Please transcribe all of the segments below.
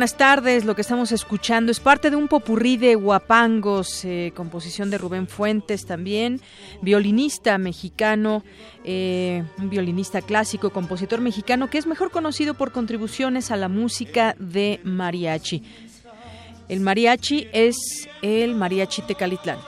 Buenas tardes. Lo que estamos escuchando es parte de un popurrí de guapangos, eh, composición de Rubén Fuentes también, violinista mexicano, eh, un violinista clásico, compositor mexicano que es mejor conocido por contribuciones a la música de mariachi. El mariachi es el mariachi Tecalitlán.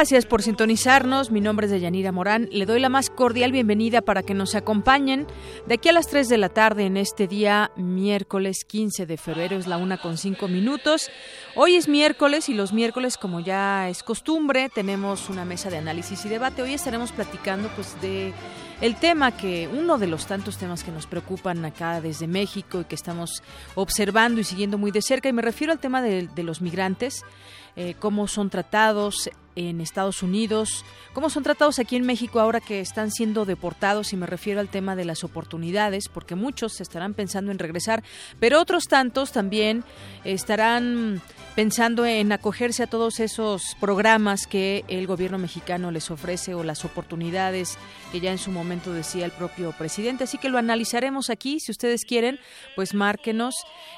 Gracias por sintonizarnos. Mi nombre es Deyanira Morán. Le doy la más cordial bienvenida para que nos acompañen de aquí a las 3 de la tarde en este día, miércoles 15 de febrero. Es la una con cinco minutos. Hoy es miércoles y los miércoles, como ya es costumbre, tenemos una mesa de análisis y debate. Hoy estaremos platicando pues de el tema que, uno de los tantos temas que nos preocupan acá desde México y que estamos observando y siguiendo muy de cerca, y me refiero al tema de, los migrantes. Eh, cómo son tratados en Estados Unidos, cómo son tratados aquí en México ahora que están siendo deportados y me refiero al tema de las oportunidades, porque muchos estarán pensando en regresar, pero otros tantos también estarán pensando en acogerse a todos esos programas que el gobierno mexicano les ofrece o las oportunidades que ya en su momento decía el propio presidente. Así que lo analizaremos aquí. Si ustedes quieren, pues márquenos,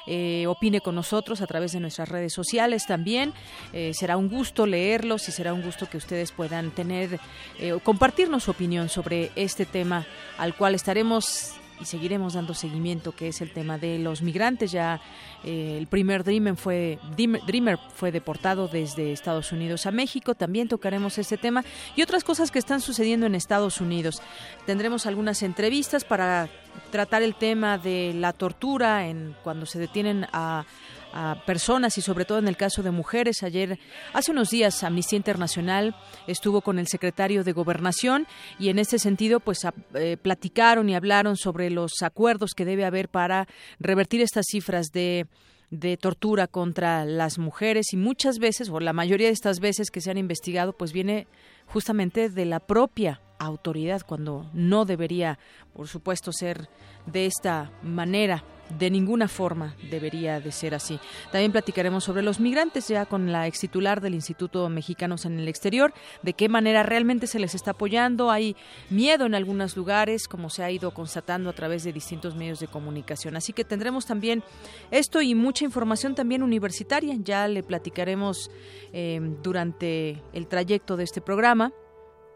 eh, opine con nosotros a través de nuestras redes sociales también. Eh, será un gusto leerlos y será un gusto que ustedes puedan tener eh, compartirnos su opinión sobre este tema al cual estaremos y seguiremos dando seguimiento, que es el tema de los migrantes. Ya eh, el primer Dreamer fue, Dreamer fue deportado desde Estados Unidos a México. También tocaremos este tema y otras cosas que están sucediendo en Estados Unidos. Tendremos algunas entrevistas para tratar el tema de la tortura en cuando se detienen a a personas y sobre todo en el caso de mujeres. Ayer, hace unos días, Amnistía Internacional estuvo con el secretario de Gobernación y en ese sentido, pues eh, platicaron y hablaron sobre los acuerdos que debe haber para revertir estas cifras de de tortura contra las mujeres y muchas veces, o la mayoría de estas veces que se han investigado, pues viene justamente de la propia autoridad, cuando no debería, por supuesto, ser de esta manera de ninguna forma debería de ser así. También platicaremos sobre los migrantes ya con la ex titular del Instituto Mexicanos en el Exterior, de qué manera realmente se les está apoyando. Hay miedo en algunos lugares, como se ha ido constatando a través de distintos medios de comunicación. Así que tendremos también esto y mucha información también universitaria. Ya le platicaremos eh, durante el trayecto de este programa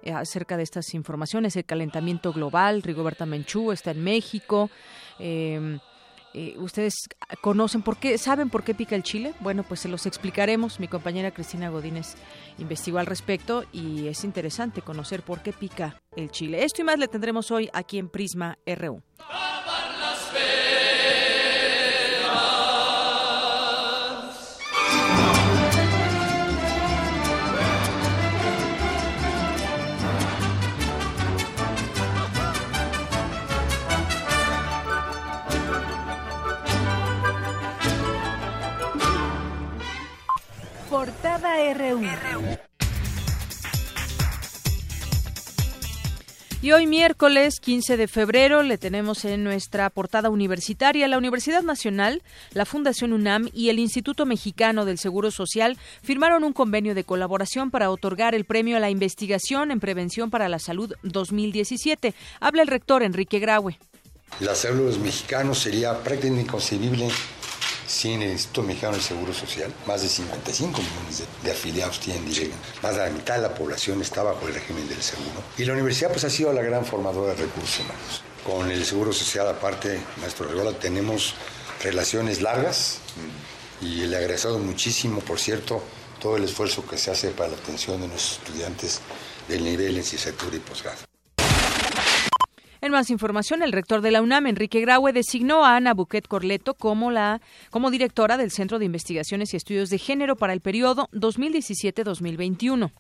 eh, acerca de estas informaciones, el calentamiento global, Rigoberta Menchú está en México, eh, eh, ¿Ustedes conocen por qué, saben por qué pica el chile? Bueno, pues se los explicaremos. Mi compañera Cristina Godínez investigó al respecto y es interesante conocer por qué pica el chile. Esto y más le tendremos hoy aquí en Prisma RU. RU. Y hoy miércoles 15 de febrero le tenemos en nuestra portada universitaria la Universidad Nacional, la Fundación UNAM y el Instituto Mexicano del Seguro Social firmaron un convenio de colaboración para otorgar el premio a la investigación en prevención para la salud 2017. Habla el rector Enrique Graue. La salud de los mexicanos sería prácticamente inconcebible sin el Instituto Mexicano del Seguro Social. Más de 55 millones de, afiliados tienen directo. Más de la mitad de la población está bajo el régimen del seguro. Y la universidad pues ha sido la gran formadora de recursos humanos. Con el Seguro Social, aparte, maestro Regola, tenemos relaciones largas y le agradezco muchísimo, por cierto, todo el esfuerzo que se hace para la atención de nuestros estudiantes del nivel en licenciatura y posgrado. Más información, el rector de la UNAM, Enrique Graue, designó a Ana Buquet Corleto como, la, como directora del Centro de Investigaciones y Estudios de Género para el periodo 2017-2021.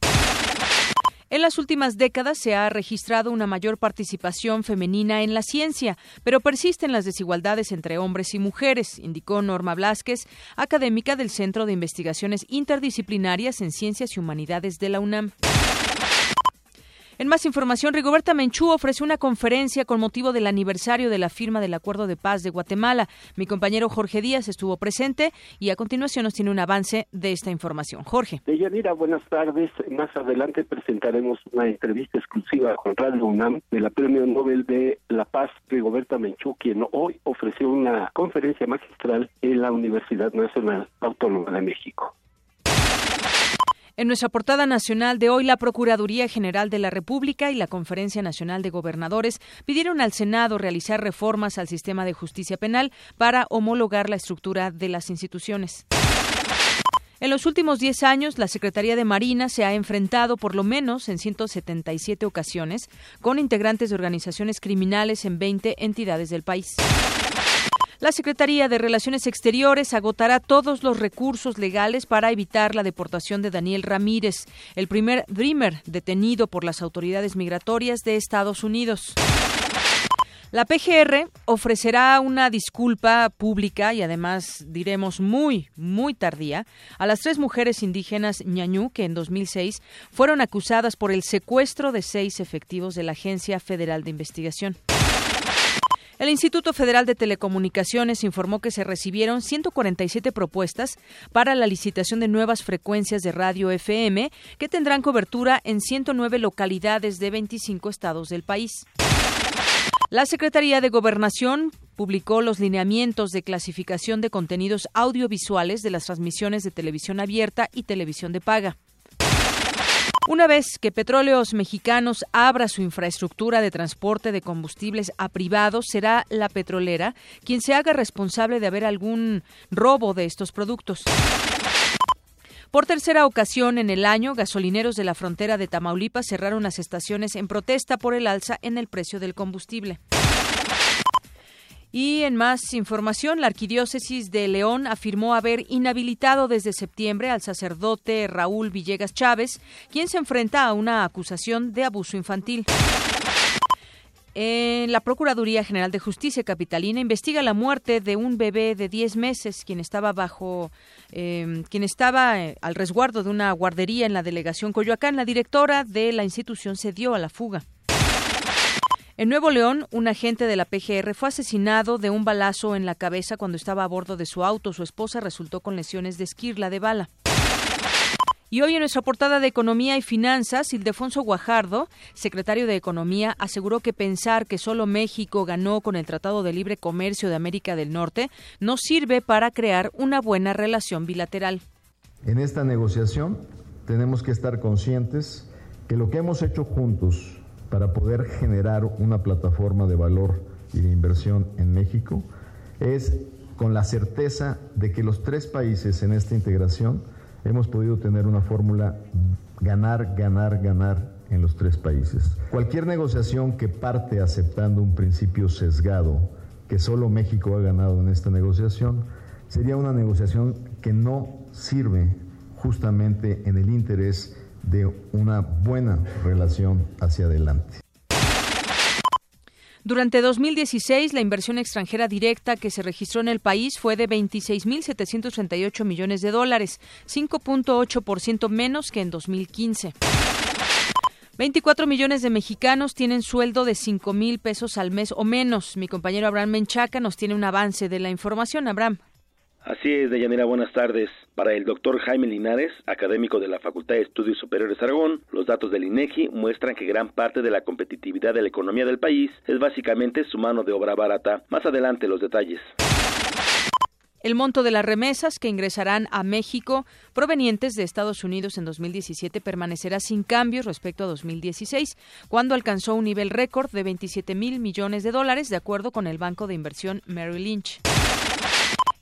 En las últimas décadas se ha registrado una mayor participación femenina en la ciencia, pero persisten las desigualdades entre hombres y mujeres, indicó Norma Blasquez, académica del Centro de Investigaciones Interdisciplinarias en Ciencias y Humanidades de la UNAM. En más información, Rigoberta Menchú ofreció una conferencia con motivo del aniversario de la firma del Acuerdo de Paz de Guatemala. Mi compañero Jorge Díaz estuvo presente y a continuación nos tiene un avance de esta información. Jorge. Deyanira, buenas tardes. Más adelante presentaremos una entrevista exclusiva con Radio UNAM de la Premio Nobel de la Paz, Rigoberta Menchú, quien hoy ofreció una conferencia magistral en la Universidad Nacional Autónoma de México. En nuestra portada nacional de hoy, la Procuraduría General de la República y la Conferencia Nacional de Gobernadores pidieron al Senado realizar reformas al sistema de justicia penal para homologar la estructura de las instituciones. En los últimos 10 años, la Secretaría de Marina se ha enfrentado, por lo menos en 177 ocasiones, con integrantes de organizaciones criminales en 20 entidades del país. La Secretaría de Relaciones Exteriores agotará todos los recursos legales para evitar la deportación de Daniel Ramírez, el primer Dreamer detenido por las autoridades migratorias de Estados Unidos. La PGR ofrecerá una disculpa pública y además diremos muy, muy tardía a las tres mujeres indígenas ñañú que en 2006 fueron acusadas por el secuestro de seis efectivos de la Agencia Federal de Investigación. El Instituto Federal de Telecomunicaciones informó que se recibieron 147 propuestas para la licitación de nuevas frecuencias de radio FM que tendrán cobertura en 109 localidades de 25 estados del país. La Secretaría de Gobernación publicó los lineamientos de clasificación de contenidos audiovisuales de las transmisiones de televisión abierta y televisión de paga. Una vez que Petróleos Mexicanos abra su infraestructura de transporte de combustibles a privados, será la petrolera quien se haga responsable de haber algún robo de estos productos. Por tercera ocasión en el año, gasolineros de la frontera de Tamaulipas cerraron las estaciones en protesta por el alza en el precio del combustible. Y en más información, la Arquidiócesis de León afirmó haber inhabilitado desde septiembre al sacerdote Raúl Villegas Chávez, quien se enfrenta a una acusación de abuso infantil. En la Procuraduría General de Justicia Capitalina investiga la muerte de un bebé de 10 meses, quien estaba bajo, em, quien estaba eh, al resguardo de una guardería en la delegación Coyoacán. La directora de la institución se dio a la fuga. En Nuevo León, un agente de la PGR fue asesinado de un balazo en la cabeza cuando estaba a bordo de su auto. Su esposa resultó con lesiones de esquirla de bala. Y hoy en nuestra portada de Economía y Finanzas, Ildefonso Guajardo, secretario de Economía, aseguró que pensar que solo México ganó con el Tratado de Libre Comercio de América del Norte no sirve para crear una buena relación bilateral. En esta negociación tenemos que estar conscientes que lo que hemos hecho juntos para poder generar una plataforma de valor y de inversión en México es con la certeza de que los tres países en esta integración hemos podido tener una fórmula ganar, ganar, ganar en los tres países. Cualquier negociación que parte aceptando un principio sesgado, que solo México ha ganado en esta negociación, sería una negociación que no sirve justamente en el interés de una buena relación hacia adelante. Durante 2016, la inversión extranjera directa que se registró en el país fue de 26.738 millones de dólares, 5.8% menos que en 2015. 24 millones de mexicanos tienen sueldo de 5 mil pesos al mes o menos. Mi compañero Abraham Menchaca nos tiene un avance de la información. Abraham. Así es, Deyanira, buenas tardes. Para el doctor Jaime Linares, académico de la Facultad de Estudios Superiores Aragón, los datos del INEGI muestran que gran parte de la competitividad de la economía del país es básicamente su mano de obra barata. Más adelante los detalles. El monto de las remesas que ingresarán a México provenientes de Estados Unidos en 2017 permanecerá sin cambios respecto a 2016, cuando alcanzó un nivel récord de 27 mil millones de dólares, de acuerdo con el banco de inversión Merrill Lynch.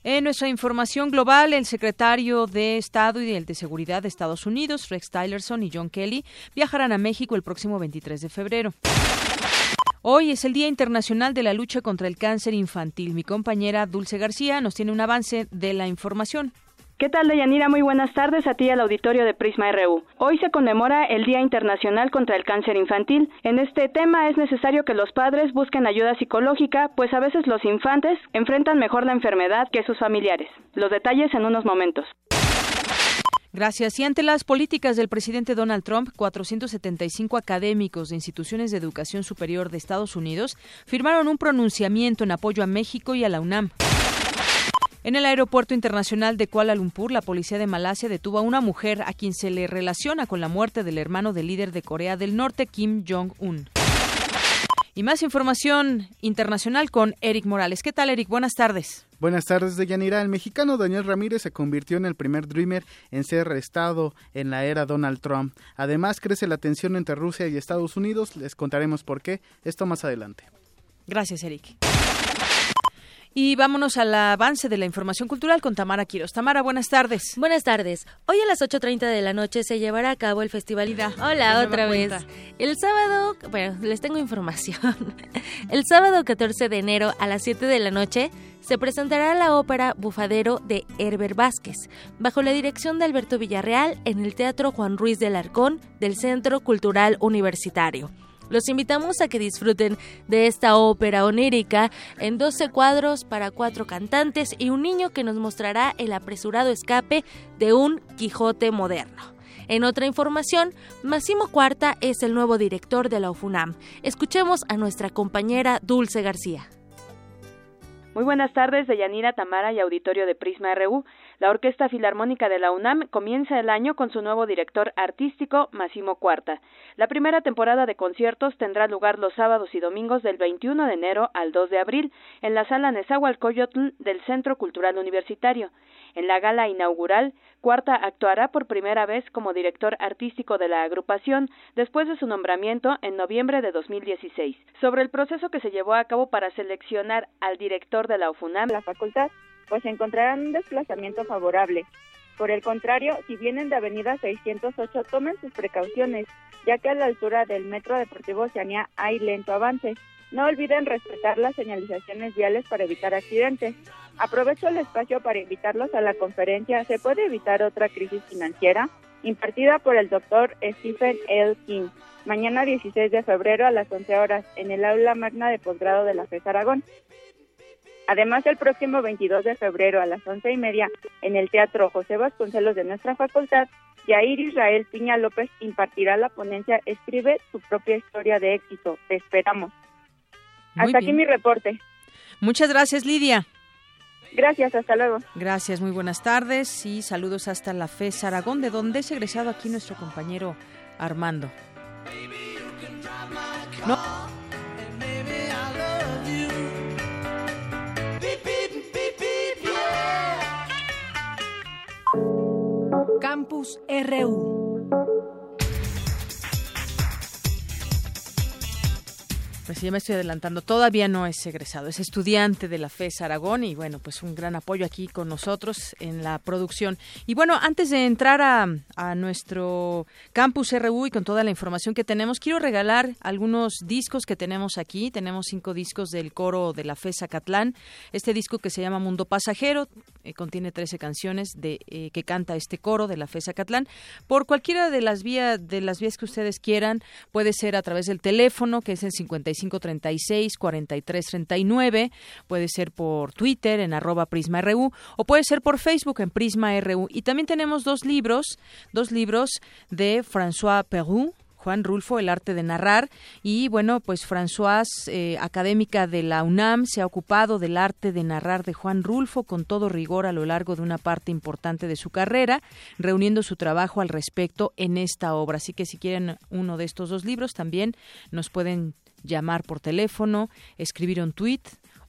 En nuestra información global, el secretario de Estado y el de Seguridad de Estados Unidos, Rex Tillerson y John Kelly, viajarán a México el próximo 23 de febrero. Hoy es el Día Internacional de la Lucha contra el Cáncer Infantil. Mi compañera Dulce García nos tiene un avance de la información. ¿Qué tal, Deyanira? Muy buenas tardes a ti al auditorio de Prisma RU. Hoy se conmemora el Día Internacional contra el Cáncer Infantil. En este tema es necesario que los padres busquen ayuda psicológica, pues a veces los infantes enfrentan mejor la enfermedad que sus familiares. Los detalles en unos momentos. Gracias. Y ante las políticas del presidente Donald Trump, 475 académicos de instituciones de educación superior de Estados Unidos firmaron un pronunciamiento en apoyo a México y a la UNAM. En el aeropuerto internacional de Kuala Lumpur, la policía de Malasia detuvo a una mujer a quien se le relaciona con la muerte del hermano del líder de Corea del Norte, Kim Jong-un. Y más información internacional con Eric Morales. ¿Qué tal, Eric? Buenas tardes. Buenas tardes, Deyanira. El mexicano Daniel Ramírez se convirtió en el primer Dreamer en ser arrestado en la era Donald Trump. Además, crece la tensión entre Rusia y Estados Unidos. Les contaremos por qué. Esto más adelante. Gracias, Eric. Y vámonos al avance de la información cultural con Tamara Quiros. Tamara, buenas tardes. Buenas tardes. Hoy a las 8.30 de la noche se llevará a cabo el Festival Ida. Hola, otra vez. El sábado, bueno, les tengo información. El sábado 14 de enero a las 7 de la noche se presentará la ópera Bufadero de Herbert Vázquez, bajo la dirección de Alberto Villarreal en el Teatro Juan Ruiz del Arcón del Centro Cultural Universitario. Los invitamos a que disfruten de esta ópera onírica en 12 cuadros para cuatro cantantes y un niño que nos mostrará el apresurado escape de un Quijote moderno. En otra información, Máximo Cuarta es el nuevo director de la UFUNAM. Escuchemos a nuestra compañera Dulce García. Muy buenas tardes, Deyanira Tamara y auditorio de Prisma RU. La Orquesta Filarmónica de la UNAM comienza el año con su nuevo director artístico, Massimo Cuarta. La primera temporada de conciertos tendrá lugar los sábados y domingos del 21 de enero al 2 de abril en la sala Nezahualcóyotl del Centro Cultural Universitario. En la gala inaugural, Cuarta actuará por primera vez como director artístico de la agrupación después de su nombramiento en noviembre de 2016. Sobre el proceso que se llevó a cabo para seleccionar al director de la UFUNAM, la facultad pues encontrarán un desplazamiento favorable. Por el contrario, si vienen de Avenida 608, tomen sus precauciones, ya que a la altura del Metro Deportivo Oceanía hay lento avance. No olviden respetar las señalizaciones viales para evitar accidentes. Aprovecho el espacio para invitarlos a la conferencia ¿Se puede evitar otra crisis financiera? impartida por el doctor Stephen L. King, mañana 16 de febrero a las 11 horas en el aula magna de posgrado de la FES Aragón. Además, el próximo 22 de febrero a las once y media en el Teatro José Vasconcelos de nuestra facultad, Yair Israel Piña López impartirá la ponencia Escribe tu propia historia de éxito. Te esperamos. hasta aquí mi reporte. Muchas gracias, Lidia. Gracias, hasta luego. Gracias, muy buenas tardes y saludos hasta la FES Aragón, de donde es egresado aquí nuestro compañero Armando. No. Campus RU. Pues ya me estoy adelantando, todavía no es egresado, es estudiante de la FES Aragón y bueno, pues un gran apoyo aquí con nosotros en la producción. Y bueno, antes de entrar a, nuestro campus RU y con toda la información que tenemos, quiero regalar algunos discos que tenemos aquí. Tenemos cinco discos del coro de la FES Acatlán. Este disco que se llama Mundo Pasajero eh, contiene 13 canciones de eh, que canta este coro de la FES Acatlán. Por cualquiera de las vías de las vías que ustedes quieran, puede ser a través del teléfono que es el 55 3536 4339, puede ser por Twitter en arroba PrismaRU o puede ser por Facebook en Prisma RU. Y también tenemos dos libros, dos libros de François Perrou Juan Rulfo, El arte de narrar. Y bueno, pues François, eh, académica de la UNAM, se ha ocupado del arte de narrar de Juan Rulfo con todo rigor a lo largo de una parte importante de su carrera, reuniendo su trabajo al respecto en esta obra. Así que si quieren uno de estos dos libros, también nos pueden llamar por teléfono, escribir un tweet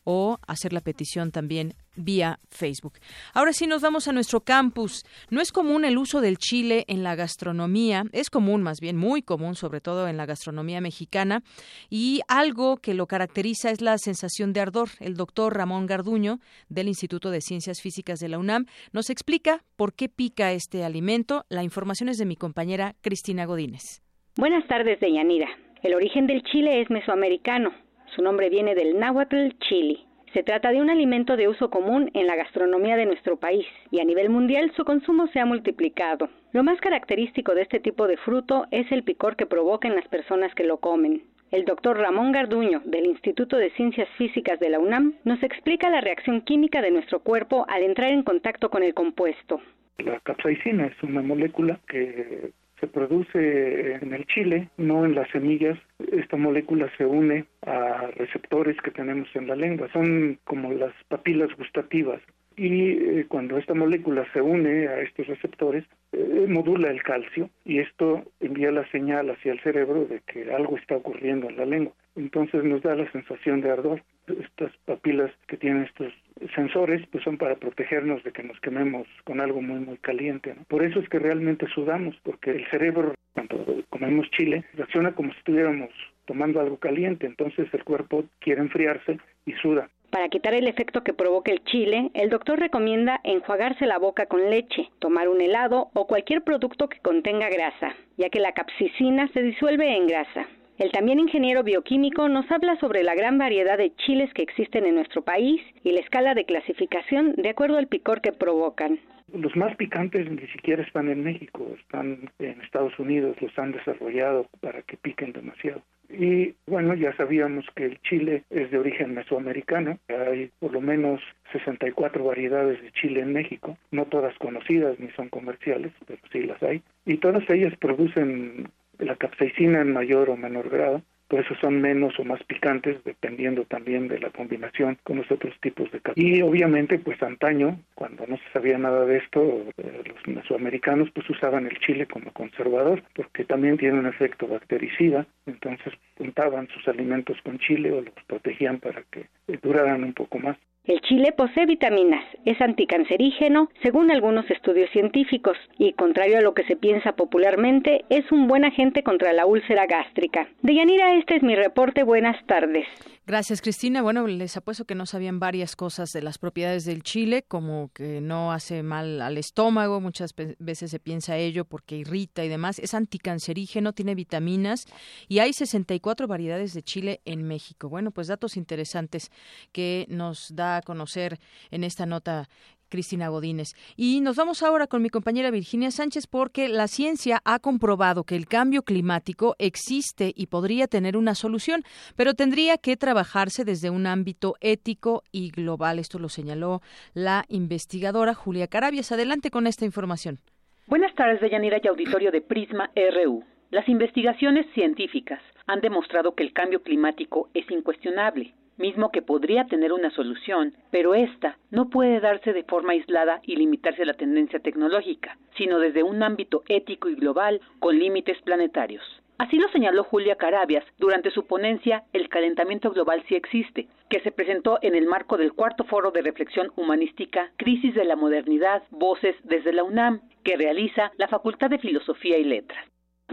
o hacer la petición también vía Facebook. Ahora sí nos vamos a nuestro campus. No es común el uso del chile en la gastronomía, es común más bien, muy común, sobre todo en la gastronomía mexicana, y algo que lo caracteriza es la sensación de ardor. El doctor Ramón Garduño, del Instituto de Ciencias Físicas de la UNAM, nos explica por qué pica este alimento. La información es de mi compañera Cristina Godínez. Buenas tardes, Deyanira. El origen del chile es mesoamericano su nombre viene del náhuatl chili. Se trata de un alimento de uso común en la gastronomía de nuestro país y a nivel mundial su consumo se ha multiplicado. Lo más característico de este tipo de fruto es el picor que provoca en las personas que lo comen. El doctor Ramón Garduño, del Instituto de Ciencias Físicas de la UNAM, nos explica la reacción química de nuestro cuerpo al entrar en contacto con el compuesto. La capsaicina es una molécula que se produce en el chile, no en las semillas. Esta molécula se une a receptores que tenemos en la lengua, son como las papilas gustativas. Y eh, cuando esta molécula se une a estos receptores, eh, modula el calcio y esto envía la señal hacia el cerebro de que algo está ocurriendo en la lengua. Entonces nos da la sensación de ardor. Estas papilas que tienen estos sensores pues son para protegernos de que nos quememos con algo muy muy caliente. Por eso es que realmente sudamos, porque el cerebro cuando comemos chile reacciona como si estuviéramos tomando algo caliente, entonces el cuerpo quiere enfriarse y suda. Para quitar el efecto que provoca el chile, el doctor recomienda enjuagarse la boca con leche, tomar un helado o cualquier producto que contenga grasa, ya que la capsicina se disuelve en grasa. El también ingeniero bioquímico nos habla sobre la gran variedad de chiles que existen en nuestro país y la escala de clasificación de acuerdo al picor que provocan. Los más picantes ni siquiera están en México, están en Estados Unidos, los han desarrollado para que piquen demasiado. Y bueno, ya sabíamos que el chile es de origen mesoamericano. Hay por lo menos 64 variedades de chile en México, no todas conocidas ni son comerciales, pero sí las hay. Y todas ellas producen la capsaicina en mayor o menor grado, por eso son menos o más picantes dependiendo también de la combinación con los otros tipos de café. Y obviamente pues antaño, cuando no se sabía nada de esto, eh, los mesoamericanos pues usaban el chile como conservador porque también tiene un efecto bactericida, entonces untaban sus alimentos con chile o los protegían para que duraran un poco más. El chile posee vitaminas, es anticancerígeno, según algunos estudios científicos, y contrario a lo que se piensa popularmente, es un buen agente contra la úlcera gástrica. Deyanira, este es mi reporte. Buenas tardes. Gracias, Cristina. Bueno, les apuesto que no sabían varias cosas de las propiedades del chile, como que no hace mal al estómago, muchas veces se piensa ello porque irrita y demás. Es anticancerígeno, tiene vitaminas y hay 64 variedades de chile en México. Bueno, pues datos interesantes que nos da a conocer en esta nota Cristina Godínez. Y nos vamos ahora con mi compañera Virginia Sánchez porque la ciencia ha comprobado que el cambio climático existe y podría tener una solución, pero tendría que trabajarse desde un ámbito ético y global. Esto lo señaló la investigadora Julia Carabias. Adelante con esta información. Buenas tardes, Deyanira y auditorio de Prisma RU. Las investigaciones científicas han demostrado que el cambio climático es incuestionable mismo que podría tener una solución, pero esta no puede darse de forma aislada y limitarse a la tendencia tecnológica, sino desde un ámbito ético y global con límites planetarios. Así lo señaló Julia Carabias durante su ponencia El calentamiento global sí existe, que se presentó en el marco del cuarto foro de reflexión humanística Crisis de la Modernidad, Voces desde la UNAM, que realiza la Facultad de Filosofía y Letras.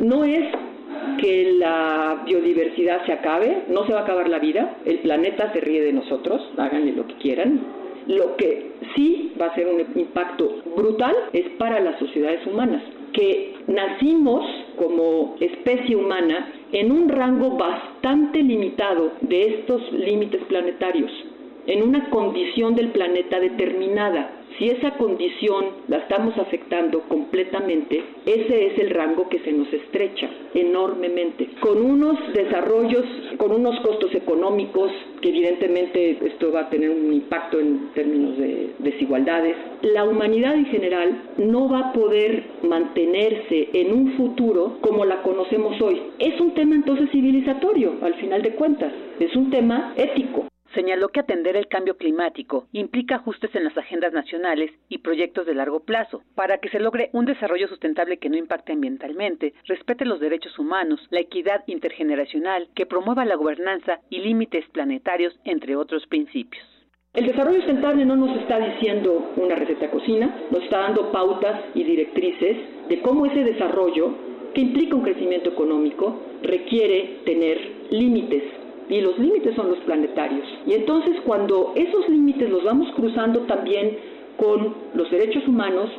No es que la biodiversidad se acabe, no se va a acabar la vida, el planeta se ríe de nosotros, háganle lo que quieran. Lo que sí va a ser un impacto brutal es para las sociedades humanas, que nacimos como especie humana en un rango bastante limitado de estos límites planetarios, en una condición del planeta determinada si esa condición la estamos afectando completamente, ese es el rango que se nos estrecha enormemente, con unos desarrollos con unos costos económicos que evidentemente esto va a tener un impacto en términos de desigualdades. La humanidad en general no va a poder mantenerse en un futuro como la conocemos hoy. Es un tema entonces civilizatorio, al final de cuentas, es un tema ético señaló que atender el cambio climático implica ajustes en las agendas nacionales y proyectos de largo plazo para que se logre un desarrollo sustentable que no impacte ambientalmente, respete los derechos humanos, la equidad intergeneracional, que promueva la gobernanza y límites planetarios, entre otros principios. El desarrollo sustentable no nos está diciendo una receta cocina, nos está dando pautas y directrices de cómo ese desarrollo, que implica un crecimiento económico, requiere tener límites y los límites son los planetarios. Y entonces cuando esos límites los vamos cruzando también con los derechos humanos,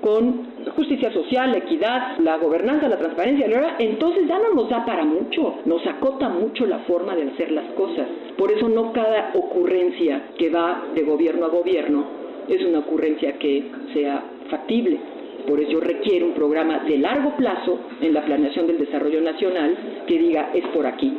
con justicia social, la equidad, la gobernanza, la transparencia, entonces ya no nos da para mucho, nos acota mucho la forma de hacer las cosas. Por eso no cada ocurrencia que va de gobierno a gobierno es una ocurrencia que sea factible. Por eso requiere un programa de largo plazo en la planeación del desarrollo nacional que diga es por aquí,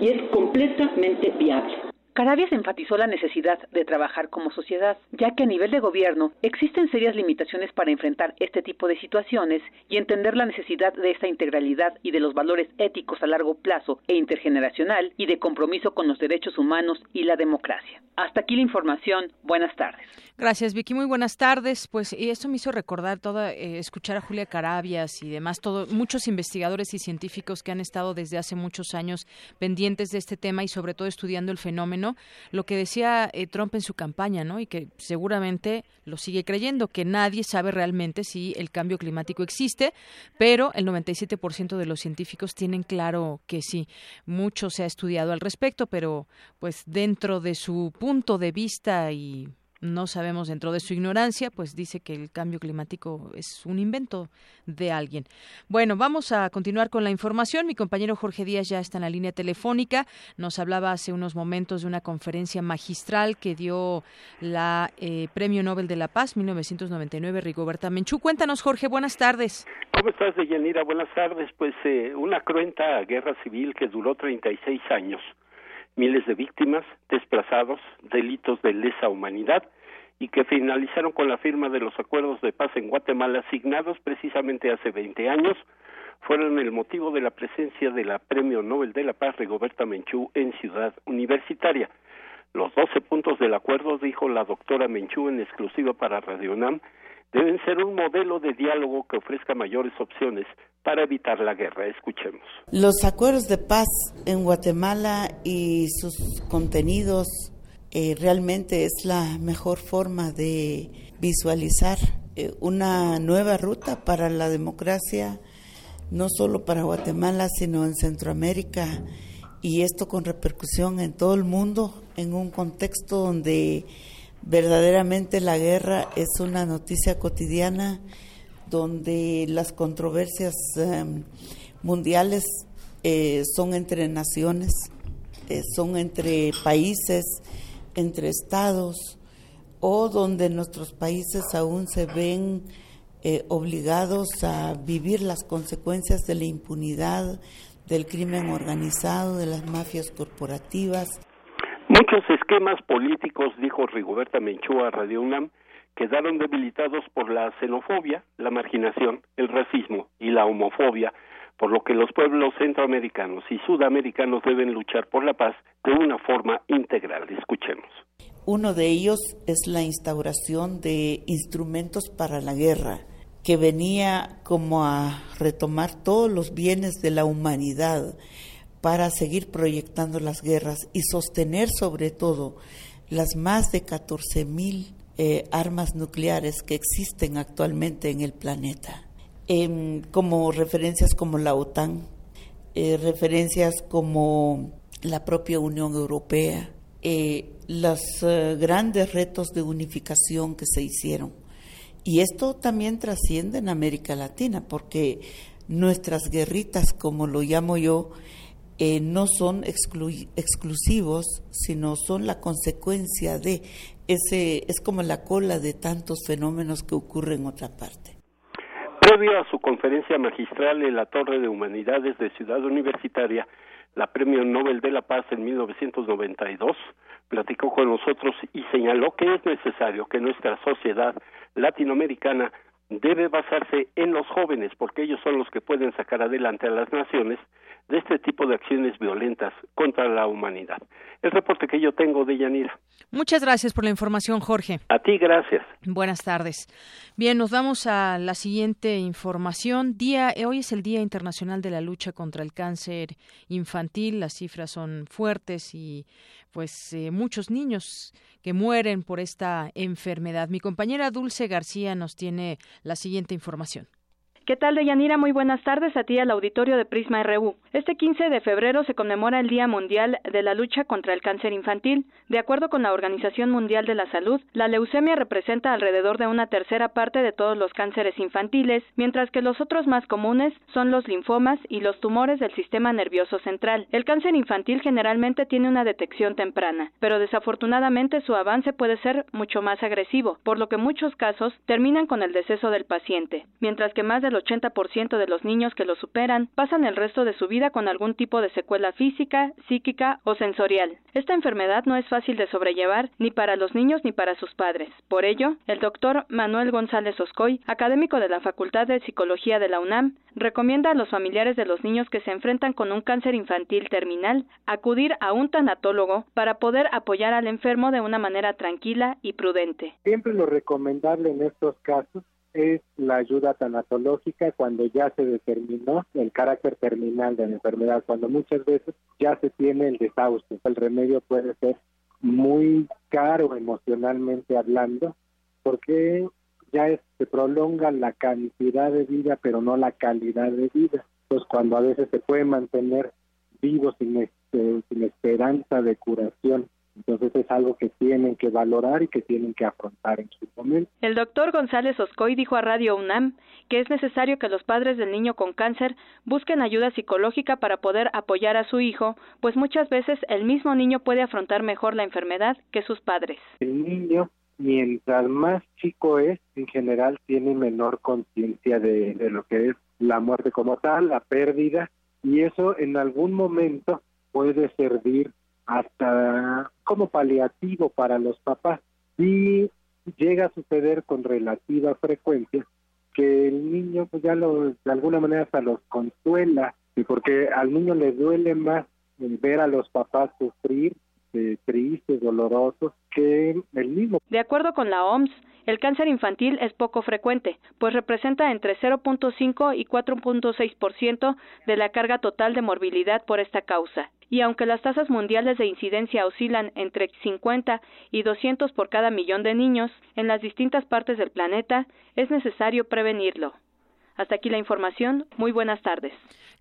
y es completamente viable. Carabias enfatizó la necesidad de trabajar como sociedad, ya que a nivel de gobierno existen serias limitaciones para enfrentar este tipo de situaciones y entender la necesidad de esta integralidad y de los valores éticos a largo plazo e intergeneracional y de compromiso con los derechos humanos y la democracia. Hasta aquí la información. Buenas tardes. Gracias, Vicky. Muy buenas tardes. Pues y esto me hizo recordar toda eh, escuchar a Julia Carabias y demás, todo, muchos investigadores y científicos que han estado desde hace muchos años pendientes de este tema y sobre todo estudiando el fenómeno. Lo que decía eh, Trump en su campaña, ¿no? Y que seguramente lo sigue creyendo, que nadie sabe realmente si el cambio climático existe, pero el 97% de los científicos tienen claro que sí. Mucho se ha estudiado al respecto, pero pues dentro de su punto de vista y no sabemos dentro de su ignorancia, pues dice que el cambio climático es un invento de alguien. Bueno, vamos a continuar con la información. Mi compañero Jorge Díaz ya está en la línea telefónica. Nos hablaba hace unos momentos de una conferencia magistral que dio la eh, Premio Nobel de la Paz 1999, Rigoberta Menchú. Cuéntanos, Jorge, buenas tardes. ¿Cómo estás, Deyanira? Buenas tardes. Pues eh, una cruenta guerra civil que duró 36 años miles de víctimas, desplazados, delitos de lesa humanidad y que finalizaron con la firma de los acuerdos de paz en Guatemala asignados precisamente hace 20 años, fueron el motivo de la presencia de la Premio Nobel de la Paz Rigoberta Menchú en Ciudad Universitaria. Los 12 puntos del acuerdo, dijo la doctora Menchú en exclusiva para Radio UNAM, deben ser un modelo de diálogo que ofrezca mayores opciones para evitar la guerra. Escuchemos. Los acuerdos de paz en Guatemala y sus contenidos eh, realmente es la mejor forma de visualizar eh, una nueva ruta para la democracia, no solo para Guatemala, sino en Centroamérica, y esto con repercusión en todo el mundo, en un contexto donde verdaderamente la guerra es una noticia cotidiana donde las controversias em, mundiales eh, son entre naciones, son entre países, entre estados, o donde nuestros países aún se ven eh, obligados a vivir las consecuencias de la impunidad, del crimen organizado, de las mafias corporativas. Muchos esquemas políticos, dijo Rigoberta Menchúa a Radio UNAM, quedaron debilitados por la xenofobia, la marginación, el racismo y la homofobia, por lo que los pueblos centroamericanos y sudamericanos deben luchar por la paz de una forma integral. Escuchemos. Uno de ellos es la instauración de instrumentos para la guerra, que venía como a retomar todos los bienes de la humanidad para seguir proyectando las guerras y sostener sobre todo las más de 14 mil eh, armas nucleares que existen actualmente en el planeta, como referencias como la OTAN, eh, referencias como la propia Unión Europea, eh, los grandes retos de unificación que se hicieron. Y esto también trasciende en América Latina, porque nuestras guerritas, como lo llamo yo, no son exclusivos, sino son la consecuencia de ese es como la cola de tantos fenómenos que ocurren en otra parte. Previo a su conferencia magistral en la Torre de Humanidades de Ciudad Universitaria, la Premio Nobel de la Paz en 1992, platicó con nosotros y señaló que es necesario que nuestra sociedad latinoamericana debe basarse en los jóvenes porque ellos son los que pueden sacar adelante a las naciones de este tipo de acciones violentas contra la humanidad. El reporte que yo tengo de Yanira. Muchas gracias por la información, Jorge. A ti, gracias. Buenas tardes. Bien, nos vamos a la siguiente información. Día, hoy es el Día Internacional de la Lucha contra el Cáncer Infantil. Las cifras son fuertes y pues eh, muchos niños que mueren por esta enfermedad. Mi compañera Dulce García nos tiene la siguiente información. ¿Qué tal, Deyanira? Muy buenas tardes a ti al auditorio de Prisma RU. Este 15 de febrero se conmemora el Día Mundial de la Lucha contra el Cáncer Infantil. De acuerdo con la Organización Mundial de la Salud, la leucemia representa alrededor de una tercera parte de todos los cánceres infantiles, mientras que los otros más comunes son los linfomas y los tumores del sistema nervioso central. El cáncer infantil generalmente tiene una detección temprana, pero desafortunadamente su avance puede ser mucho más agresivo, por lo que muchos casos terminan con el deceso del paciente, mientras que más de 80% de los niños que lo superan pasan el resto de su vida con algún tipo de secuela física, psíquica o sensorial. Esta enfermedad no es fácil de sobrellevar ni para los niños ni para sus padres. Por ello, el doctor Manuel González Oscoy, académico de la Facultad de Psicología de la UNAM, recomienda a los familiares de los niños que se enfrentan con un cáncer infantil terminal acudir a un tanatólogo para poder apoyar al enfermo de una manera tranquila y prudente. Siempre lo recomendable en estos casos es la ayuda tanatológica cuando ya se determinó el carácter terminal de la enfermedad, cuando muchas veces ya se tiene el desahucio. El remedio puede ser muy caro emocionalmente hablando, porque ya se prolonga la cantidad de vida, pero no la calidad de vida. Entonces, cuando a veces se puede mantener vivo sin, este, sin esperanza de curación entonces es algo que tienen que valorar y que tienen que afrontar en su momento. El doctor González Oscoy dijo a Radio UNAM que es necesario que los padres del niño con cáncer busquen ayuda psicológica para poder apoyar a su hijo, pues muchas veces el mismo niño puede afrontar mejor la enfermedad que sus padres. El niño, mientras más chico es, en general tiene menor conciencia de, de lo que es la muerte como tal, la pérdida, y eso en algún momento puede servir hasta como paliativo para los papás. Y llega a suceder con relativa frecuencia que el niño pues ya lo, de alguna manera hasta los consuela, y porque al niño le duele más ver a los papás sufrir eh, tristes, dolorosos, que el mismo. De acuerdo con la OMS, el cáncer infantil es poco frecuente, pues representa entre 0.5 y 4.6% de la carga total de morbilidad por esta causa. Y aunque las tasas mundiales de incidencia oscilan entre 50 y 200 por cada millón de niños en las distintas partes del planeta, es necesario prevenirlo. Hasta aquí la información. Muy buenas tardes.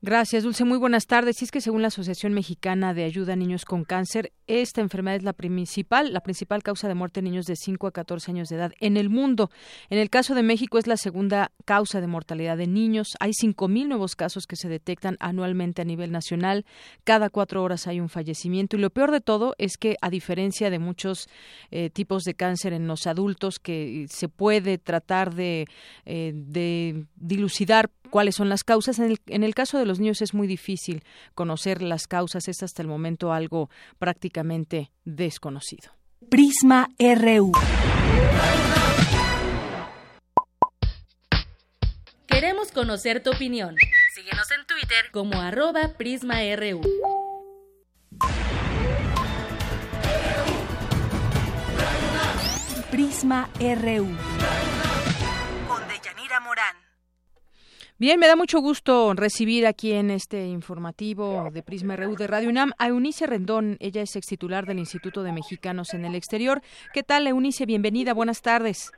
Gracias, Dulce. Muy buenas tardes. Y es que según la Asociación Mexicana de Ayuda a Niños con Cáncer, esta enfermedad es la principal, la principal causa de muerte en niños de 5 a 14 años de edad en el mundo. En el caso de México es la segunda causa de mortalidad de niños. Hay 5.000 nuevos casos que se detectan anualmente a nivel nacional. Cada cuatro horas hay un fallecimiento. Y lo peor de todo es que, a diferencia de muchos eh, tipos de cáncer en los adultos, que se puede tratar de, eh, de dilucidar cuáles son las causas. En el, en el, caso de los niños es muy difícil conocer las causas, es hasta el momento algo prácticamente desconocido. Prisma RU. Queremos conocer tu opinión. Síguenos en Twitter como arroba PrismaRU. Prisma RU. Bien, me da mucho gusto recibir aquí en este informativo de Prisma RU de Radio UNAM a Eunice Rendón. Ella es ex titular del Instituto de Mexicanos en el Exterior. ¿Qué tal, Eunice? Bienvenida, buenas tardes.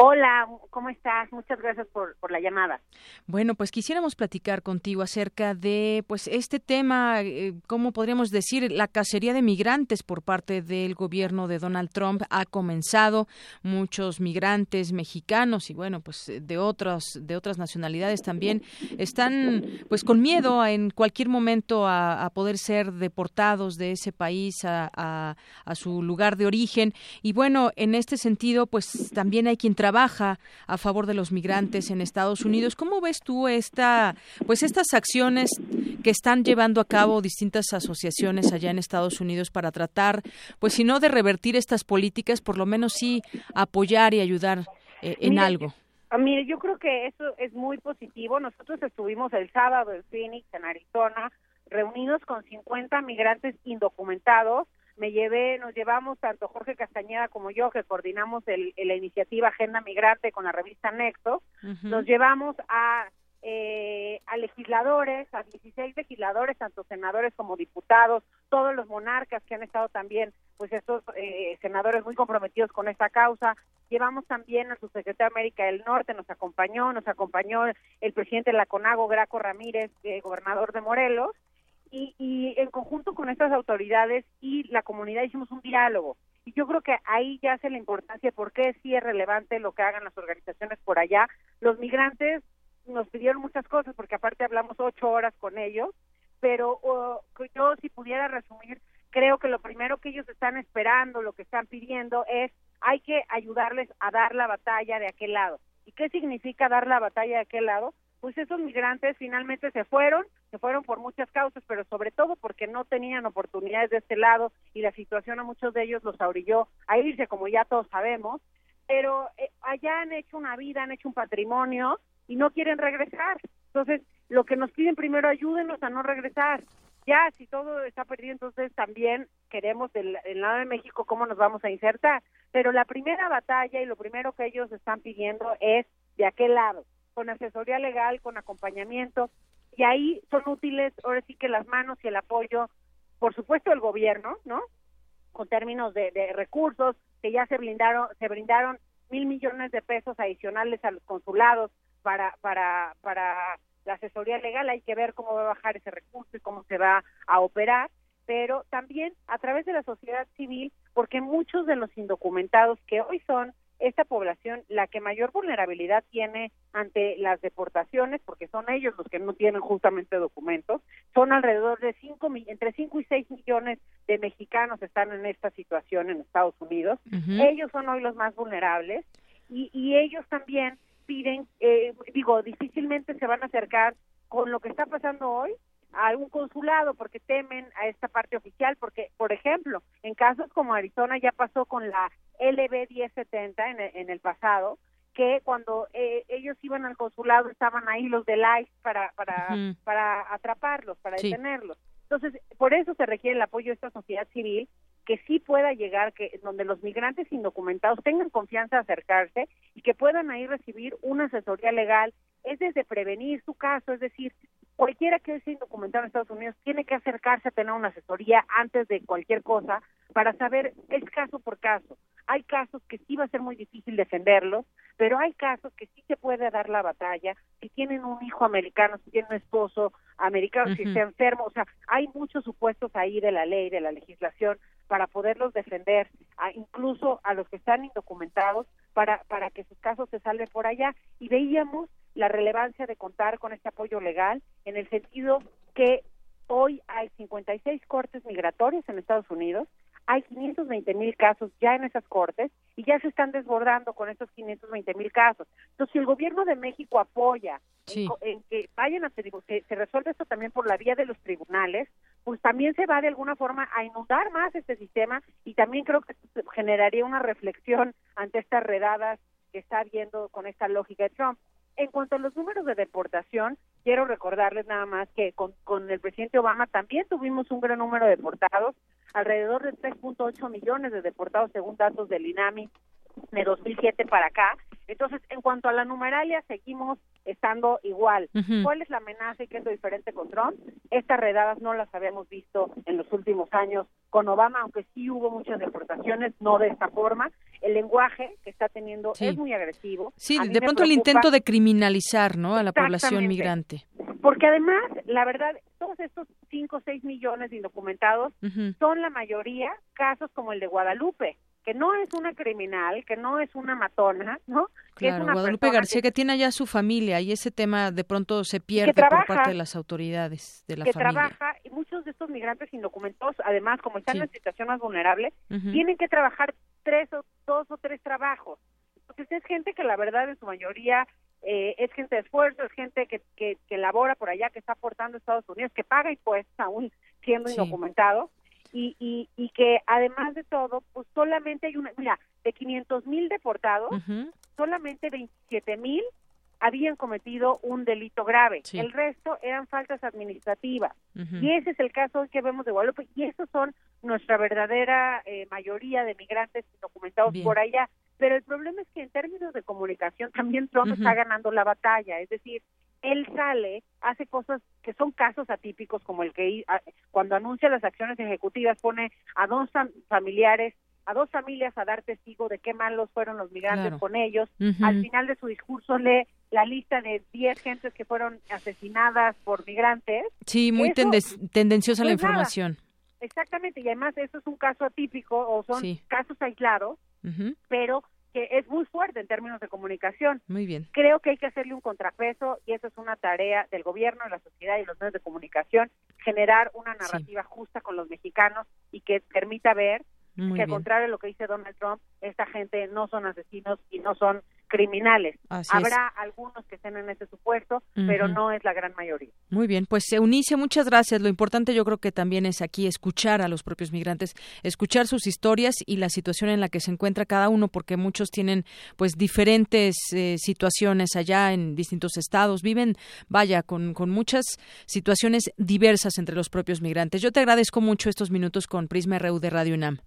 Hola, ¿cómo estás? Muchas gracias por, por, la llamada. Bueno, pues quisiéramos platicar contigo acerca de pues este tema, eh, ¿cómo podríamos decir? La cacería de migrantes por parte del gobierno de Donald Trump ha comenzado. Muchos migrantes mexicanos y bueno, pues de otras de otras nacionalidades también están pues con miedo a, en cualquier momento a, a, poder ser deportados de ese país a, a, su lugar de origen. Y bueno, en este sentido, pues también hay que entrar trabaja a favor de los migrantes en Estados Unidos. ¿Cómo ves tú esta, pues estas acciones que están llevando a cabo distintas asociaciones allá en Estados Unidos para tratar, pues si no de revertir estas políticas, por lo menos sí apoyar y ayudar eh, en algo? Mire, yo creo que eso es muy positivo. Nosotros estuvimos el sábado en Phoenix, en Arizona, reunidos con 50 migrantes indocumentados. Me llevé, nos llevamos tanto Jorge Castañeda como yo, que coordinamos el, la iniciativa Agenda Migrante con la revista Nexo, nos llevamos a eh, a legisladores, a 16 legisladores, tanto senadores como diputados, todos los monarcas que han estado también, pues estos eh, senadores muy comprometidos con esta causa. Llevamos también a su secretario de América del Norte, nos acompañó, nos acompañó el presidente de la CONAGO, Graco Ramírez, eh, gobernador de Morelos, y, y en conjunto con estas autoridades y la comunidad hicimos un diálogo. Y yo creo que ahí ya hace la importancia, porque sí es relevante lo que hagan las organizaciones por allá. Los migrantes nos pidieron muchas cosas, porque aparte hablamos ocho horas con ellos, pero yo si pudiera resumir, creo que lo primero que ellos están esperando, lo que están pidiendo es, hay que ayudarles a dar la batalla de aquel lado. ¿Y qué significa dar la batalla de aquel lado? Pues esos migrantes finalmente se fueron, se fueron por muchas causas, pero sobre todo porque no tenían oportunidades de este lado y la situación a muchos de ellos los orilló a irse, como ya todos sabemos, pero eh, allá han hecho una vida, han hecho un patrimonio y no quieren regresar. Entonces, lo que nos piden primero, ayúdenos a no regresar. Ya, si todo está perdido, entonces también queremos del, lado de México cómo nos vamos a insertar. Pero la primera batalla y lo primero que ellos están pidiendo es de aquel lado, con asesoría legal, con acompañamiento, y ahí son útiles, ahora sí que las manos y el apoyo, por supuesto el gobierno, ¿no? Con términos de, de recursos, que ya se brindaron, se brindaron mil millones de pesos adicionales a los consulados para, para, para la asesoría legal, hay que ver cómo va a bajar ese recurso y cómo se va a operar, pero también a través de la sociedad civil, porque muchos de los indocumentados que hoy son esta población la que mayor vulnerabilidad tiene ante las deportaciones, porque son ellos los que no tienen justamente documentos, son alrededor de cinco, entre 5 y 6 millones de mexicanos están en esta situación en Estados Unidos, ellos son hoy los más vulnerables y, y ellos también piden, eh, digo, difícilmente se van a acercar con lo que está pasando hoy a algún consulado porque temen a esta parte oficial, porque, por ejemplo, en casos como Arizona ya pasó con la LB 1070 en el, en el pasado, que cuando eh, ellos iban al consulado estaban ahí los del ICE para, para, para atraparlos, para detenerlos. Entonces, por eso se requiere el apoyo de esta sociedad civil que sí pueda llegar, que donde los migrantes indocumentados tengan confianza de acercarse y que puedan ahí recibir una asesoría legal, es desde prevenir su caso, es decir, cualquiera que esté indocumentado en Estados Unidos tiene que acercarse a tener una asesoría antes de cualquier cosa para saber es caso por caso. Hay casos que sí va a ser muy difícil defenderlos, pero hay casos que sí se puede dar la batalla, si tienen un hijo americano, si tienen un esposo americano, si está enfermo, o sea, hay muchos supuestos ahí de la ley, de la legislación, para poderlos defender, incluso a los que están indocumentados, para, para que sus casos se salven por allá. Y veíamos la relevancia de contar con este apoyo legal en el sentido que hoy hay 56 cortes migratorios en Estados Unidos, hay 520 mil casos ya en esas cortes y ya se están desbordando con estos 520 mil casos. Entonces, si el gobierno de México apoya en, que vayan a se, se resuelve esto también por la vía de los tribunales, pues también se va de alguna forma a inundar más este sistema y también creo que generaría una reflexión ante estas redadas que está habiendo con esta lógica de Trump. En cuanto a los números de deportación, quiero recordarles nada más que con, el presidente Obama también tuvimos un gran número de deportados, alrededor de 3.8 millones de deportados según datos del INAMI de 2007 para acá. Entonces, en cuanto a la numeralia, seguimos estando igual. ¿Cuál es la amenaza y qué es lo diferente con Trump? Estas redadas no las habíamos visto en los últimos años con Obama, aunque sí hubo muchas deportaciones, no de esta forma. El lenguaje que está teniendo es muy agresivo. Sí, de pronto el intento de criminalizar ¿no? a la población migrante. Porque además, la verdad, todos estos 5 o 6 millones de indocumentados son la mayoría casos como el de Guadalupe que no es una criminal, que no es una matona, ¿no? Que es una Guadalupe García que... tiene allá su familia y ese tema de pronto se pierde por parte de las autoridades de la que familia. trabaja y muchos de estos migrantes indocumentados, además como están en situación más vulnerable, tienen que trabajar tres o dos o tres trabajos. pues es gente que la verdad en su mayoría eh, es gente de esfuerzo, es gente que, que, que labora por allá, que está aportando a Estados Unidos, que paga impuestos aún siendo indocumentado y, y, y que además de todo, pues solamente hay una, mira, de 500 mil deportados, solamente 27 mil habían cometido un delito grave. El resto eran faltas administrativas. Y ese es el caso que vemos de Guadalupe. Y esos son nuestra verdadera eh, mayoría de migrantes documentados por allá. Pero el problema es que en términos de comunicación también Trump está ganando la batalla. Es decir, él sale, hace cosas que son casos atípicos, como el que cuando anuncia las acciones ejecutivas pone a dos familiares a dos familias a dar testigo de qué malos fueron los migrantes con ellos. Al final de su discurso lee la lista de 10 gentes que fueron asesinadas por migrantes. Sí, muy tendenciosa la información. Exactamente, y además eso es un caso atípico o son casos aislados, pero que es muy fuerte en términos de comunicación. Muy bien. Creo que hay que hacerle un contrapeso y eso es una tarea del gobierno, de la sociedad y los medios de comunicación, generar una narrativa justa con los mexicanos y que permita ver que al contrario de lo que dice Donald Trump, esta gente no son asesinos y no son criminales. Habrá algunos que estén en ese supuesto, pero no es la gran mayoría. Muy bien, pues Eunice, muchas gracias. Lo importante yo creo que también es aquí escuchar a los propios migrantes, escuchar sus historias y la situación en la que se encuentra cada uno, porque muchos tienen pues diferentes eh, situaciones allá en distintos estados, viven, vaya, con, con muchas situaciones diversas entre los propios migrantes. Yo te agradezco mucho estos minutos con Prisma RU de Radio UNAM.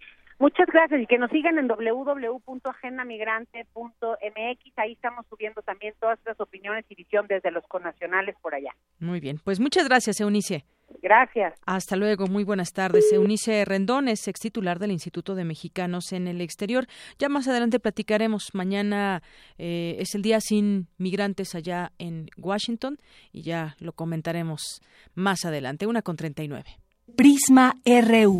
Muchas gracias y que nos sigan en www.agendamigrante.mx. Ahí estamos subiendo también todas las opiniones y visión desde los conacionales por allá. Muy bien, pues muchas gracias, Eunice. Gracias. Hasta luego, muy buenas tardes. Eunice Rendón es ex titular del Instituto de Mexicanos en el Exterior. Ya más adelante platicaremos. Mañana eh, es el día sin migrantes allá en Washington y ya lo comentaremos más adelante. Una con 39. Prisma RU.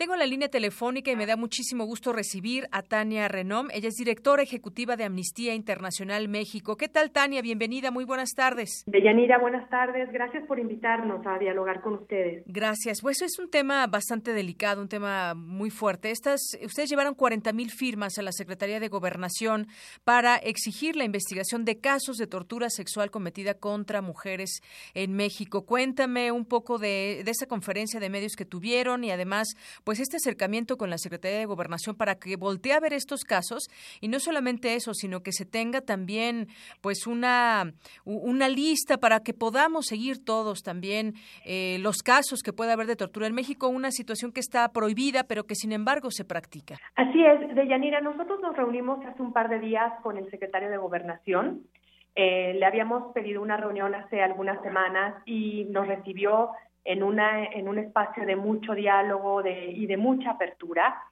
Tengo la línea telefónica y me da muchísimo gusto recibir a Tania Renom. Ella es directora ejecutiva de Amnistía Internacional México. ¿Qué tal, Tania? Bienvenida, muy buenas tardes. Deyanira, buenas tardes. Gracias por invitarnos a dialogar con ustedes. Gracias. Pues es un tema bastante delicado, un tema muy fuerte. Estas, ustedes llevaron 40 mil firmas a la Secretaría de Gobernación para exigir la investigación de casos de tortura sexual cometida contra mujeres en México. Cuéntame un poco de, de esa conferencia de medios que tuvieron y además, pues este acercamiento con la Secretaría de Gobernación para que voltee a ver estos casos y no solamente eso, sino que se tenga también pues una, una lista para que podamos seguir todos también eh, los casos que pueda haber de tortura en México, una situación que está prohibida pero que sin embargo se practica. Así es, Deyanira, nosotros nos reunimos hace un par de días con el secretario de Gobernación. Eh, le habíamos pedido una reunión hace algunas semanas y nos recibió en, una, en un espacio de mucho diálogo de, y de mucha apertura.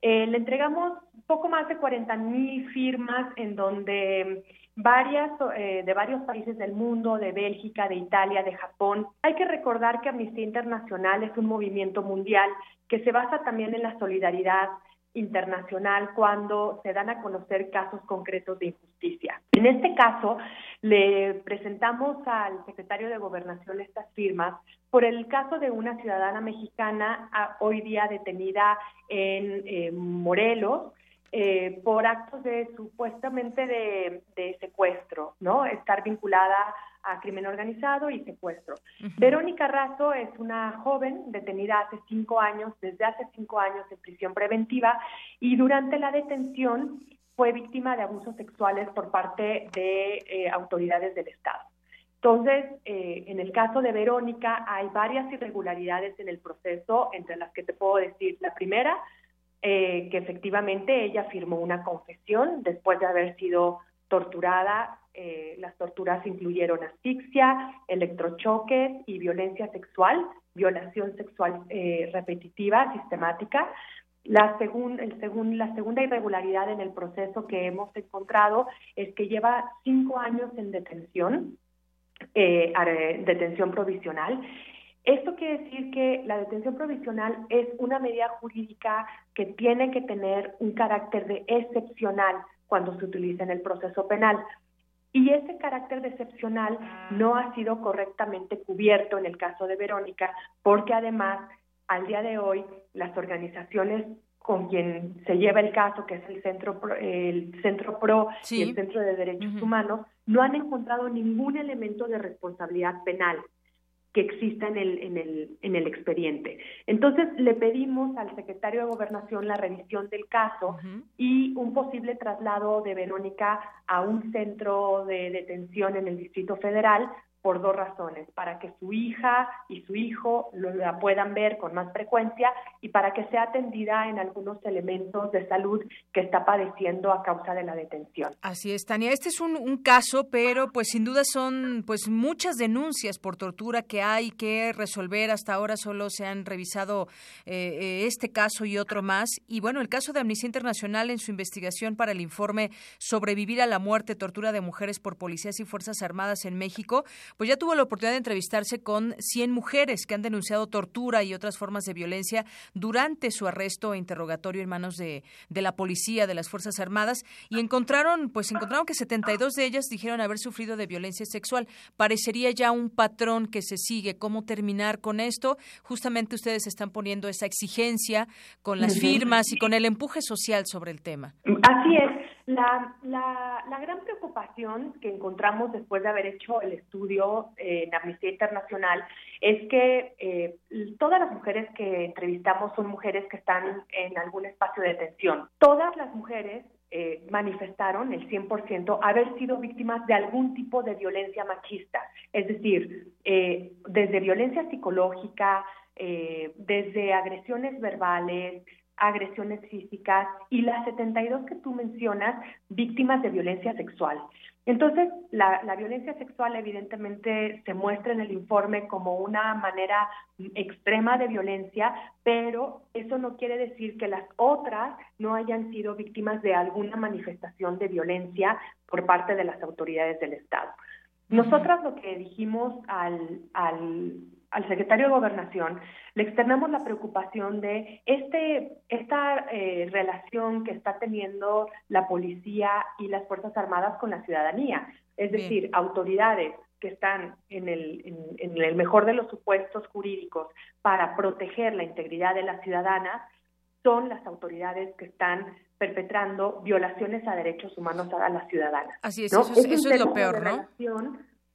Eh, le entregamos poco más de 40 mil firmas en donde varias eh, de varios países del mundo, de Bélgica, de Italia, de Japón. Hay que recordar que Amnistía Internacional es un movimiento mundial que se basa también en la solidaridad internacional cuando se dan a conocer casos concretos de injusticia. En este caso, le presentamos al secretario de Gobernación estas firmas por el caso de una ciudadana mexicana hoy día detenida en Morelos eh, por actos de supuestamente de, secuestro, ¿no? Estar vinculada a crimen organizado y secuestro. Verónica Razo es una joven detenida hace cinco años, desde hace cinco años en prisión preventiva y durante la detención fue víctima de abusos sexuales por parte de eh, autoridades del Estado. Entonces, eh, en el caso de Verónica hay varias irregularidades en el proceso, entre las que te puedo decir. La primera, eh, que efectivamente ella firmó una confesión después de haber sido torturada. Las torturas incluyeron asfixia, electrochoques y violencia sexual, violación sexual repetitiva, sistemática. La segunda irregularidad en el proceso que hemos encontrado es que lleva cinco años en detención, eh, detención provisional. Esto quiere decir que la detención provisional es una medida jurídica que tiene que tener un carácter de excepcional cuando se utiliza en el proceso penal. Y ese carácter de excepcional no ha sido correctamente cubierto en el caso de Verónica, porque además, al día de hoy, las organizaciones con quien se lleva el caso, que es el Centro Pro, el Centro Pro y el Centro de Derechos Humanos, no han encontrado ningún elemento de responsabilidad penal que exista en el, en, el, en el expediente. Entonces, le pedimos al secretario de Gobernación la revisión del caso y un posible traslado de Verónica a un centro de detención en el Distrito Federal por dos razones, para que su hija y su hijo la puedan ver con más frecuencia y para que sea atendida en algunos elementos de salud que está padeciendo a causa de la detención. Así es, Tania. Este es un, caso, pero pues sin duda son pues muchas denuncias por tortura que hay que resolver. Hasta ahora solo se han revisado eh, eh, este caso y otro más. Y bueno, el caso de Amnistía Internacional en su investigación para el informe Sobrevivir a la muerte, tortura de mujeres por policías y fuerzas armadas en México, pues ya tuvo la oportunidad de entrevistarse con 100 mujeres que han denunciado tortura y otras formas de violencia durante su arresto e interrogatorio en manos de, de la policía, de las Fuerzas Armadas, y encontraron, pues encontraron que 72 de ellas dijeron haber sufrido de violencia sexual. Parecería ya un patrón que se sigue. ¿Cómo terminar con esto? Justamente ustedes están poniendo esa exigencia con las firmas y con el empuje social sobre el tema. Así es. La, la, la, gran preocupación que encontramos después de haber hecho el estudio eh, en Amnistía Internacional es que eh, todas las mujeres que entrevistamos son mujeres que están en algún espacio de detención. Todas las mujeres eh, manifestaron, el 100%, haber sido víctimas de algún tipo de violencia machista, es decir, desde violencia psicológica, desde agresiones verbales, agresiones físicas y las 72 que tú mencionas, víctimas de violencia sexual. Entonces, la, violencia sexual evidentemente se muestra en el informe como una manera extrema de violencia, pero eso no quiere decir que las otras no hayan sido víctimas de alguna manifestación de violencia por parte de las autoridades del Estado. Nosotras lo que dijimos al, al al secretario de Gobernación, le externamos la preocupación de este, esta eh, relación que está teniendo la policía y las Fuerzas Armadas con la ciudadanía. Es decir, autoridades que están en el, en, el mejor de los supuestos jurídicos para proteger la integridad de las ciudadanas son las autoridades que están perpetrando violaciones a derechos humanos a las ciudadanas. Así es, eso, es, lo peor, ¿no?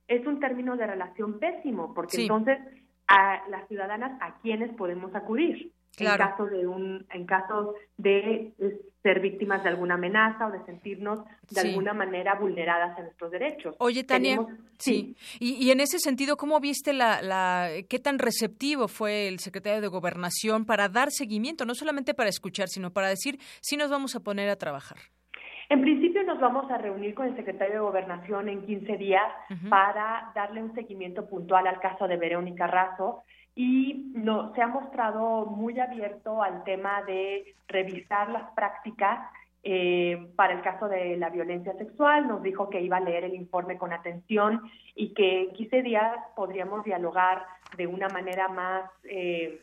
es un término de relación pésimo, porque entonces a las ciudadanas a quienes podemos acudir en caso de un en caso de ser víctimas de alguna amenaza o de sentirnos de alguna manera vulneradas en nuestros derechos. Oye, Tania, sí. Y, en ese sentido, ¿cómo viste la, la, qué tan receptivo fue el secretario de Gobernación para dar seguimiento, no solamente para escuchar, sino para decir si nos vamos a poner a trabajar? En principio nos vamos a reunir con el secretario de Gobernación en 15 días para darle un seguimiento puntual al caso de Verónica Razo y no, se ha mostrado muy abierto al tema de revisar las prácticas eh, para el caso de la violencia sexual. Nos dijo que iba a leer el informe con atención y que en 15 días podríamos dialogar de una manera más... Eh,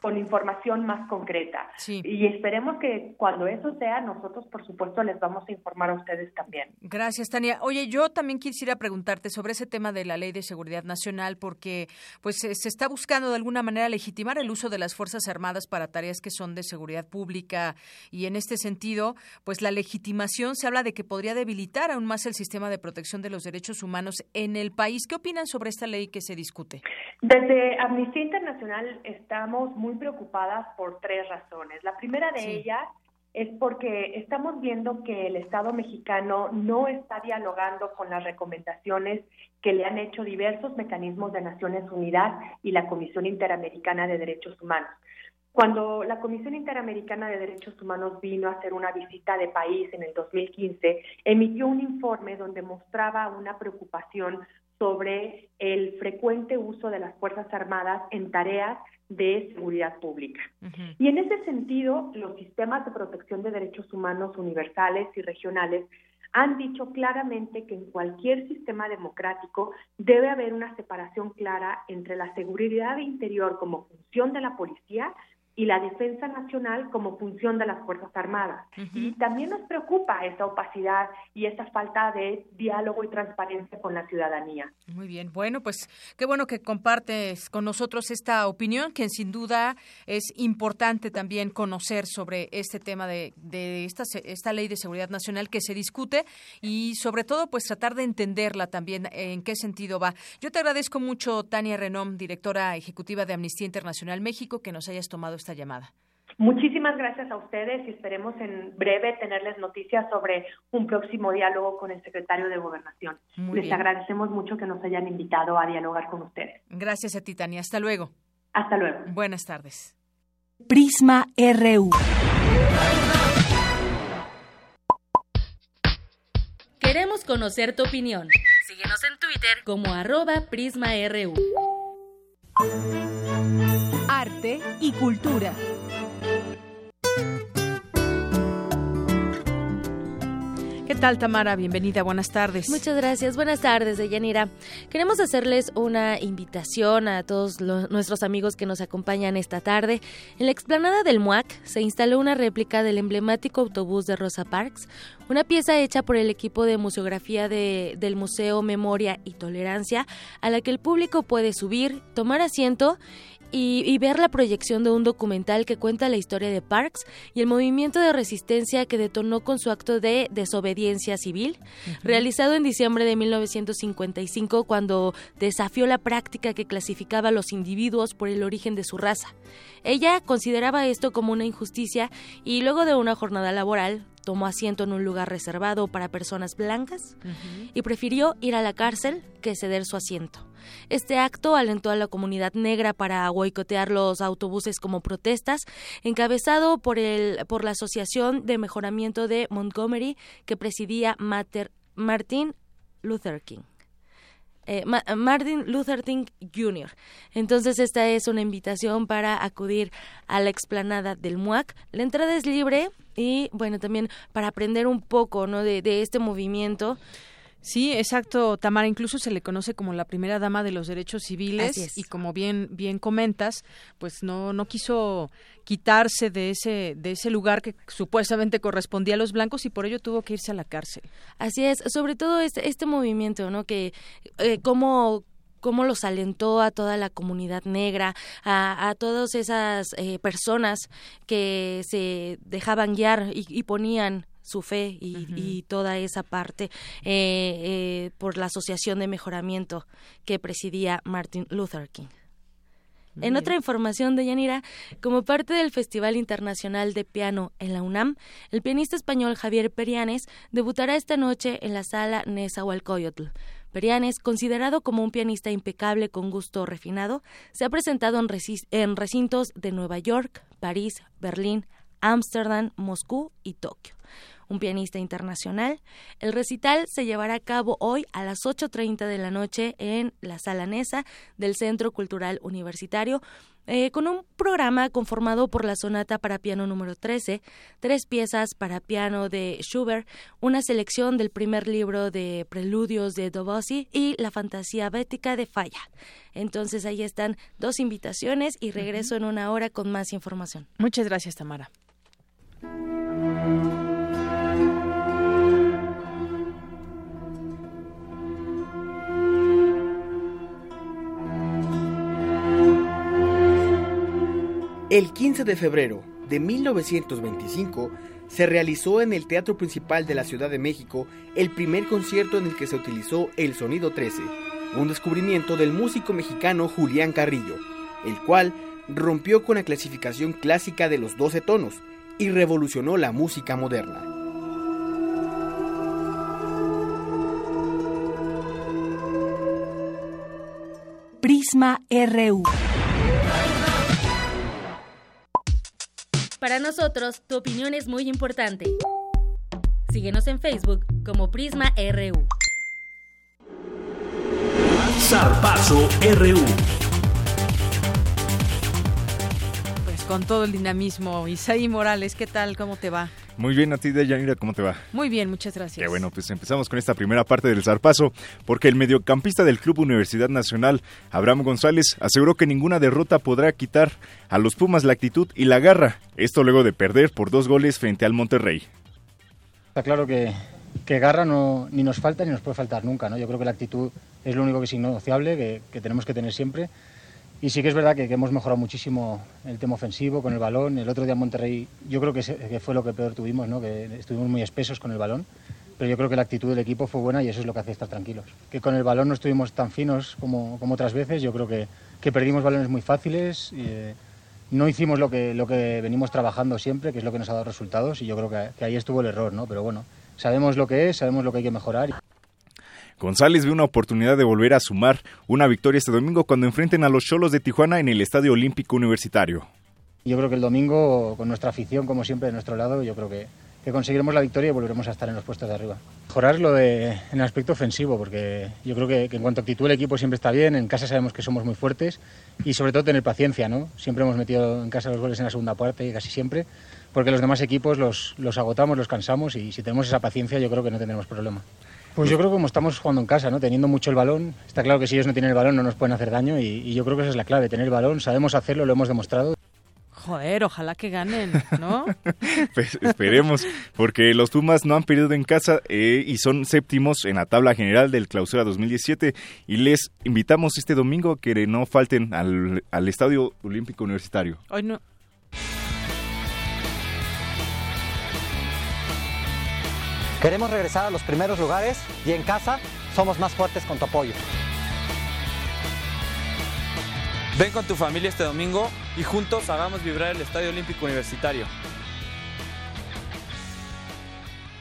con información más concreta. Y esperemos que cuando eso sea, nosotros, por supuesto, les vamos a informar a ustedes también. Gracias, Tania. Oye, yo también quisiera preguntarte sobre ese tema de la Ley de Seguridad Nacional, porque pues se está buscando de alguna manera legitimar el uso de las Fuerzas Armadas para tareas que son de seguridad pública y en este sentido, pues la legitimación se habla de que podría debilitar aún más el sistema de protección de los derechos humanos en el país. ¿Qué opinan sobre esta ley que se discute? Desde Amnistía Internacional estamos muy preocupadas por tres razones. La primera de ellas es porque estamos viendo que el Estado mexicano no está dialogando con las recomendaciones que le han hecho diversos mecanismos de Naciones Unidas y la Comisión Interamericana de Derechos Humanos. Cuando la Comisión Interamericana de Derechos Humanos vino a hacer una visita de país en el 2015, emitió un informe donde mostraba una preocupación sobre el frecuente uso de las Fuerzas Armadas en tareas de seguridad pública. Y en ese sentido, los sistemas de protección de derechos humanos universales y regionales han dicho claramente que en cualquier sistema democrático debe haber una separación clara entre la seguridad interior como función de la policía y la defensa nacional como función de las Fuerzas Armadas. Y también nos preocupa esa opacidad y esa falta de diálogo y transparencia con la ciudadanía. Muy bien, bueno, pues qué bueno que compartes con nosotros esta opinión, que sin duda es importante también conocer sobre este tema de, de esta, esta ley de seguridad nacional que se discute y sobre todo pues tratar de entenderla también en qué sentido va. Yo te agradezco mucho, Tania Renom, directora ejecutiva de Amnistía Internacional México, que nos hayas tomado esta llamada. Muchísimas gracias a ustedes y esperemos en breve tenerles noticias sobre un próximo diálogo con el secretario de Gobernación. Les agradecemos mucho que nos hayan invitado a dialogar con ustedes. Gracias a ti, Tania. Hasta luego. Hasta luego. Buenas tardes. Prisma RU. Queremos conocer tu opinión. Síguenos en Twitter como arroba PrismaRU arte y cultura. ¿Qué tal, Tamara? Bienvenida, buenas tardes. Muchas gracias, buenas tardes, Deyanira. Queremos hacerles una invitación a todos nuestros amigos que nos acompañan esta tarde. En la explanada del MUAC se instaló una réplica del emblemático autobús de Rosa Parks, una pieza hecha por el equipo de museografía del Museo Memoria y Tolerancia, a la que el público puede subir, tomar asiento y, ver la proyección de un documental que cuenta la historia de Parks y el movimiento de resistencia que detonó con su acto de desobediencia civil, realizado en diciembre de 1955 cuando desafió la práctica que clasificaba a los individuos por el origen de su raza. Ella consideraba esto como una injusticia y luego de una jornada laboral tomó asiento en un lugar reservado para personas blancas y prefirió ir a la cárcel que ceder su asiento. Este acto alentó a la comunidad negra para boicotear los autobuses como protestas, encabezado por, el, por la Asociación de Mejoramiento de Montgomery que presidía Martin Luther King. Eh, Martin Luther King Jr. Entonces esta es una invitación para acudir a la explanada del MUAC. La entrada es libre y bueno, también para aprender un poco ¿no? de, de este movimiento. Sí, exacto, Tamara. Incluso se le conoce como la primera dama de los derechos civiles y como bien bien comentas, pues no no quiso quitarse de ese de ese lugar que supuestamente correspondía a los blancos y por ello tuvo que irse a la cárcel. Así es, sobre todo este este movimiento, ¿no? Que eh, como cómo los alentó a toda la comunidad negra, a, a todas esas eh, personas que se dejaban guiar y ponían su fe y, toda esa parte eh, eh, por la Asociación de Mejoramiento que presidía Martin Luther King. En otra información de Yanira, como parte del Festival Internacional de Piano en la UNAM, el pianista español Javier Perianes debutará esta noche en la sala Nezahualcóyotl. Perianes, considerado como un pianista impecable con gusto refinado, se ha presentado en recintos de Nueva York, París, Berlín, Ámsterdam, Moscú y Tokio un pianista internacional. El recital se llevará a cabo hoy a las 8.30 de la noche en la Sala Nesa del Centro Cultural Universitario. Eh, con un programa conformado por la sonata para piano número 13, tres piezas para piano de Schubert, una selección del primer libro de preludios de Debussy y la fantasía bética de Falla. Entonces ahí están dos invitaciones y regreso en una hora con más información. Muchas gracias, Tamara. El 15 de febrero de 1925 se realizó en el Teatro Principal de la Ciudad de México el primer concierto en el que se utilizó el sonido 13, un descubrimiento del músico mexicano Julián Carrillo, el cual rompió con la clasificación clásica de los 12 tonos y revolucionó la música moderna. Prisma RU. Para nosotros, tu opinión es muy importante. Síguenos en Facebook como Prisma RU. Zarpazo RU. Pues con todo el dinamismo. Isaí Morales, ¿qué tal? ¿Cómo te va? Muy bien, a ti, Deyanira, ¿cómo te va? Muy bien, muchas gracias. Qué bueno, pues empezamos con esta primera parte del zarpazo, porque el mediocampista del Club Universidad Nacional, Abraham González, aseguró que ninguna derrota podrá quitar a los Pumas la actitud y la garra. Esto luego de perder por dos goles frente al Monterrey. Está claro que, que garra no, ni nos falta ni nos puede faltar nunca, ¿no? Yo creo que la actitud es lo único que es innegociable, que, que tenemos que tener siempre y sí que es verdad que, hemos mejorado muchísimo el tema ofensivo con el balón. El otro día en Monterrey yo creo que, fue lo que peor tuvimos, ¿no? que estuvimos muy espesos con el balón. Pero yo creo que la actitud del equipo fue buena y eso es lo que hace estar tranquilos. Que con el balón no estuvimos tan finos como, como otras veces. Yo creo que, que perdimos balones muy fáciles. Eh, no hicimos lo que, lo que venimos trabajando siempre, que es lo que nos ha dado resultados. Y yo creo que ahí estuvo el error, ¿no? Pero bueno, sabemos lo que es, sabemos lo que hay que mejorar. González ve una oportunidad de volver a sumar una victoria este domingo cuando enfrenten a los Cholos de Tijuana en el Estadio Olímpico Universitario. Yo creo que el domingo, con nuestra afición, como siempre, de nuestro lado, yo creo que, conseguiremos la victoria y volveremos a estar en los puestos de arriba. Mejorar lo de, en el aspecto ofensivo, porque yo creo que, en cuanto a actitud el equipo siempre está bien, en casa sabemos que somos muy fuertes y sobre todo tener paciencia, ¿no? Siempre hemos metido en casa los goles en la segunda parte, casi siempre, porque los demás equipos los, los agotamos, los cansamos y si tenemos esa paciencia yo creo que no tendremos problema. Pues yo creo que como estamos jugando en casa, ¿no? teniendo mucho el balón, está claro que si ellos no tienen el balón no nos pueden hacer daño y, yo creo que esa es la clave, tener el balón, sabemos hacerlo, lo hemos demostrado. Joder, ojalá que ganen, ¿no? pues esperemos, porque los Pumas no han perdido en casa eh, y son séptimos en la tabla general del Clausura 2017 y les invitamos este domingo que no falten al, al Estadio Olímpico Universitario. Hoy no, Queremos regresar a los primeros lugares y en casa somos más fuertes con tu apoyo. Ven con tu familia este domingo y juntos hagamos vibrar el Estadio Olímpico Universitario.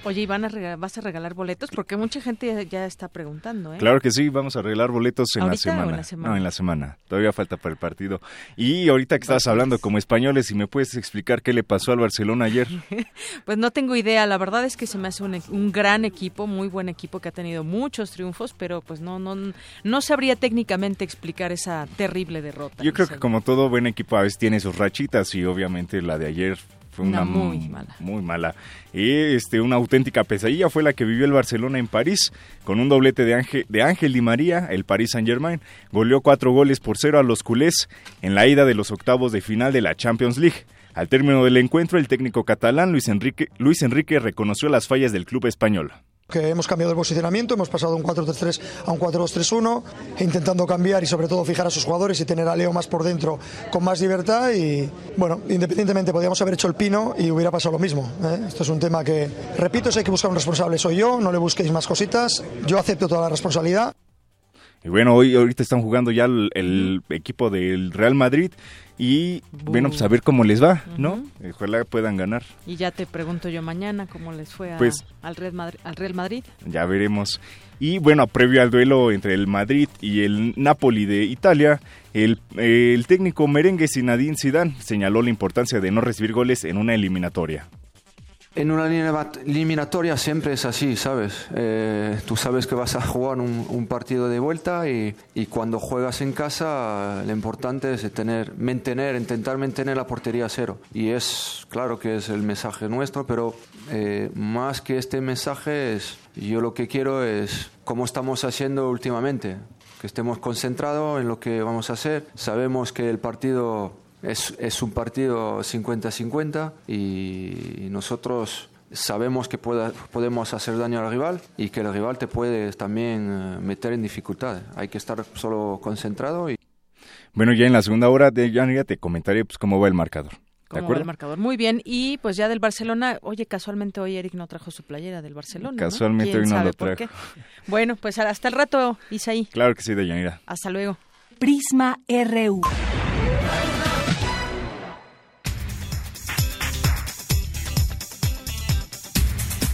Oye, Iván, ¿vas a regalar boletos? Porque mucha gente ya está preguntando, ¿eh? Claro que sí, vamos a regalar boletos en la semana. en la semana? No, en la semana. Todavía falta para el partido. Y ahorita que estabas hablando como españoles, si me puedes explicar qué le pasó al Barcelona ayer. pues no tengo idea. La verdad es que se me hace un, un, gran equipo, muy buen equipo que ha tenido muchos triunfos, pero pues no, no, no sabría técnicamente explicar esa terrible derrota. Yo creo que como todo buen equipo a veces tiene sus rachitas y obviamente la de ayer fue una, muy mala. Muy mala. Y este, una auténtica pesadilla fue la que vivió el Barcelona en París, con un doblete de Ángel, de Ángel Di María, el Paris Saint-Germain, goleó cuatro goles por cero a los culés en la ida de los octavos de final de la Champions League. Al término del encuentro, el técnico catalán Luis Enrique, Luis Enrique reconoció las fallas del club español que hemos cambiado el posicionamiento, hemos pasado de un 4-3-3 a un 4-2-3-1, intentando cambiar y sobre todo fijar a sus jugadores y tener a Leo más por dentro con más libertad y bueno, independientemente podíamos haber hecho el pino y hubiera pasado lo mismo. ¿eh? Esto es un tema que, repito, si hay que buscar un responsable soy yo, no le busquéis más cositas, yo acepto toda la responsabilidad. Y bueno, hoy ahorita están jugando ya el, equipo del Real Madrid y bueno, pues a ver cómo les va, ¿no? Ojalá puedan ganar. Y ya te pregunto yo mañana cómo les fue pues al, Real Madrid, al Real Madrid. Ya veremos. Y bueno, previo al duelo entre el Madrid y el Napoli de Italia, el, el técnico merengue Zinedine Zidane señaló la importancia de no recibir goles en una eliminatoria. En una eliminatoria siempre es así, ¿sabes? Eh, tú sabes que vas a jugar un, partido de vuelta y, cuando juegas en casa lo importante es tener, mantener, intentar mantener la portería a cero. Y es claro que es el mensaje nuestro, pero eh, más que este mensaje es, yo lo que quiero es cómo estamos haciendo últimamente, que estemos concentrados en lo que vamos a hacer. Sabemos que el partido es, es un partido 50-50 y nosotros sabemos que podemos hacer daño al rival y que el rival te puede también eh, meter en dificultad. Hay que estar solo concentrado. Y... Bueno, ya en la segunda hora de ya te comentaré pues, cómo va el marcador. ¿Cómo va el marcador? Muy bien. Y pues ya del Barcelona, oye, casualmente hoy Eric no trajo su playera del Barcelona. Casualmente hoy no lo trajo. Bueno, pues hasta el rato, Isaí. Claro que sí, Deyanira. Hasta luego. Prisma RU.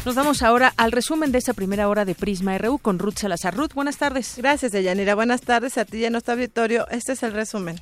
Nos vamos ahora al resumen de esta primera hora de Prisma RU con Ruth Salazar. Ruth, buenas tardes. Gracias, Deyanira. Buenas tardes a ti y a nuestro auditorio. Este es el resumen.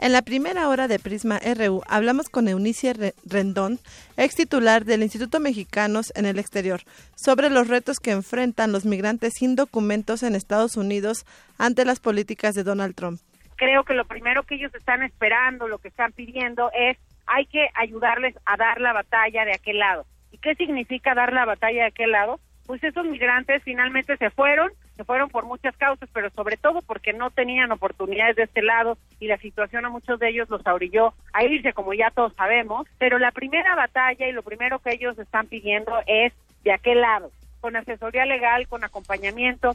En la primera hora de Prisma RU hablamos con Eunice Rendón, ex titular del Instituto Mexicanos en el Exterior, sobre los retos que enfrentan los migrantes sin documentos en Estados Unidos ante las políticas de Donald Trump. Creo que lo primero que ellos están esperando, lo que están pidiendo es hay que ayudarles a dar la batalla de aquel lado. ¿Y qué significa dar la batalla de aquel lado? Pues esos migrantes finalmente se fueron, se fueron por muchas causas, pero sobre todo porque no tenían oportunidades de este lado y la situación a muchos de ellos los orilló a irse, como ya todos sabemos. Pero la primera batalla y lo primero que ellos están pidiendo es de aquel lado, con asesoría legal, con acompañamiento,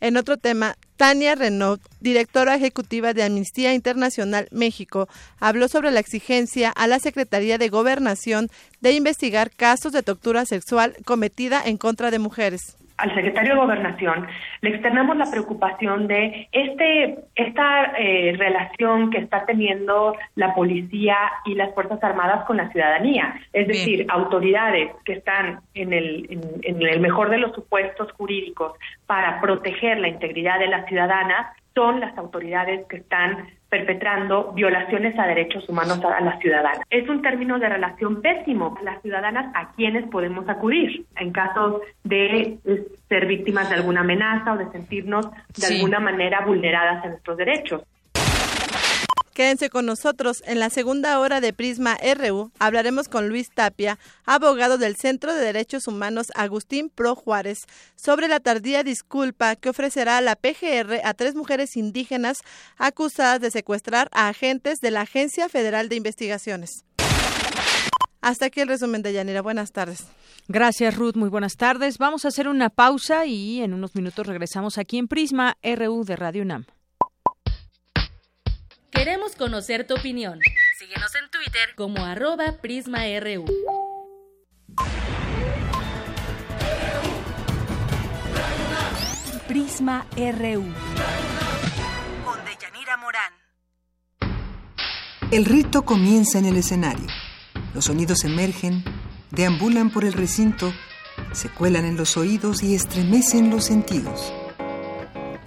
en otro tema, Tania Renaud, directora ejecutiva de Amnistía Internacional México, habló sobre la exigencia a la Secretaría de Gobernación de investigar casos de tortura sexual cometida en contra de mujeres al secretario de Gobernación le externamos la preocupación de este esta eh, relación que está teniendo la policía y las fuerzas armadas con la ciudadanía, es decir, autoridades que están en el en el mejor de los supuestos jurídicos para proteger la integridad de las ciudadanas son las autoridades que están perpetrando violaciones a derechos humanos a las ciudadanas. Es un término de relación pésimo a las ciudadanas a quienes podemos acudir en casos de ser víctimas de alguna amenaza o de sentirnos de alguna manera vulneradas en nuestros derechos. Quédense con nosotros. En la segunda hora de Prisma RU hablaremos con Luis Tapia, abogado del Centro de Derechos Humanos Agustín Pro Juárez, sobre la tardía disculpa que ofrecerá la PGR a tres mujeres indígenas acusadas de secuestrar a agentes de la Agencia Federal de Investigaciones. Hasta aquí el resumen de Yanira. Buenas tardes. Gracias, Ruth. Muy buenas tardes. Vamos a hacer una pausa y en unos minutos regresamos aquí en Prisma RU de Radio UNAM. Queremos conocer tu opinión. Síguenos en Twitter como arroba PrismaRU. Prisma RU. Con Deyanira Morán. El rito comienza en el escenario. Los sonidos emergen, deambulan por el recinto, se cuelan en los oídos y estremecen los sentidos.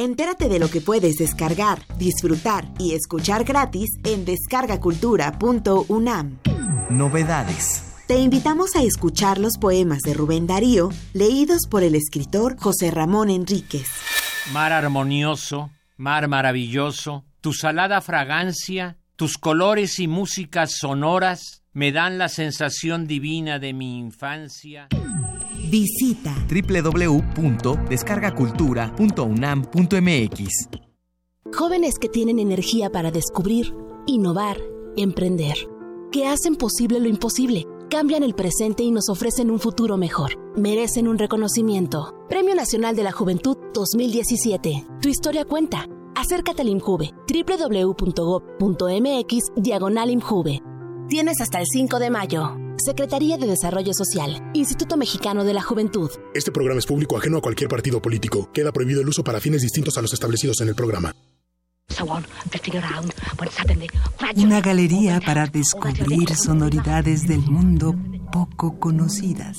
Entérate de lo que puedes descargar, disfrutar y escuchar gratis en descargacultura.unam. Novedades. Te invitamos a escuchar los poemas de Rubén Darío, leídos por el escritor José Ramón Enríquez. Mar armonioso, mar maravilloso, tu salada fragancia, tus colores y músicas sonoras me dan la sensación divina de mi infancia. Visita www.descargacultura.unam.mx. Jóvenes que tienen energía para descubrir, innovar, emprender, que hacen posible lo imposible, cambian el presente y nos ofrecen un futuro mejor. Merecen un reconocimiento. Premio Nacional de la Juventud 2017. Tu historia cuenta. Acércate al IMJUVE. www.gov.mx Diagonal IMJUVE. Tienes hasta el 5 de mayo. Secretaría de Desarrollo Social, Instituto Mexicano de la Juventud. Este programa es público ajeno a cualquier partido político. Queda prohibido el uso para fines distintos a los establecidos en el programa. Una galería para descubrir sonoridades del mundo poco conocidas.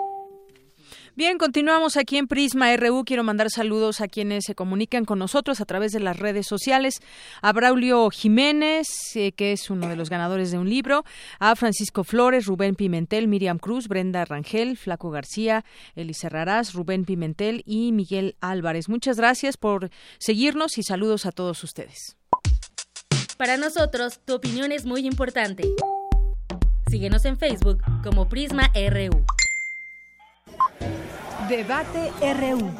Bien, continuamos aquí en Prisma RU. Quiero mandar saludos a quienes se comunican con nosotros a través de las redes sociales. A Braulio Jiménez, eh, que es uno de los ganadores de un libro. A Francisco Flores, Rubén Pimentel, Miriam Cruz, Brenda Rangel, Flaco García, Elise Raraz, Rubén Pimentel y Miguel Álvarez. Muchas gracias por seguirnos y saludos a todos ustedes. Para nosotros, tu opinión es muy importante. Síguenos en Facebook como Prisma RU. Debate RU.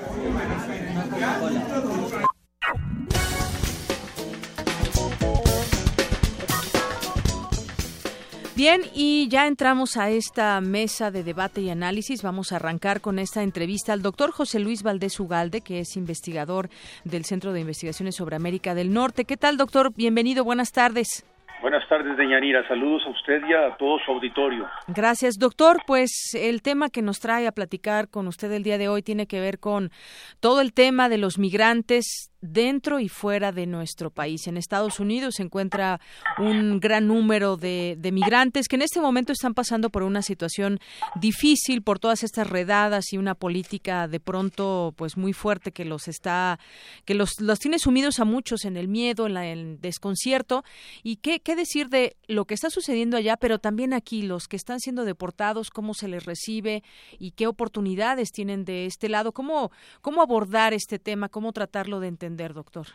Bien, y ya entramos a esta mesa de debate y análisis. Vamos a arrancar con esta entrevista al doctor José Luis Valdés Ugalde, que es investigador del Centro de Investigaciones sobre América del Norte. ¿Qué tal, doctor? Bienvenido, buenas tardes. Buenas tardes, Deñanira. Saludos a usted y a todo su auditorio. Gracias, doctor. Pues el tema que nos trae a platicar con usted el día de hoy tiene que ver con todo el tema de los migrantes dentro y fuera de nuestro país. En Estados Unidos se encuentra un gran número de, migrantes que en este momento están pasando por una situación difícil por todas estas redadas y una política de pronto pues muy fuerte que los está que los, los tiene sumidos a muchos en el miedo, en, en el desconcierto. Y qué, qué decir de lo que está sucediendo allá, pero también aquí los que están siendo deportados, cómo se les recibe y qué oportunidades tienen de este lado, cómo cómo abordar este tema, cómo tratarlo de entender doctor?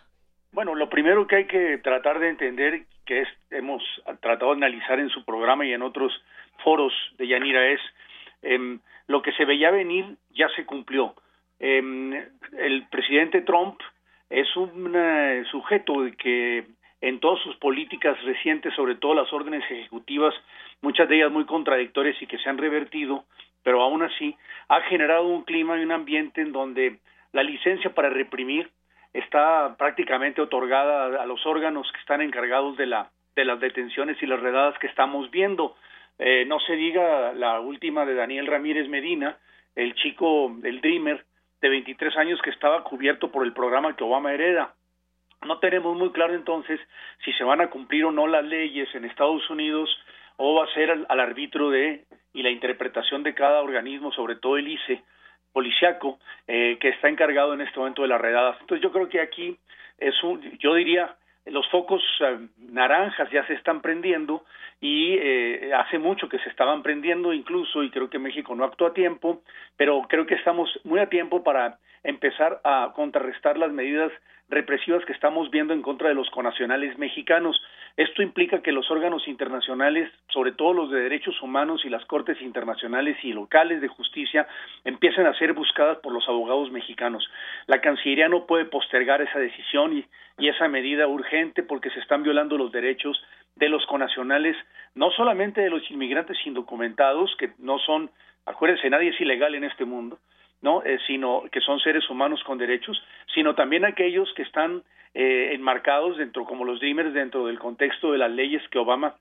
Bueno, lo primero que hay que tratar de entender, que es, hemos tratado de analizar en su programa y en otros foros de Yanira, es eh, lo que se veía venir ya se cumplió. Eh, el presidente Trump es un uh, sujeto que en todas sus políticas recientes, sobre todo las órdenes ejecutivas, muchas de ellas muy contradictorias y que se han revertido, pero aún así ha generado un clima y un ambiente en donde la licencia para reprimir está prácticamente otorgada a los órganos que están encargados de la de las detenciones y las redadas que estamos viendo. Eh, no se diga la última de Daniel Ramírez Medina, el chico, del Dreamer, de 23 años que estaba cubierto por el programa que Obama hereda. No tenemos muy claro entonces si se van a cumplir o no las leyes en Estados Unidos o va a ser al, al arbitro de y la interpretación de cada organismo, sobre todo el ICE, policiaco eh, que está encargado en este momento de las redadas. Entonces yo creo que aquí es un, yo diría, los focos eh, naranjas ya se están prendiendo y eh, hace mucho que se estaban prendiendo incluso y creo que México no actuó a tiempo, pero creo que estamos muy a tiempo para empezar a contrarrestar las medidas represivas que estamos viendo en contra de los conacionales mexicanos. Esto implica que los órganos internacionales, sobre todo los de derechos humanos y las cortes internacionales y locales de justicia, empiecen a ser buscadas por los abogados mexicanos. La Cancillería no puede postergar esa decisión y, y esa medida urgente porque se están violando los derechos de los conacionales, no solamente de los inmigrantes indocumentados, que no son, acuérdense, nadie es ilegal en este mundo, no eh, sino que son seres humanos con derechos sino también aquellos que están eh, enmarcados dentro como los dreamers dentro del contexto de las leyes que Obama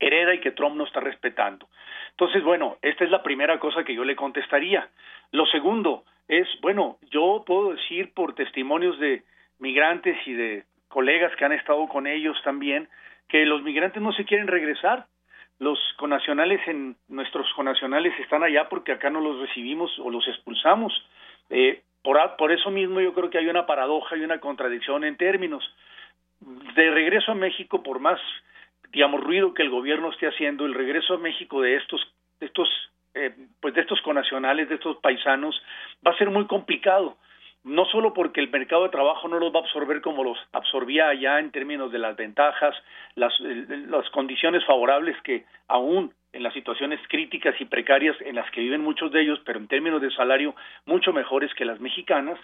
hereda y que Trump no está respetando. Entonces bueno esta es la primera cosa que yo le contestaría. Lo segundo es bueno yo puedo decir por testimonios de migrantes y de colegas que han estado con ellos también que los migrantes no se quieren regresar los conacionales en nuestros conacionales están allá porque acá no los recibimos o los expulsamos. Eh, por, por eso mismo yo creo que hay una paradoja y una contradicción en términos. De regreso a México, por más, digamos, ruido que el gobierno esté haciendo, el regreso a México de estos, estos, eh, pues de estos conacionales, de estos paisanos, va a ser muy complicado no solo porque el mercado de trabajo no los va a absorber como los absorbía allá en términos de las ventajas, las, las condiciones favorables que aún en las situaciones críticas y precarias en las que viven muchos de ellos, pero en términos de salario mucho mejores que las mexicanas,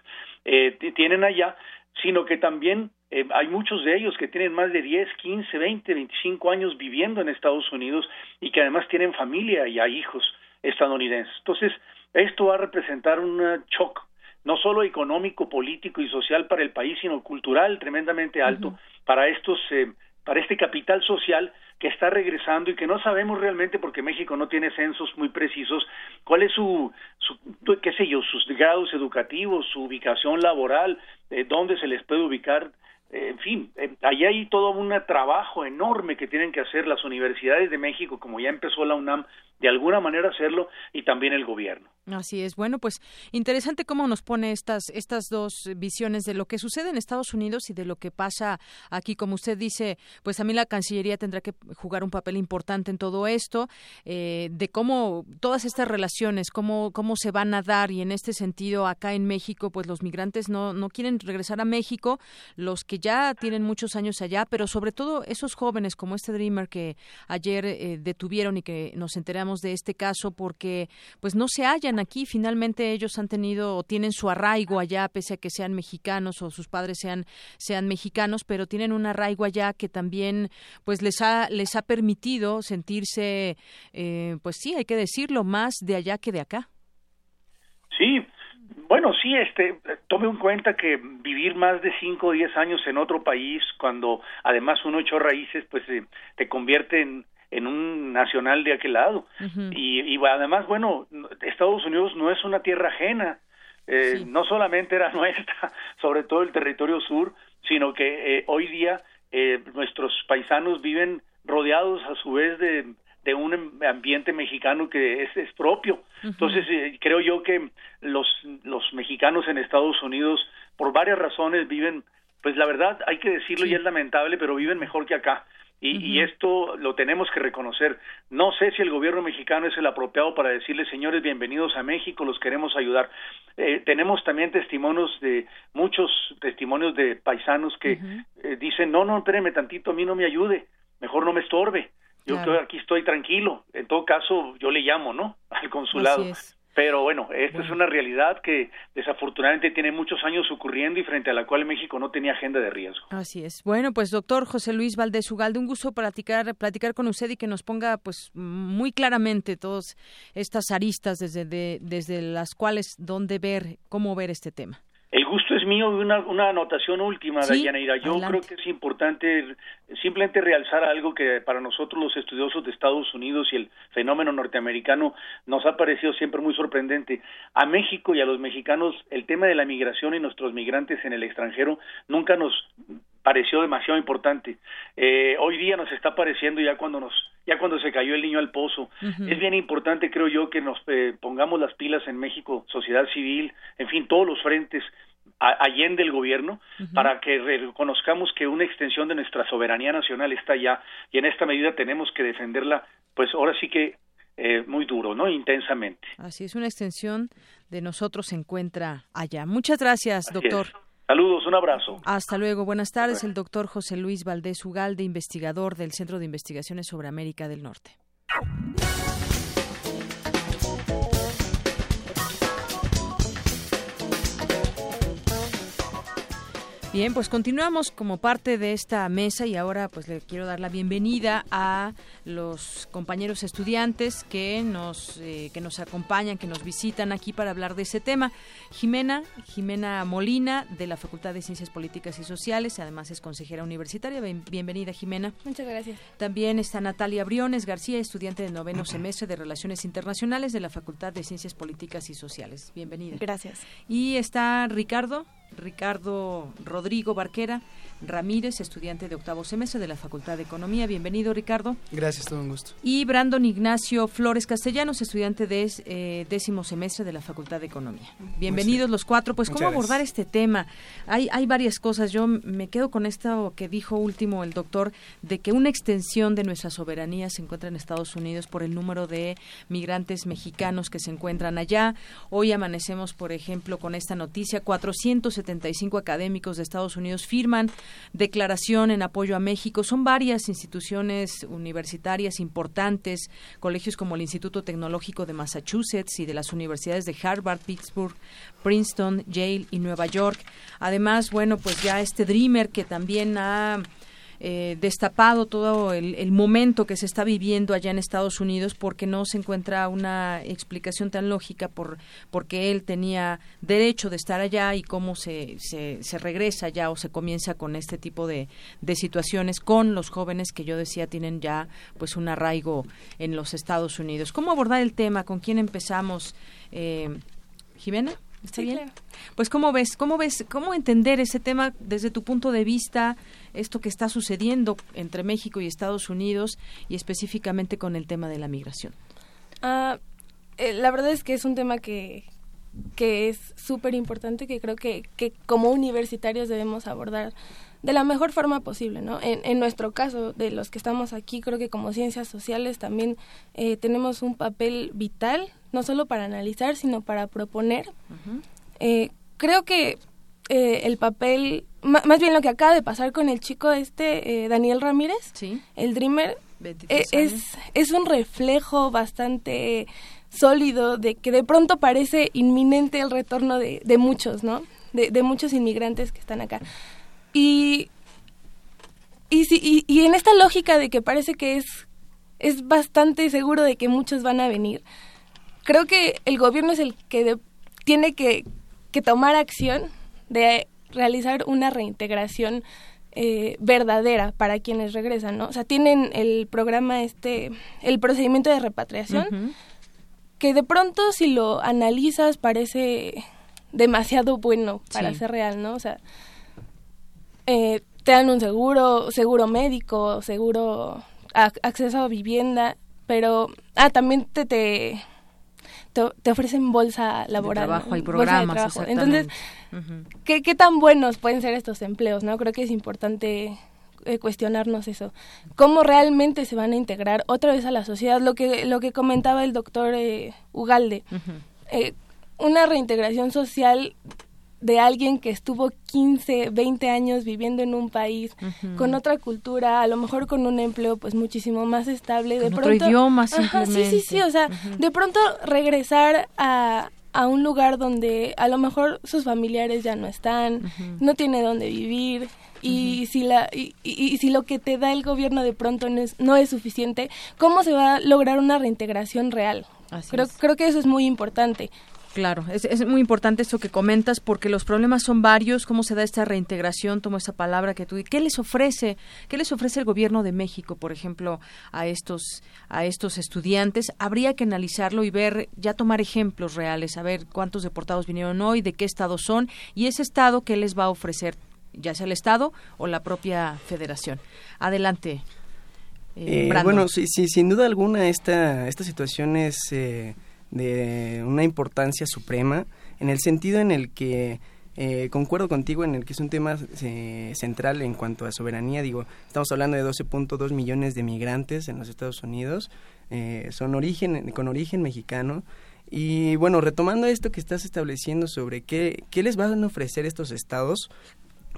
eh, tienen allá, sino que también eh, hay muchos de ellos que tienen más de 10, 15, 20, 25 años viviendo en Estados Unidos y que además tienen familia y hay hijos estadounidenses. Entonces, esto va a representar un shock no solo económico, político y social para el país, sino cultural tremendamente alto para estos eh, para este capital social que está regresando y que no sabemos realmente porque México no tiene censos muy precisos cuál es su, su qué sé yo sus grados educativos su ubicación laboral eh, dónde se les puede ubicar en fin, ahí hay todo un trabajo enorme que tienen que hacer las universidades de México, como ya empezó la UNAM, de alguna manera hacerlo, y también el gobierno. Así es. Bueno, pues interesante cómo nos pone estas, estas dos visiones de lo que sucede en Estados Unidos y de lo que pasa aquí. Como usted dice, pues mí la Cancillería tendrá que jugar un papel importante en todo esto, eh, de cómo todas estas relaciones, cómo, cómo se van a dar y en este sentido acá en México, pues los migrantes no, no quieren regresar a México, los que ya tienen muchos años allá, pero sobre todo esos jóvenes como este Dreamer que ayer eh, detuvieron y que nos enteramos de este caso porque pues no se hallan aquí. Finalmente ellos han tenido o tienen su arraigo allá, pese a que sean mexicanos o sus padres sean, sean mexicanos, pero tienen un arraigo allá que también pues les ha, les ha permitido sentirse, eh, pues sí, hay que decirlo, más de allá que de acá. Sí, bueno, sí, este, tome en cuenta que vivir más de 5 o 10 años en otro país, cuando además uno echó raíces, pues eh, te convierte en, en un nacional de aquel lado. y, y, además, bueno, Estados Unidos no es una tierra ajena, eh, no solamente era nuestra, sobre todo el territorio sur, sino que eh, hoy día eh, nuestros paisanos viven rodeados a su vez de, de un ambiente mexicano que es, es propio. Entonces, eh, creo yo que los, los mexicanos en Estados Unidos, por varias razones, viven, pues la verdad, hay que decirlo y es lamentable, pero viven mejor que acá. Y, esto lo tenemos que reconocer. No sé si el gobierno mexicano es el apropiado para decirles, señores, bienvenidos a México, los queremos ayudar. Eh, tenemos también testimonios de muchos testimonios de paisanos que eh, dicen, no, no, espéreme tantito, a mí no me ayude, mejor no me estorbe. Yo aquí estoy tranquilo. En todo caso, yo le llamo, ¿no? Al consulado. Pero bueno, esta es una realidad que desafortunadamente tiene muchos años ocurriendo y frente a la cual México no tenía agenda de riesgo. Así es. Bueno, pues doctor José Luis Valdés Ugalde, un gusto platicar, platicar con usted y que nos ponga pues muy claramente todas estas aristas desde, desde las cuales dónde ver, cómo ver este tema. El gusto es mío una, una anotación última, ¿Sí? Yo creo que es importante simplemente realzar algo que para nosotros los estudiosos de Estados Unidos y el fenómeno norteamericano nos ha parecido siempre muy sorprendente. A México y a los mexicanos el tema de la migración y nuestros migrantes en el extranjero nunca nos pareció demasiado importante. Eh, hoy día nos está pareciendo ya cuando nos ya cuando se cayó el niño al pozo. Es bien importante, creo yo, que nos eh, pongamos las pilas en México, sociedad civil, en fin, todos los frentes allende el gobierno para que reconozcamos que una extensión de nuestra soberanía nacional está allá y en esta medida tenemos que defenderla pues ahora sí que eh, muy duro, ¿no? Intensamente. Así es, una extensión de nosotros se encuentra allá. Muchas gracias, doctor. Saludos, un abrazo. Hasta luego. Buenas tardes, el doctor José Luis Valdés Ugalde, investigador del Centro de Investigaciones sobre América del Norte. Bien, pues continuamos como parte de esta mesa y ahora pues le quiero dar la bienvenida a los compañeros estudiantes que nos eh, que nos acompañan, que nos visitan aquí para hablar de ese tema. Jimena, Jimena Molina de la Facultad de Ciencias Políticas y Sociales, además es consejera universitaria. bienvenida, Jimena. Muchas gracias. También está Natalia Briones García, estudiante de noveno semestre de Relaciones Internacionales de la Facultad de Ciencias Políticas y Sociales. Bienvenida. Gracias. Y está Ricardo Ricardo Rodrigo Barquera Ramírez, estudiante de octavo semestre de la Facultad de Economía. Bienvenido, Ricardo. Gracias, todo un gusto. Y Brandon Ignacio Flores Castellanos, estudiante de eh, décimo semestre de la Facultad de Economía. Bienvenidos los cuatro. Pues, ¿cómo abordar este tema? Hay, hay varias cosas. Yo me quedo con esto que dijo último el doctor, de que una extensión de nuestra soberanía se encuentra en Estados Unidos por el número de migrantes mexicanos que se encuentran allá. Hoy amanecemos, por ejemplo, con esta noticia. 475 académicos de Estados Unidos firman declaración en apoyo a México. Son varias instituciones universitarias importantes, colegios como el Instituto Tecnológico de Massachusetts y de las universidades de Harvard, Pittsburgh, Princeton, Yale y Nueva York. Además, bueno, pues ya este Dreamer que también ha eh, destapado todo el, momento que se está viviendo allá en Estados Unidos porque no se encuentra una explicación tan lógica por porque él tenía derecho de estar allá y cómo se, se, se regresa ya o se comienza con este tipo de, de, situaciones con los jóvenes que yo decía tienen ya pues un arraigo en los Estados Unidos. ¿Cómo abordar el tema? ¿Con quién empezamos? Eh, Jimena. ¿Está bien? Pues cómo ves, cómo ves, cómo entender ese tema desde tu punto de vista, esto que está sucediendo entre México y Estados Unidos y específicamente con el tema de la migración. Ah, eh, la verdad es que es un tema que, que es súper importante, que creo que, que como universitarios debemos abordar de la mejor forma posible, ¿no? En, en, nuestro caso, de los que estamos aquí, creo que como ciencias sociales también eh, tenemos un papel vital, no solo para analizar, sino para proponer. eh, creo que eh, el papel, más bien lo que acaba de pasar con el chico este, eh, Daniel Ramírez, el Dreamer, es, es un reflejo bastante sólido de que de pronto parece inminente el retorno de, de muchos, ¿no? De, de muchos inmigrantes que están acá. Y, y, si, y, y, en esta lógica de que parece que es, es bastante seguro de que muchos van a venir, creo que el gobierno es el que de, tiene que, que, tomar acción de realizar una reintegración eh, verdadera para quienes regresan, ¿no? O sea, tienen el programa este, el procedimiento de repatriación, uh -huh. que de pronto si lo analizas parece demasiado bueno para sí. ser real, ¿no? O sea, eh, te dan un seguro, seguro médico, seguro a, acceso a vivienda, pero ah también te te, te, ofrecen bolsa laboral, de trabajo ¿no? y programas, trabajo. entonces uh -huh. ¿qué, qué tan buenos pueden ser estos empleos, no creo que es importante eh, cuestionarnos eso, cómo realmente se van a integrar otra vez a la sociedad, lo que lo que comentaba el doctor eh, Ugalde, uh -huh. una reintegración social de alguien que estuvo 15, 20 años viviendo en un país uh -huh. con otra cultura, a lo mejor con un empleo pues muchísimo más estable, con de otro pronto idioma ajá, sí, sí, sí, o sea, uh -huh. de pronto regresar a a un lugar donde a lo mejor sus familiares ya no están, uh -huh. no tiene dónde vivir y si la y, y, y, si lo que te da el gobierno de pronto no es, no es suficiente, ¿cómo se va a lograr una reintegración real? Así creo es. creo que eso es muy importante. Claro, es, es, muy importante esto que comentas porque los problemas son varios. ¿Cómo se da esta reintegración? Tomo esa palabra que tú. ¿Qué les ofrece? ¿Qué les ofrece el gobierno de México, por ejemplo, a estos a estos estudiantes? Habría que analizarlo y ver, ya tomar ejemplos reales, a ver cuántos deportados vinieron hoy, de qué estado son y ese estado qué les va a ofrecer, ya sea el estado o la propia Federación. Adelante. Eh, eh, bueno, sí, sí, sin duda alguna esta esta situación es eh, de una importancia suprema en el sentido en el que eh, concuerdo contigo en el que es un tema eh, central en cuanto a soberanía. Digo, estamos hablando de 12.2 millones de migrantes en los Estados Unidos, eh, son origen, con origen mexicano. Y bueno, retomando esto que estás estableciendo sobre qué, qué les van a ofrecer estos estados,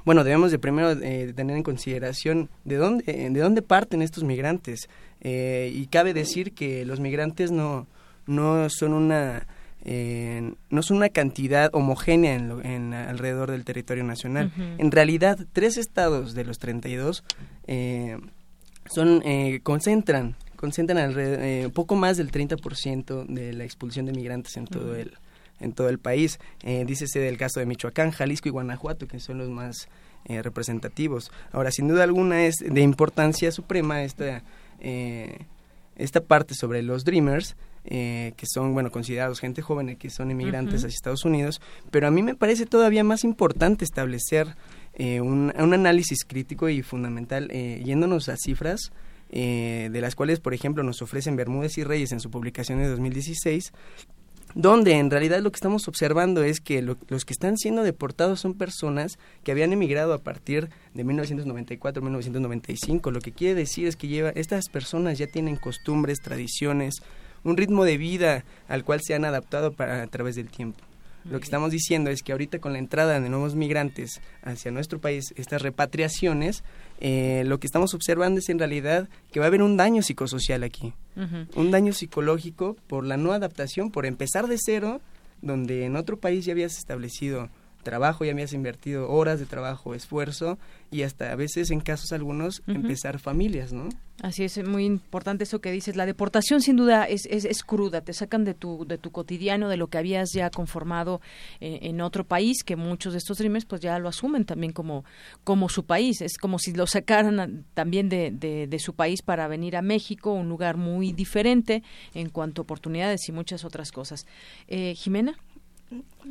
bueno, debemos de primero eh, tener en consideración de dónde, de dónde parten estos migrantes. Y cabe decir que los migrantes no, no son una eh, no son una cantidad homogénea en, lo, en alrededor del territorio nacional. Uh -huh. En realidad, tres estados de los 32 eh, son eh, concentran concentran alrededor, eh, poco más del 30% de la expulsión de migrantes en todo uh -huh. el en todo el país. Eh, dícese del caso de Michoacán, Jalisco y Guanajuato, que son los más eh, representativos. Ahora, sin duda alguna es de importancia suprema esta eh, esta parte sobre los Dreamers, eh, que son, bueno, considerados gente joven, que son inmigrantes uh -huh. hacia Estados Unidos, pero a mí me parece todavía más importante establecer eh, un, un, análisis crítico y fundamental, eh, yéndonos a cifras, eh, de las cuales, por ejemplo, nos ofrecen Bermúdez y Reyes en su publicación de 2016, donde en realidad lo que estamos observando es que lo, los que están siendo deportados son personas que habían emigrado a partir de 1994-1995. Lo que quiere decir es que lleva, estas personas ya tienen costumbres, tradiciones, un ritmo de vida al cual se han adaptado para, a través del tiempo. Lo que estamos diciendo es que ahorita con la entrada de nuevos migrantes hacia nuestro país, estas repatriaciones, eh, lo que estamos observando es en realidad que va a haber un daño psicosocial aquí, uh -huh. un daño psicológico por la no adaptación, por empezar de cero, donde en otro país ya habías establecido trabajo, ya habías invertido horas de trabajo, esfuerzo y hasta a veces en casos algunos uh -huh. empezar familias, ¿no? Así es, muy importante eso que dices. La deportación sin duda es, es, es cruda, te sacan de tu, de tu cotidiano, de lo que habías ya conformado eh, en otro país, que muchos de estos dreamers pues ya lo asumen también como, como su país. Es como si lo sacaran a, también de, de, de su país para venir a México, un lugar muy diferente en cuanto a oportunidades y muchas otras cosas. Eh, Jimena.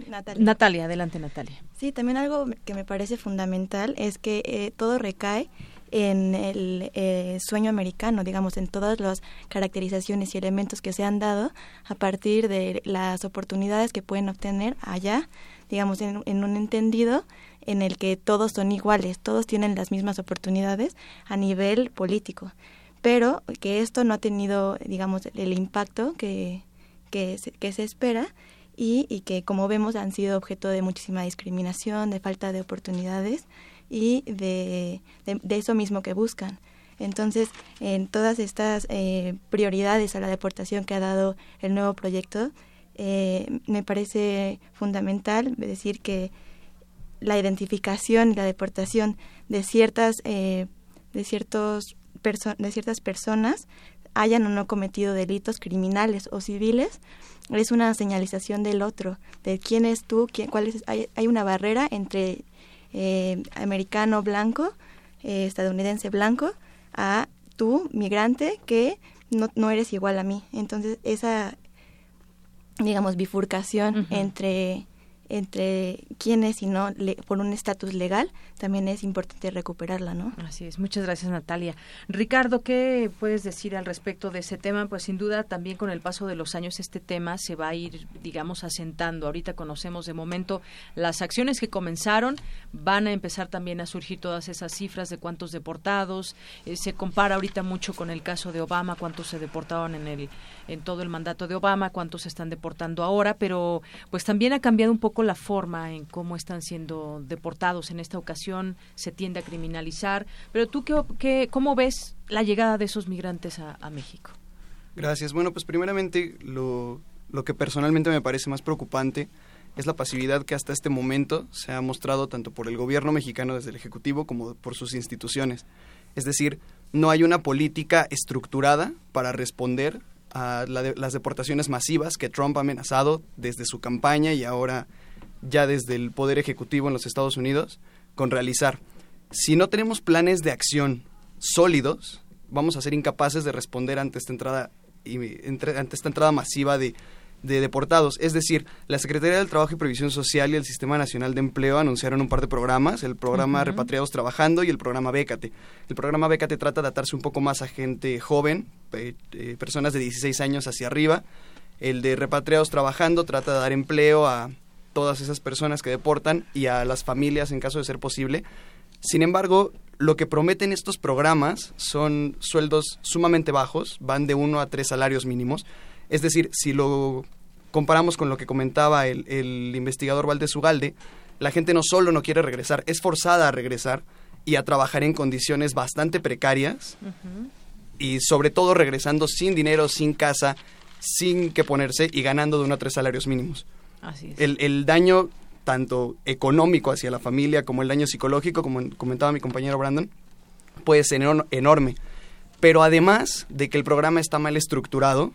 Natalia. Natalia, adelante Natalia. Sí, también algo que me parece fundamental es que eh, todo recae en el eh, sueño americano, digamos, en todas las caracterizaciones y elementos que se han dado a partir de las oportunidades que pueden obtener allá, digamos, en, en un entendido en el que todos son iguales, todos tienen las mismas oportunidades a nivel político, pero que esto no ha tenido, digamos, el impacto que, que, se, que se espera y, y que, como vemos, han sido objeto de muchísima discriminación, de falta de oportunidades y de, de, eso mismo que buscan. Entonces, en todas estas eh, prioridades a la deportación que ha dado el nuevo proyecto, eh, me parece fundamental decir que la identificación y la deportación de ciertas eh, de ciertos de ciertas personas hayan o no cometido delitos criminales o civiles es una señalización del otro de quién es tú quién cuál es hay, hay una barrera entre eh, americano blanco, eh, estadounidense blanco, a tú, migrante, que no, no eres igual a mí. Entonces, esa, digamos, bifurcación entre entre quién es y no por un estatus legal, también es importante recuperarla, ¿no? Así es. Muchas gracias, Natalia. Ricardo, ¿qué puedes decir al respecto de ese tema? Pues sin duda también con el paso de los años este tema se va a ir, digamos, asentando. Ahorita conocemos de momento las acciones que comenzaron, van a empezar también a surgir todas esas cifras de cuántos deportados. Eh, se compara ahorita mucho con el caso de Obama, cuántos se deportaron en el en todo el mandato de Obama, cuántos se están deportando ahora, pero pues también ha cambiado un poco la forma en cómo están siendo deportados en esta ocasión, se tiende a criminalizar, pero tú qué, qué cómo ves la llegada de esos migrantes a, México? Gracias. Bueno, pues primeramente lo, lo que personalmente me parece más preocupante es la pasividad que hasta este momento se ha mostrado tanto por el gobierno mexicano desde el Ejecutivo como por sus instituciones. Es decir, no hay una política estructurada para responder a las deportaciones masivas que Trump ha amenazado desde su campaña y ahora ya desde el Poder Ejecutivo en los Estados Unidos con realizar. Si no tenemos planes de acción sólidos, vamos a ser incapaces de responder ante esta entrada, ante esta entrada masiva de de deportados. Es decir, la Secretaría del Trabajo y Previsión Social y el Sistema Nacional de Empleo anunciaron un par de programas, el programa Repatriados Trabajando y el programa Bécate. El programa Bécate trata de atarse un poco más a gente joven, eh, personas de 16 años hacia arriba. El de Repatriados Trabajando trata de dar empleo a todas esas personas que deportan y a las familias en caso de ser posible. Sin embargo, lo que prometen estos programas son sueldos sumamente bajos, van de uno a tres salarios mínimos es decir, si lo comparamos con lo que comentaba el, investigador Valdés Ugalde, la gente no solo no quiere regresar, es forzada a regresar y a trabajar en condiciones bastante precarias y sobre todo regresando sin dinero, sin casa, sin que ponerse y ganando de uno a tres salarios mínimos. Así el, el, daño tanto económico hacia la familia como el daño psicológico, como comentaba mi compañero Brandon, puede ser enorme. Pero además de que el programa está mal estructurado,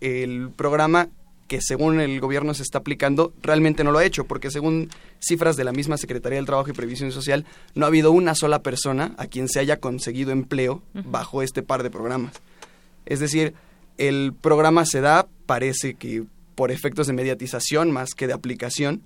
el programa que según el gobierno se está aplicando realmente no lo ha hecho, porque según cifras de la misma Secretaría del Trabajo y Previsión Social, no ha habido una sola persona a quien se haya conseguido empleo bajo este par de programas. Es decir, el programa se da, parece que por efectos de mediatización más que de aplicación,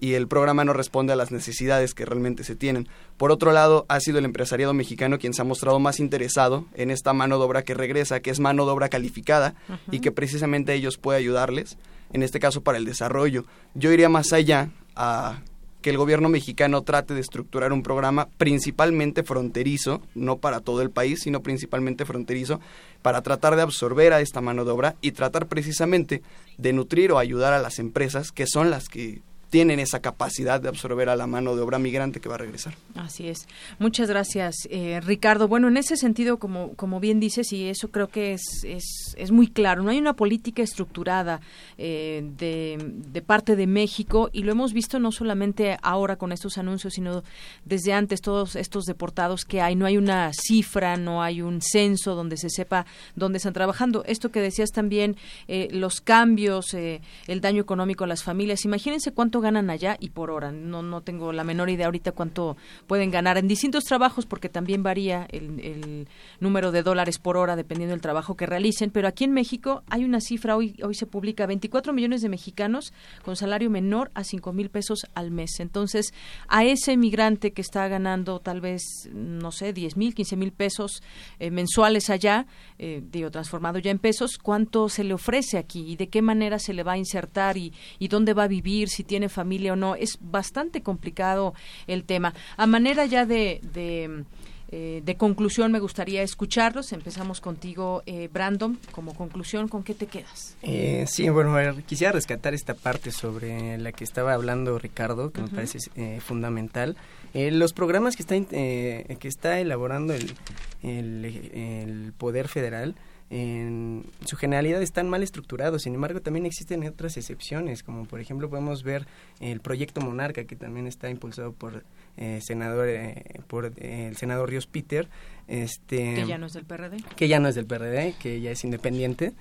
y el programa no responde a las necesidades que realmente se tienen. Por otro lado, ha sido el empresariado mexicano quien se ha mostrado más interesado en esta mano de obra que regresa, que es mano de obra calificada y que precisamente ellos puede ayudarles, en este caso para el desarrollo. Yo iría más allá a que el gobierno mexicano trate de estructurar un programa principalmente fronterizo, no para todo el país, sino principalmente fronterizo, para tratar de absorber a esta mano de obra y tratar precisamente de nutrir o ayudar a las empresas que son las que tienen esa capacidad de absorber a la mano de obra migrante que va a regresar. Así es. Muchas gracias, eh, Ricardo. Bueno, en ese sentido, como, como bien dices, y eso creo que es, es, es muy claro, no hay una política estructurada eh, de, de parte de México y lo hemos visto no solamente ahora con estos anuncios, sino desde antes, todos estos deportados que hay. No hay una cifra, no hay un censo donde se sepa dónde están trabajando. Esto que decías también, eh, los cambios, el daño económico a las familias. Imagínense cuánto cuánto ganan allá y por hora. No, no tengo la menor idea ahorita cuánto pueden ganar en distintos trabajos porque también varía el, el número de dólares por hora dependiendo del trabajo que realicen. Pero aquí en México hay una cifra, hoy, hoy se publica 24 millones de mexicanos con salario menor a 5 mil pesos al mes. Entonces, a ese migrante que está ganando tal vez, no sé, 10 mil, 15 mil pesos eh, mensuales allá, eh, digo, transformado ya en pesos, ¿cuánto se le ofrece aquí y de qué manera se le va a insertar y, y dónde va a vivir, si tiene familia o no? Es bastante complicado el tema. A manera ya de, de eh, de conclusión me gustaría escucharlos. Empezamos contigo, eh, Brandon. Como conclusión, ¿con qué te quedas? Eh, sí, bueno, quisiera rescatar esta parte sobre la que estaba hablando Ricardo, que me parece fundamental. los programas que está, que está elaborando el, el Poder Federal en su generalidad están mal estructurados. Sin embargo, también existen otras excepciones, como por ejemplo podemos ver el proyecto Monarca, que también está impulsado por eh, senador eh, por eh, el senador Ríos Peter, este que ya no es del PRD, que ya no es del PRD, que ya es independiente,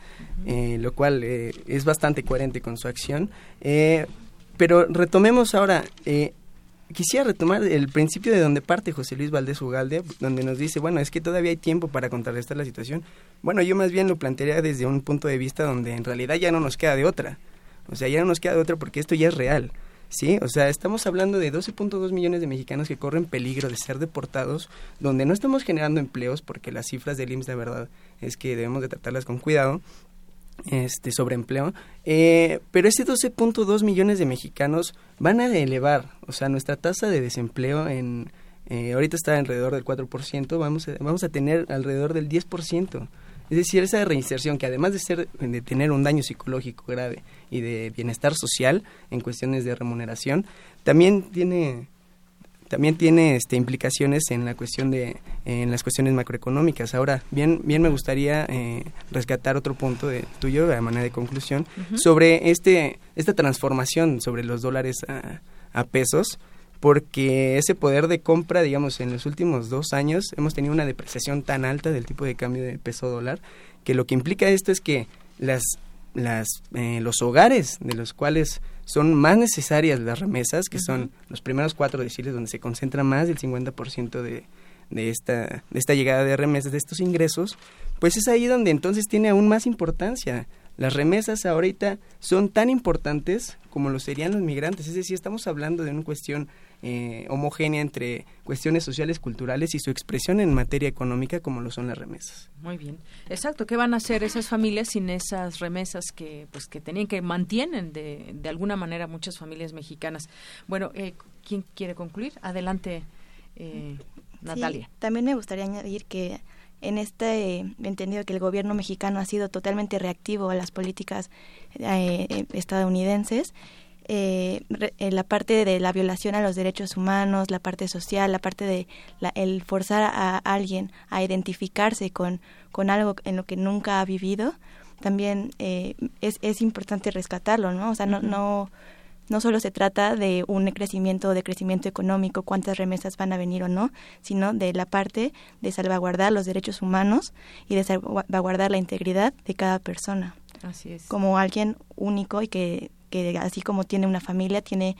lo cual es bastante coherente con su acción. pero retomemos ahora quisiera retomar el principio de donde parte José Luis Valdés Ugalde, donde nos dice, bueno, es que todavía hay tiempo para contrarrestar la situación. Bueno, yo más bien lo plantearía desde un punto de vista donde en realidad ya no nos queda de otra. O sea, ya no nos queda de otra porque esto ya es real. ¿sí? O sea, estamos hablando de 12.2 millones de mexicanos que corren peligro de ser deportados, donde no estamos generando empleos, porque las cifras del IMSS de verdad es que debemos de tratarlas con cuidado, este sobreempleo, eh, pero ese 12.2 millones de mexicanos van a elevar, o sea, nuestra tasa de desempleo en eh, ahorita está alrededor del 4%, vamos a, vamos a tener alrededor del 10%. Es decir, esa reinserción que además de ser de tener un daño psicológico grave y de bienestar social en cuestiones de remuneración, también tiene también tiene este, implicaciones en la cuestión de en las cuestiones macroeconómicas. Ahora, bien bien me gustaría eh, rescatar otro punto de tuyo de manera de conclusión sobre este esta transformación sobre los dólares a, a pesos porque ese poder de compra, digamos, en los últimos dos años hemos tenido una depreciación tan alta del tipo de cambio de peso dólar que lo que implica esto es que las las, eh, los hogares de los cuales son más necesarias las remesas, que son los primeros cuatro deciles donde se concentra más del 50% de, de, esta, de esta llegada de remesas, de estos ingresos, pues es ahí donde entonces tiene aún más importancia. Las remesas ahorita son tan importantes como lo serían los migrantes, es decir, estamos hablando de una cuestión eh, homogénea entre cuestiones sociales, culturales y su expresión en materia económica como lo son las remesas. Muy bien, exacto. ¿Qué van a hacer esas familias sin esas remesas que pues que tenían que mantienen de, de alguna manera muchas familias mexicanas? Bueno, eh, ¿quién quiere concluir? Adelante, eh, Natalia. también me gustaría añadir que en este entendido que el gobierno mexicano ha sido totalmente reactivo a las políticas estadounidenses eh, eh, la parte de la violación a los derechos humanos, la parte social, la parte de el forzar a alguien a identificarse con, con algo en lo que nunca ha vivido, también eh, es, es importante rescatarlo, ¿no? O sea, no, no, no solo se trata de un crecimiento de crecimiento económico, cuántas remesas van a venir o no, sino de la parte de salvaguardar los derechos humanos y de salvaguardar la integridad de cada persona. Así es. Como alguien único y que que así como tiene una familia, tiene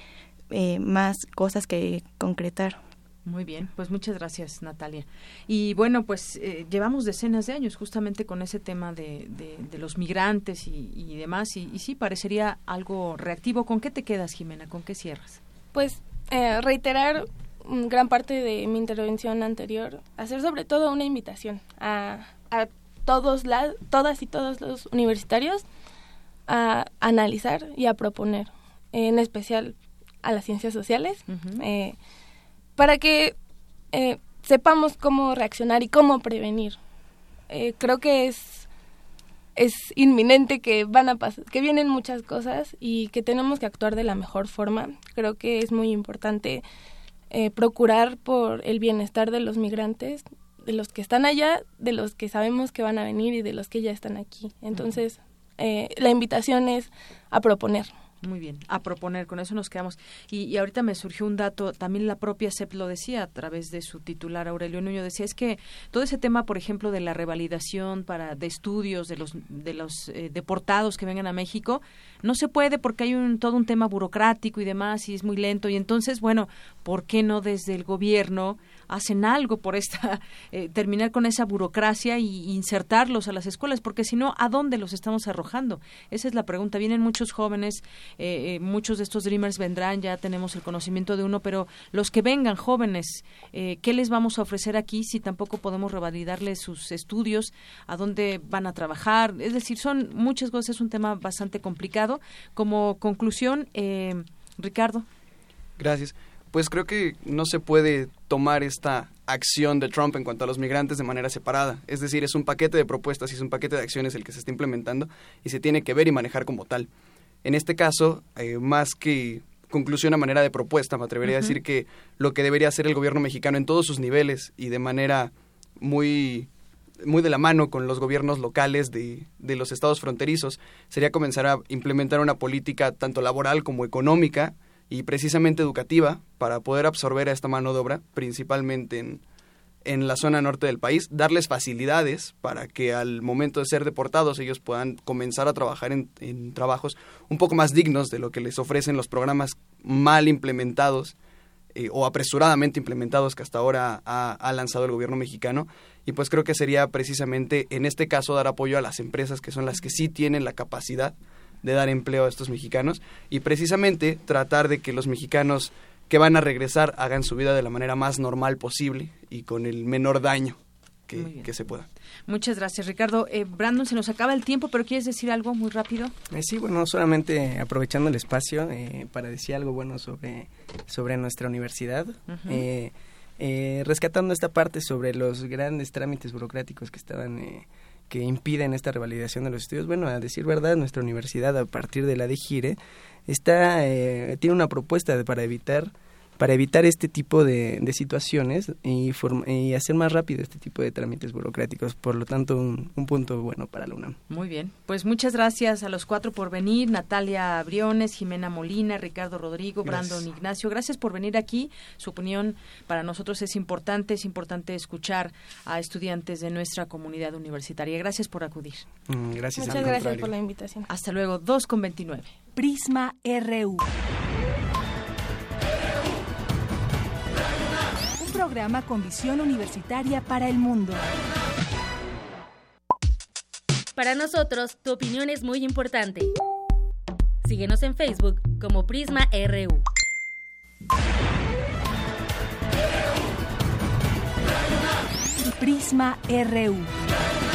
eh, más cosas que concretar. Muy bien, pues muchas gracias Natalia. Y bueno, pues eh, llevamos decenas de años justamente con ese tema de, de, los migrantes y, demás, y, sí, parecería algo reactivo. ¿Con qué te quedas, Jimena? ¿Con qué cierras? Pues eh, reiterar gran parte de mi intervención anterior, hacer sobre todo una invitación a, a todos la, todas y todos los universitarios a analizar y a proponer, en especial a las ciencias sociales, eh, para que eh, sepamos cómo reaccionar y cómo prevenir. Eh, creo que es es inminente que van a pasar, que vienen muchas cosas y que tenemos que actuar de la mejor forma. Creo que es muy importante procurar por el bienestar de los migrantes, de los que están allá, de los que sabemos que van a venir y de los que ya están aquí. Entonces, eh, la invitación es a proponer, Muy bien, a proponer, con eso nos quedamos. Y, ahorita me surgió un dato, también la propia CEP lo decía a través de su titular Aurelio Nuño, decía, es que todo ese tema, por ejemplo, de la revalidación para de estudios de los, de los eh, deportados que vengan a México, no se puede porque hay un, todo un tema burocrático y demás y es muy lento. Y entonces, bueno, ¿por qué no desde el gobierno hacen algo por esta eh, terminar con esa burocracia y insertarlos a las escuelas porque si no a dónde los estamos arrojando esa es la pregunta. Vienen muchos jóvenes eh, eh, muchos de estos dreamers vendrán ya tenemos el conocimiento de uno pero los que vengan jóvenes qué les vamos a ofrecer aquí si tampoco podemos revalidarles sus estudios a dónde van a trabajar es decir son muchas cosas es un tema bastante complicado. Como conclusión Ricardo. Gracias pues creo que no se puede tomar esta acción de Trump en cuanto a los migrantes de manera separada. Es decir, es un paquete de propuestas y es un paquete de acciones el que se está implementando y se tiene que ver y manejar como tal. En este caso, eh, más que conclusión a manera de propuesta, me atrevería a decir que lo que debería hacer el gobierno mexicano en todos sus niveles y de manera muy muy de la mano con los gobiernos locales de, de los estados fronterizos sería comenzar a implementar una política tanto laboral como económica y precisamente educativa para poder absorber a esta mano de obra, principalmente en, en la zona norte del país, darles facilidades para que al momento de ser deportados ellos puedan comenzar a trabajar en, en, trabajos un poco más dignos de lo que les ofrecen los programas mal implementados eh, o apresuradamente implementados que hasta ahora ha, ha, lanzado el gobierno mexicano. Y pues creo que sería precisamente en este caso dar apoyo a las empresas que son las que sí tienen la capacidad de dar empleo a estos mexicanos y precisamente tratar de que los mexicanos que van a regresar hagan su vida de la manera más normal posible y con el menor daño que, que se pueda. Muchas gracias, Ricardo. Eh, Brandon, se nos acaba el tiempo, pero ¿quieres decir algo muy rápido? Eh, sí, bueno, solamente aprovechando el espacio eh, para decir algo bueno sobre, sobre nuestra universidad. rescatando esta parte sobre los grandes trámites burocráticos que estaban que impiden esta revalidación de los estudios. Bueno, a decir verdad, nuestra universidad, a partir de la de Gire, está, eh, tiene una propuesta para evitar para evitar este tipo de, de situaciones y, y, hacer más rápido este tipo de trámites burocráticos. Por lo tanto, un, punto bueno para la UNAM. Muy bien. Pues muchas gracias a los cuatro por venir. Natalia Briones, Jimena Molina, Ricardo Rodrigo, Brandon Ignacio. Gracias por venir aquí. Su opinión para nosotros es importante. Es importante escuchar a estudiantes de nuestra comunidad universitaria. Gracias por acudir. Mm, gracias. Muchas gracias por la invitación. Hasta luego. 2 con 29. Prisma RU. Programa con visión universitaria para el mundo. Para nosotros, tu opinión es muy importante. Síguenos en Facebook como Prisma RU. Prisma RU.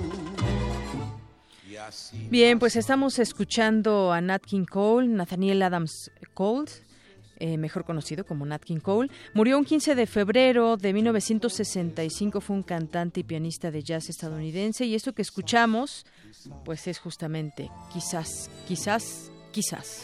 Bien, pues estamos escuchando a Nat King Cole, Nathaniel Adams Cole. Eh, mejor conocido como Nat King Cole, murió un 15 de febrero de 1965, fue un cantante y pianista de jazz estadounidense y esto que escuchamos, pues es justamente quizás, quizás, quizás.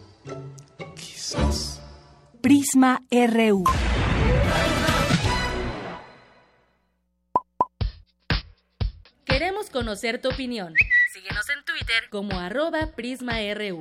Prisma RU. Queremos conocer tu opinión. Síguenos en Twitter como arroba PrismaRU.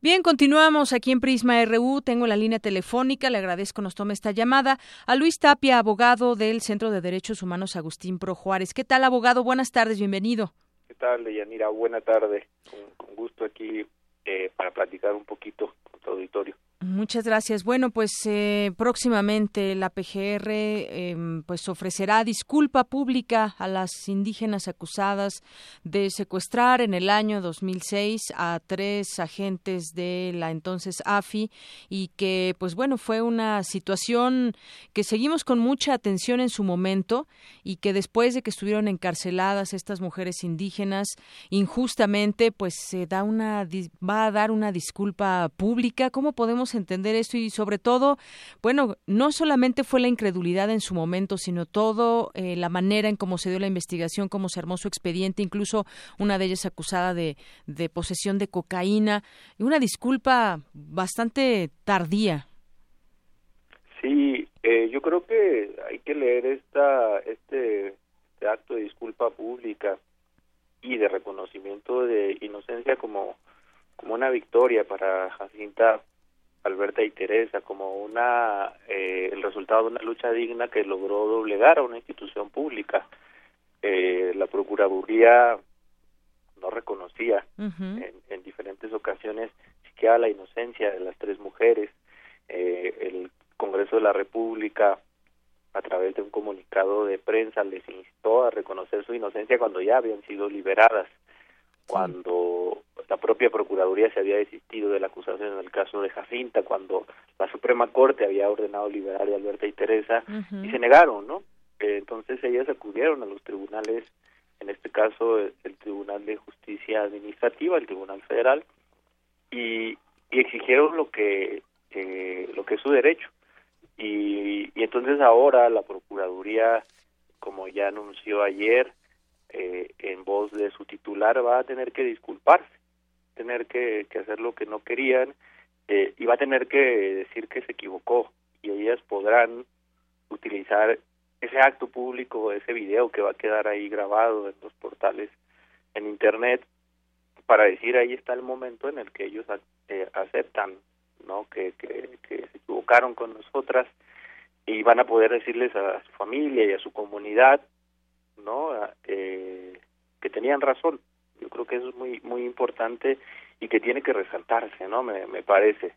Bien, continuamos aquí en Prisma RU. Tengo la línea telefónica. Le agradezco nos tome esta llamada a Luis Tapia, abogado del Centro de Derechos Humanos Agustín Pro Juárez. ¿Qué tal, abogado? Buenas tardes, bienvenido. ¿Qué tal, Deyanira? Buena tarde. Con, gusto aquí eh, para platicar un poquito con tu auditorio. Muchas gracias. Bueno, pues eh, próximamente la PGR em, pues ofrecerá disculpa pública a las indígenas acusadas de secuestrar en el año 2006 a tres agentes de la entonces AFI y que pues bueno fue una situación que seguimos con mucha atención en su momento y que después de que estuvieron encarceladas estas mujeres indígenas injustamente pues se da una va a dar una disculpa pública. ¿Cómo podemos entender esto y sobre todo, bueno, no solamente fue la incredulidad en su momento, sino todo eh, la manera en cómo se dio la investigación, cómo se armó su expediente, incluso una de ellas acusada de, de posesión de cocaína, y una disculpa bastante tardía. Sí, eh, yo creo que hay que leer esta este, este acto de disculpa pública y de reconocimiento de inocencia como como una victoria para Jacinta Alberta y Teresa como una eh, el resultado de una lucha digna que logró doblegar a una institución pública. Eh, la Procuraduría no reconocía en, en, diferentes ocasiones siquiera la inocencia de las tres mujeres. Eh, el Congreso de la República, a través de un comunicado de prensa, les instó a reconocer su inocencia cuando ya habían sido liberadas cuando la propia Procuraduría se había desistido de la acusación en el caso de Jacinta, cuando la Suprema Corte había ordenado liberar a Alberta y Teresa, y se negaron, ¿no? Eh, entonces ellas acudieron a los tribunales, en este caso el, Tribunal de Justicia Administrativa, el Tribunal Federal, y, y exigieron lo que, lo que es su derecho. Y, y entonces ahora la Procuraduría, como ya anunció ayer, eh, en voz de su titular va a tener que disculparse, tener que, hacer lo que no querían eh, y va a tener que decir que se equivocó y ellas podrán utilizar ese acto público, ese video que va a quedar ahí grabado en los portales en internet para decir ahí está el momento en el que ellos eh, aceptan no que, se equivocaron con nosotras y van a poder decirles a su familia y a su comunidad no eh, que tenían razón. Yo creo que eso es muy muy importante y que tiene que resaltarse no me, me parece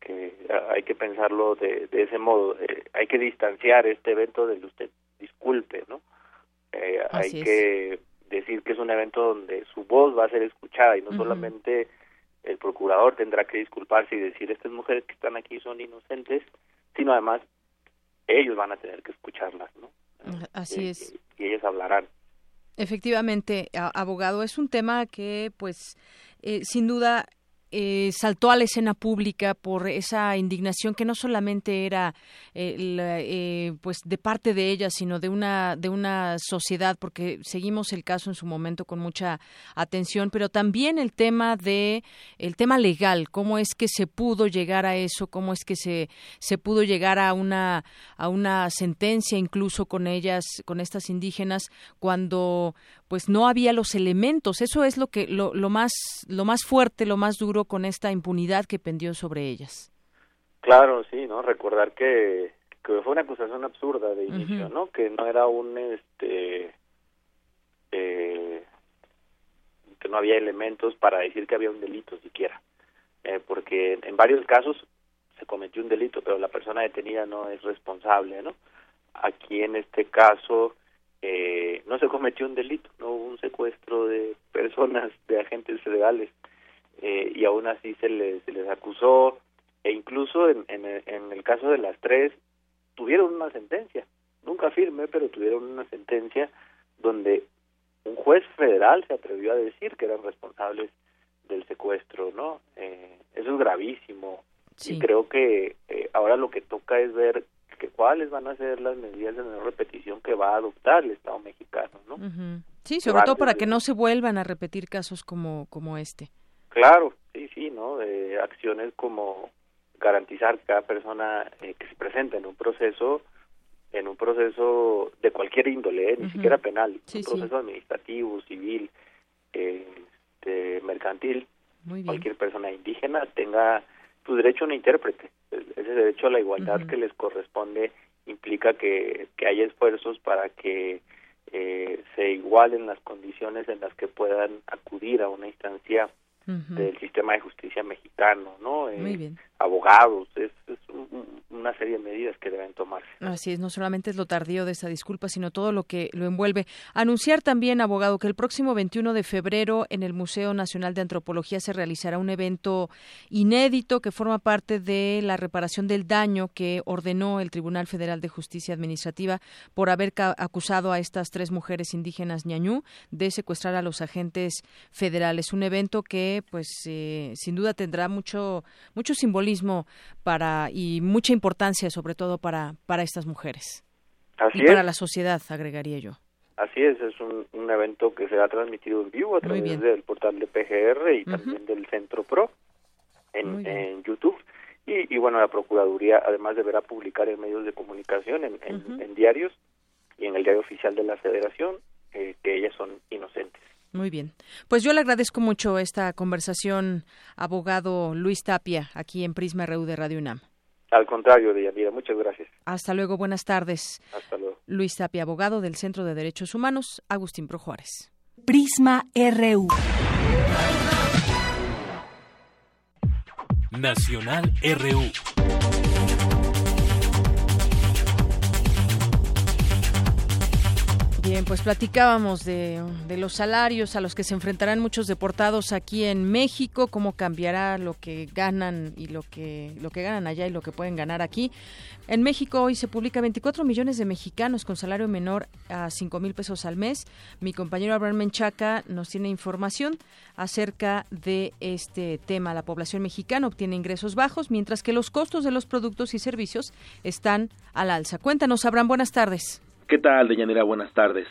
que hay que pensarlo de, de ese modo. Eh, hay que distanciar este evento del usted disculpe no eh, hay que decir que es un evento donde su voz va a ser escuchada y no solamente el procurador tendrá que disculparse y decir estas mujeres que están aquí son inocentes sino además ellos van a tener que escucharlas no Así es. Y ellos hablarán. Efectivamente, abogado, es un tema que, pues, eh, sin duda eh, saltó a la escena pública por esa indignación que no solamente era eh, eh, pues de parte de ella sino de una de una sociedad porque seguimos el caso en su momento con mucha atención pero también el tema de el tema legal cómo es que se pudo llegar a eso cómo es que se se pudo llegar a una a una sentencia incluso con ellas con estas indígenas cuando pues no había los elementos. Eso es lo que lo, lo más lo más fuerte, lo más duro con esta impunidad que pendió sobre ellas. Claro, sí, no recordar que, que fue una acusación absurda de inicio, ¿no? Que no era un este eh, que no había elementos para decir que había un delito siquiera, eh, porque en varios casos se cometió un delito, pero la persona detenida no es responsable, ¿no? Aquí en este caso eh, no se cometió un delito, no hubo un secuestro de personas, de agentes federales, eh, y aún así se les, se les acusó, e incluso en, en, en el caso de las tres, tuvieron una sentencia, nunca firme, pero tuvieron una sentencia donde un juez federal se atrevió a decir que eran responsables del secuestro, ¿no? Eh, eso es gravísimo. Y creo que eh, ahora lo que toca es ver que cuáles van a ser las medidas de no repetición que va a adoptar el Estado mexicano, ¿no? Sí, sobre todo para que no se vuelvan a repetir casos como, como este. Claro, sí, sí, ¿no? Eh, acciones como garantizar que cada persona eh, que se presenta en un proceso en un proceso de cualquier índole, ni siquiera penal, un proceso administrativo, civil, este, mercantil, cualquier persona indígena tenga su derecho a un intérprete. Ese derecho a la igualdad que les corresponde implica que, que hay esfuerzos para que eh, se igualen las condiciones en las que puedan acudir a una instancia del sistema de justicia mexicano, ¿no? Eh, abogados, es, una serie de medidas que deben tomarse. Así es, no solamente es lo tardío de esa disculpa, sino todo lo que lo envuelve. Anunciar también, abogado, que el próximo 21 de febrero en el Museo Nacional de Antropología se realizará un evento inédito que forma parte de la reparación del daño que ordenó el Tribunal Federal de Justicia Administrativa por haber acusado a estas tres mujeres indígenas ñañú de secuestrar a los agentes federales. Un evento que, pues, eh, sin duda tendrá mucho, mucho simbolismo para y mucha importancia sobre todo para, para estas mujeres. y para la sociedad, agregaría yo. Así es, es un, un, evento que será transmitido en vivo a través del portal de PGR y también del Centro Pro en, en YouTube. Y, y, bueno, la Procuraduría además deberá publicar en medios de comunicación, en, en, diarios y en el diario oficial de la Federación, eh, que ellas son inocentes. Muy bien. Pues yo le agradezco mucho esta conversación, abogado Luis Tapia, aquí en Prisma RU de Radio UNAM. Al contrario, Deyanira, muchas gracias. Hasta luego, buenas tardes. Hasta luego. Luis Tapia, abogado del Centro de Derechos Humanos, Agustín Pro Juárez. Prisma RU. Nacional RU. Bien, pues platicábamos de, los salarios a los que se enfrentarán muchos deportados aquí en México, cómo cambiará lo que ganan y lo que lo que ganan allá y lo que pueden ganar aquí. En México hoy se publica 24 millones de mexicanos con salario menor a 5 mil pesos al mes. Mi compañero Abraham Menchaca nos tiene información acerca de este tema. La población mexicana obtiene ingresos bajos, mientras que los costos de los productos y servicios están al alza. Cuéntanos, Abraham, buenas tardes. ¿Qué tal, Deyanira? Buenas tardes.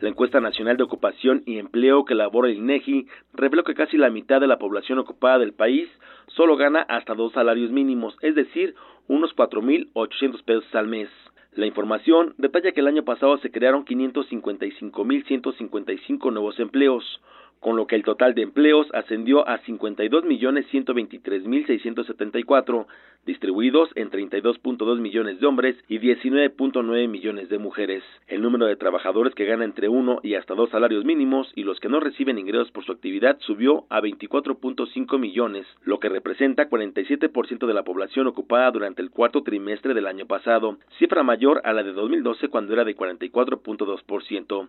La encuesta nacional de ocupación y empleo que elabora el INEGI reveló que casi la mitad de la población ocupada del país solo gana hasta dos salarios mínimos, es decir, unos 4.800 pesos al mes. La información detalla que el año pasado se crearon 555.155 nuevos empleos, con lo que el total de empleos ascendió a 52.123.674, distribuidos en 32.2 millones de hombres y 19.9 millones de mujeres. El número de trabajadores que gana entre uno y hasta dos salarios mínimos y los que no reciben ingresos por su actividad subió a 24.5 millones, lo que representa 47% de la población ocupada durante el cuarto trimestre del año pasado, cifra mayor a la de 2012 cuando era de 44.2%.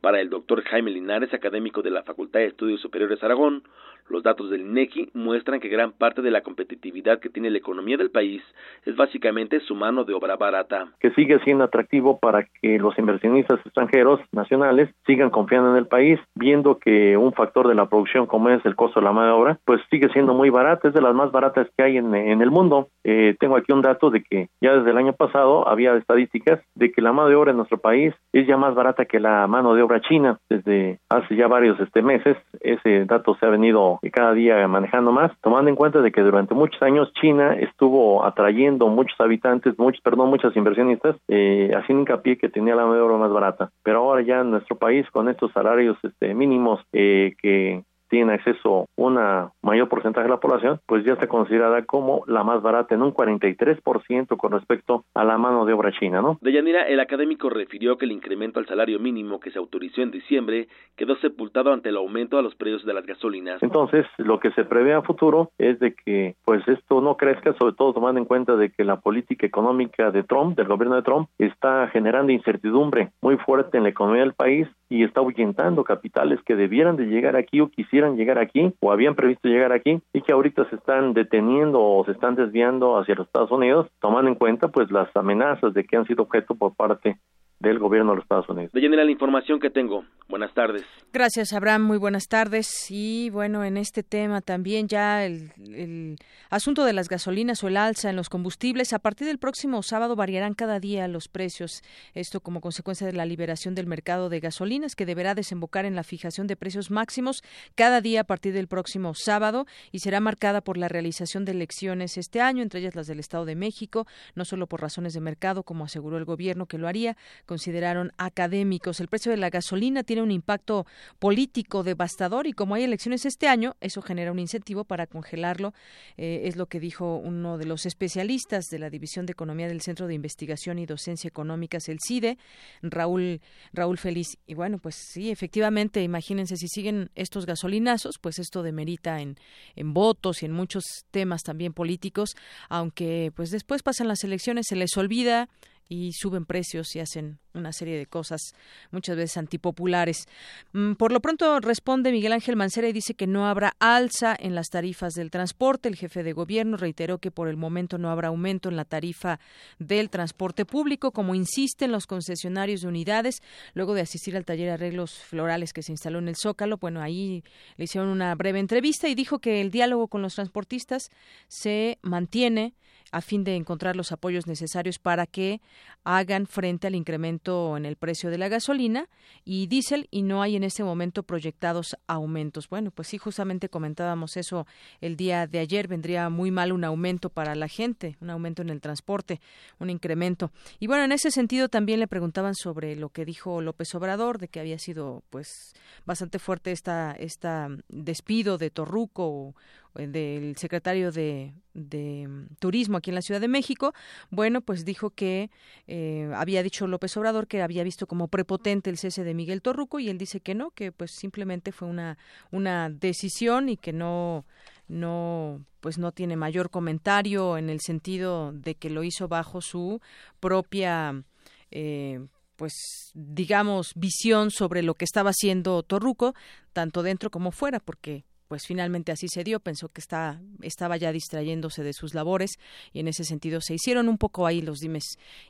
Para el doctor Jaime Linares, académico de la Facultad de Estudios Superiores Aragón, los datos del INEGI muestran que gran parte de la competitividad que tiene la economía del país es básicamente su mano de obra barata. Que sigue siendo atractivo para que los inversionistas extranjeros nacionales sigan confiando en el país, viendo que un factor de la producción como es el costo de la mano de obra, pues sigue siendo muy barata, es de las más baratas que hay en, el mundo. Eh, tengo aquí un dato de que ya desde el año pasado había estadísticas de que la mano de obra en nuestro país es ya más barata que la mano de obra china desde hace ya varios este meses ese dato se ha venido cada día manejando más, tomando en cuenta de que durante muchos años China estuvo atrayendo muchos habitantes, muchos, perdón, muchos inversionistas, eh, haciendo hincapié que tenía la mano de obra más barata. Pero ahora ya en nuestro país, con estos salarios este, mínimos eh, que tiene acceso una mayor porcentaje de la población, pues ya está considerada como la más barata en un 43% con respecto a la mano de obra china, ¿no? Deyanira, el académico refirió que el incremento al salario mínimo que se autorizó en diciembre quedó sepultado ante el aumento de los precios de las gasolinas. Entonces, lo que se prevé a futuro es de que pues esto no crezca, sobre todo tomando en cuenta de que la política económica de Trump, del gobierno de Trump, está generando incertidumbre muy fuerte en la economía del país y está ahuyentando capitales que debieran de llegar aquí o quisieran llegar aquí o habían previsto llegar aquí y que ahorita se están deteniendo o se están desviando hacia los Estados Unidos, tomando en cuenta pues las amenazas de que han sido objeto por parte del gobierno de los Estados Unidos. De la información que tengo. Buenas tardes. Gracias, Abraham. Muy buenas tardes. Y bueno, en este tema también ya el, el, asunto de las gasolinas o el alza en los combustibles. A partir del próximo sábado variarán cada día los precios. Esto como consecuencia de la liberación del mercado de gasolinas que deberá desembocar en la fijación de precios máximos cada día a partir del próximo sábado y será marcada por la realización de elecciones este año, entre ellas las del Estado de México, no solo por razones de mercado, como aseguró el gobierno que lo haría, consideraron académicos. El precio de la gasolina tiene un impacto político devastador y como hay elecciones este año, eso genera un incentivo para congelarlo. Eh, es lo que dijo uno de los especialistas de la División de Economía del Centro de Investigación y Docencia Económicas, el CIDE, Raúl, Raúl Feliz. Y bueno, pues sí, efectivamente, imagínense si siguen estos gasolinazos, pues esto demerita en, en votos y en muchos temas también políticos, aunque pues después pasan las elecciones, se les olvida y suben precios y hacen una serie de cosas muchas veces antipopulares. Mm, por lo pronto responde Miguel Ángel Mancera y dice que no habrá alza en las tarifas del transporte. El jefe de gobierno reiteró que por el momento no habrá aumento en la tarifa del transporte público, como insisten los concesionarios de unidades. Luego de asistir al taller de arreglos florales que se instaló en el Zócalo, bueno, ahí le hicieron una breve entrevista y dijo que el diálogo con los transportistas se mantiene a fin de encontrar los apoyos necesarios para que hagan frente al incremento en el precio de la gasolina y diésel y no hay en este momento proyectados aumentos. Bueno, pues sí, justamente comentábamos eso el día de ayer. Vendría muy mal un aumento para la gente, un aumento en el transporte, un incremento. Y bueno, en ese sentido también le preguntaban sobre lo que dijo López Obrador, de que había sido pues bastante fuerte esta, esta despido de Torruco del secretario de, mm, Turismo aquí en la Ciudad de México, bueno, pues dijo que eh, había dicho López Obrador que había visto como prepotente el cese de Miguel Torruco y él dice que no, que pues simplemente fue una, una decisión y que no no pues no tiene mayor comentario en el sentido de que lo hizo bajo su propia eh, pues digamos visión sobre lo que estaba haciendo Torruco tanto dentro como fuera porque pues finalmente así se dio, pensó que está, estaba ya distrayéndose de sus labores y en ese sentido se hicieron un poco ahí los dimes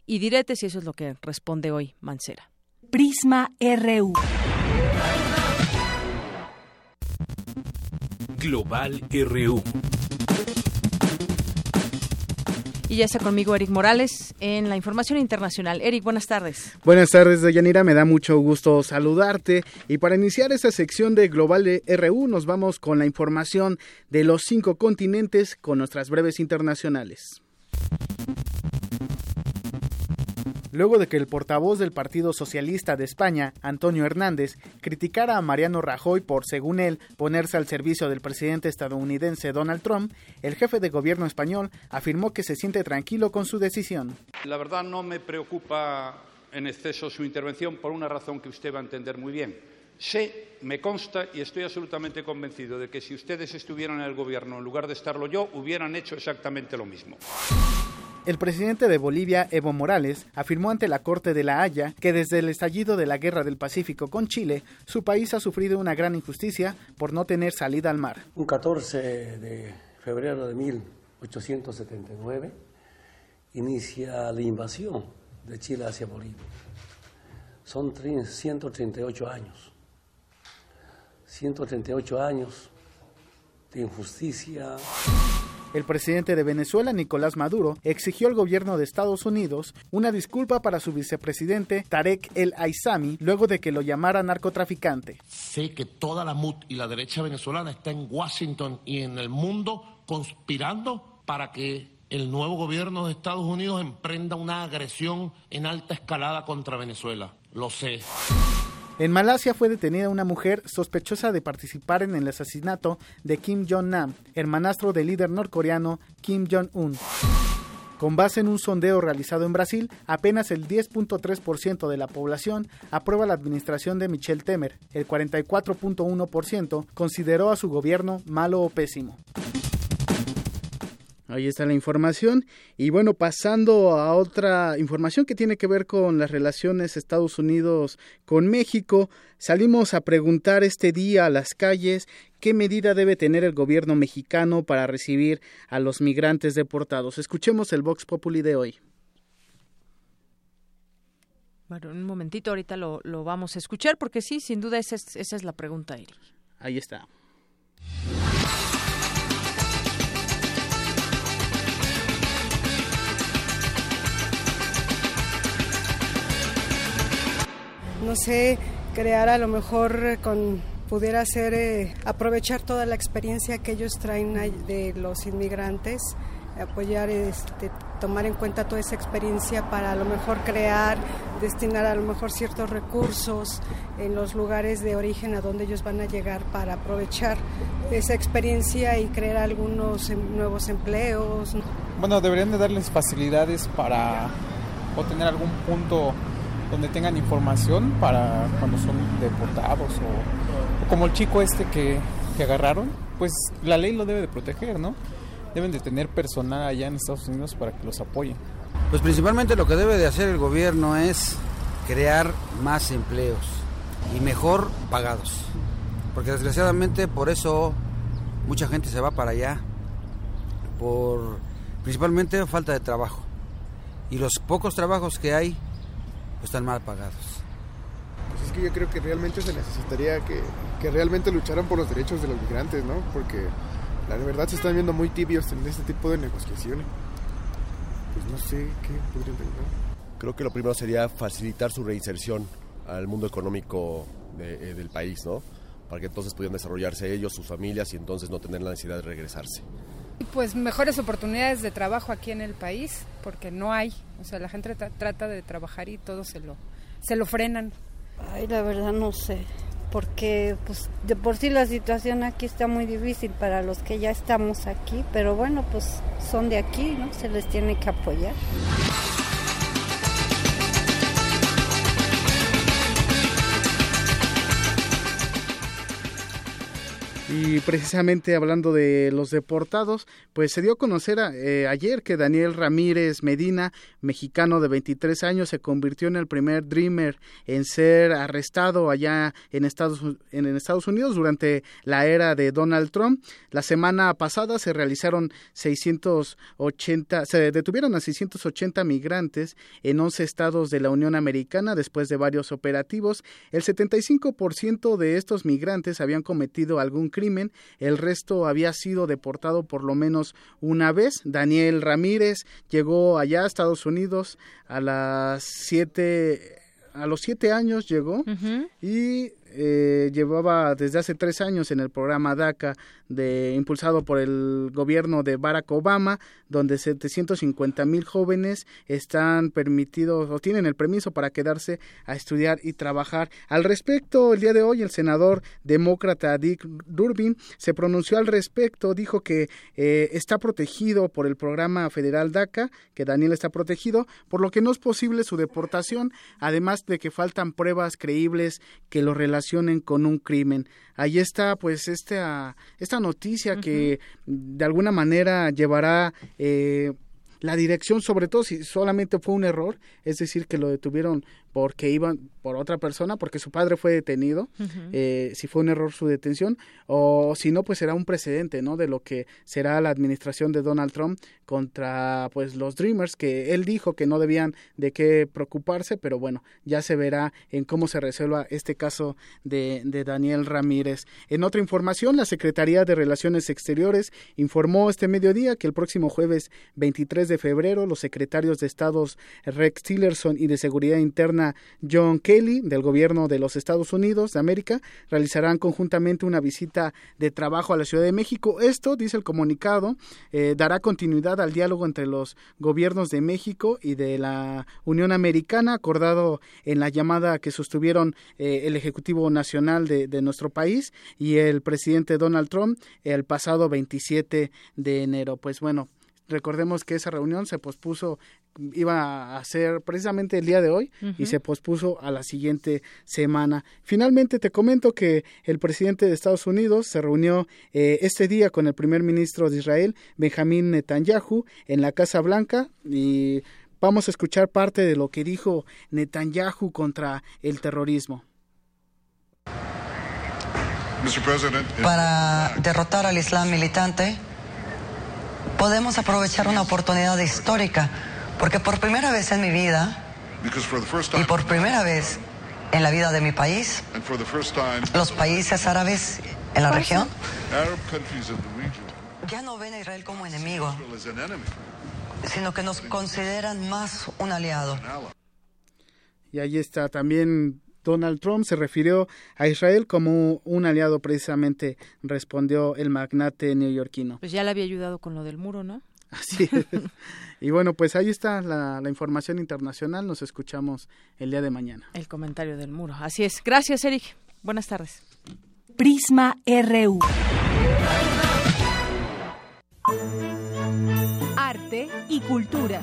y diretes y eso es lo que responde hoy Mancera. Prisma RU. Global RU. Y ya está conmigo Eric Morales en la información internacional. Eric, buenas tardes. Buenas tardes, Deyanira. Me da mucho gusto saludarte. Y para iniciar esta sección de Global de RU, nos vamos con la información de los cinco continentes con nuestras breves internacionales. Luego de que el portavoz del Partido Socialista de España, Antonio Hernández, criticara a Mariano Rajoy por, según él, ponerse al servicio del presidente estadounidense Donald Trump, el jefe de gobierno español afirmó que se siente tranquilo con su decisión. La verdad no me preocupa en exceso su intervención por una razón que usted va a entender muy bien. Sé, me consta y estoy absolutamente convencido de que si ustedes estuvieran en el gobierno en lugar de estarlo yo, hubieran hecho exactamente lo mismo. El presidente de Bolivia, Evo Morales, afirmó ante la Corte de La Haya que desde el estallido de la Guerra del Pacífico con Chile, su país ha sufrido una gran injusticia por no tener salida al mar. Un 14 de febrero de 1879 inicia la invasión de Chile hacia Bolivia. Son 138 años. 138 años de injusticia. El presidente de Venezuela, Nicolás Maduro, exigió al gobierno de Estados Unidos una disculpa para su vicepresidente Tarek El Aizami luego de que lo llamara narcotraficante. Sé que toda la MUT y la derecha venezolana está en Washington y en el mundo conspirando para que el nuevo gobierno de Estados Unidos emprenda una agresión en alta escalada contra Venezuela. Lo sé. En Malasia fue detenida una mujer sospechosa de participar en el asesinato de Kim Jong-nam, hermanastro del líder norcoreano Kim Jong-un. Con base en un sondeo realizado en Brasil, apenas el 10.3% de la población aprueba la administración de Michel Temer. El 44.1% consideró a su gobierno malo o pésimo. Ahí está la información. Y bueno, pasando a otra información que tiene que ver con las relaciones Estados Unidos con México, salimos a preguntar este día a las calles qué medida debe tener el gobierno mexicano para recibir a los migrantes deportados. Escuchemos el Vox Populi de hoy. Bueno, un momentito, ahorita lo, vamos a escuchar porque sí, sin duda esa es, esa es la pregunta, Eric. Ahí está. No sé, crear a lo mejor con pudiera ser eh, aprovechar toda la experiencia que ellos traen de los inmigrantes, apoyar, este, tomar en cuenta toda esa experiencia para a lo mejor crear, destinar a lo mejor ciertos recursos en los lugares de origen a donde ellos van a llegar para aprovechar esa experiencia y crear algunos em, nuevos empleos. Bueno, deberían de darles facilidades para obtener algún punto donde tengan información para cuando son deportados o, como el chico este que, que, agarraron, pues la ley lo debe de proteger, ¿no? Deben de tener personal allá en Estados Unidos para que los apoyen. Pues principalmente lo que debe de hacer el gobierno es crear más empleos y mejor pagados. Porque desgraciadamente por eso mucha gente se va para allá, por principalmente falta de trabajo. Y los pocos trabajos que hay están mal pagados. Pues es que yo creo que realmente se necesitaría que, que realmente lucharan por los derechos de los migrantes, ¿no? Porque la verdad se están viendo muy tibios en este tipo de negociaciones. Pues no sé qué podría entender. Creo que lo primero sería facilitar su reinserción al mundo económico eh, del país, ¿no? Para que entonces pudieran desarrollarse ellos, sus familias y entonces no tener la necesidad de regresarse. Pues mejores oportunidades de trabajo aquí en el país, porque no hay. O sea, la gente trata de trabajar y todo se lo, se lo frenan. Ay, la verdad no sé, porque pues de por sí la situación aquí está muy difícil para los que ya estamos aquí, pero bueno, pues son de aquí, ¿no? Se les tiene que apoyar. Y precisamente hablando de los deportados, pues se dio a conocer eh, ayer que Daniel Ramírez Medina, mexicano de 23 años, se convirtió en el primer Dreamer en ser arrestado allá en Estados, en Estados Unidos durante la era de Donald Trump. La semana pasada se realizaron 680, se detuvieron a 680 migrantes en 11 estados de la Unión Americana después de varios operativos. El 75% de estos migrantes habían cometido algún crimen crimen, el resto había sido deportado por lo menos una vez. Daniel Ramírez llegó allá a Estados Unidos a las siete a los siete años llegó y eh, llevaba desde hace tres años en el programa DACA de, impulsado por el gobierno de Barack Obama, donde 750 mil jóvenes están permitidos o tienen el permiso para quedarse a estudiar y trabajar. Al respecto, el día de hoy el senador demócrata Dick Durbin se pronunció al respecto, dijo que eh, está protegido por el programa federal DACA, que Daniel está protegido, por lo que no es posible su deportación, además de que faltan pruebas creíbles que lo relacionan con un crimen. Ahí está pues esta, esta noticia que de alguna manera llevará eh, la dirección, sobre todo si solamente fue un error, es decir, que lo detuvieron porque iban por otra persona, porque su padre fue detenido, eh, si fue un error su detención, o si no, pues será un precedente, ¿no? De lo que será la administración de Donald Trump contra, pues, los Dreamers, que él dijo que no debían de qué preocuparse, pero bueno, ya se verá en cómo se resuelva este caso de, de Daniel Ramírez. En otra información, la Secretaría de Relaciones Exteriores informó este mediodía que el próximo jueves 23 de febrero los secretarios de Estados Rex Tillerson y de Seguridad Interna John Kelly del gobierno de los Estados Unidos de América realizarán conjuntamente una visita de trabajo a la Ciudad de México. Esto, dice el comunicado, eh, dará continuidad al diálogo entre los gobiernos de México y de la Unión Americana acordado en la llamada que sostuvieron eh, el Ejecutivo Nacional de, de nuestro país y el presidente Donald Trump el pasado 27 de enero. Pues bueno, recordemos que esa reunión se pospuso iba a ser precisamente el día de hoy y se pospuso a la siguiente semana. Finalmente te comento que el presidente de Estados Unidos se reunió eh, este día con el primer ministro de Israel, Benjamín Netanyahu, en la Casa Blanca y vamos a escuchar parte de lo que dijo Netanyahu contra el terrorismo. Para derrotar al Islam militante, podemos aprovechar una oportunidad histórica, porque por primera vez en mi vida y por primera vez en la vida de mi país, los países árabes en la región ya no ven a Israel como enemigo, sino que nos consideran más un aliado. Y ahí está también Donald Trump se refirió a Israel como un aliado, precisamente respondió el magnate neoyorquino. Pues ya le había ayudado con lo del muro, ¿no? Así es. y bueno, pues ahí está la, la, información internacional. Nos escuchamos el día de mañana. El comentario del muro. Así es. Gracias, Eric. Buenas tardes. Prisma RU. Arte y cultura.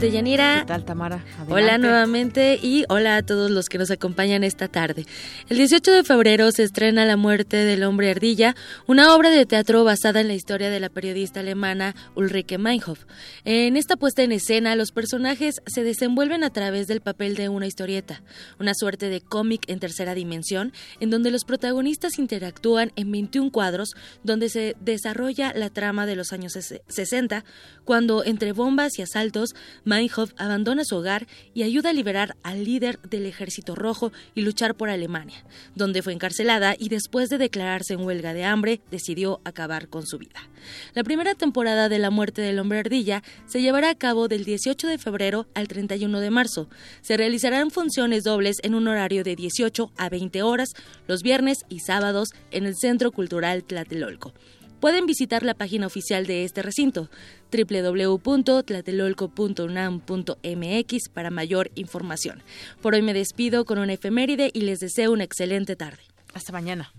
Deyanira. ¿Qué tal, Tamara? Hola nuevamente y hola a todos los que nos acompañan esta tarde. El 18 de febrero se estrena La muerte del hombre ardilla, una obra de teatro basada en la historia de la periodista alemana Ulrike Meinhof. En esta puesta en escena, los personajes se desenvuelven a través del papel de una historieta, una suerte de cómic en tercera dimensión, en donde los protagonistas interactúan en 21 cuadros, donde se desarrolla la trama de los años 60, cuando entre bombas y asaltos, Meinhof abandona su hogar y ayuda a liberar al líder del ejército rojo y luchar por Alemania, donde fue encarcelada y después de declararse en huelga de hambre decidió acabar con su vida. La primera temporada de La muerte del hombre ardilla se llevará a cabo del 18 de febrero al 31 de marzo. Se realizarán funciones dobles en un horario de 18 a 20 horas los viernes y sábados en el Centro Cultural Tlatelolco pueden visitar la página oficial de este recinto, www.tlatelolco.unam.mx para mayor información. Por hoy me despido con una efeméride y les deseo una excelente tarde. Hasta mañana.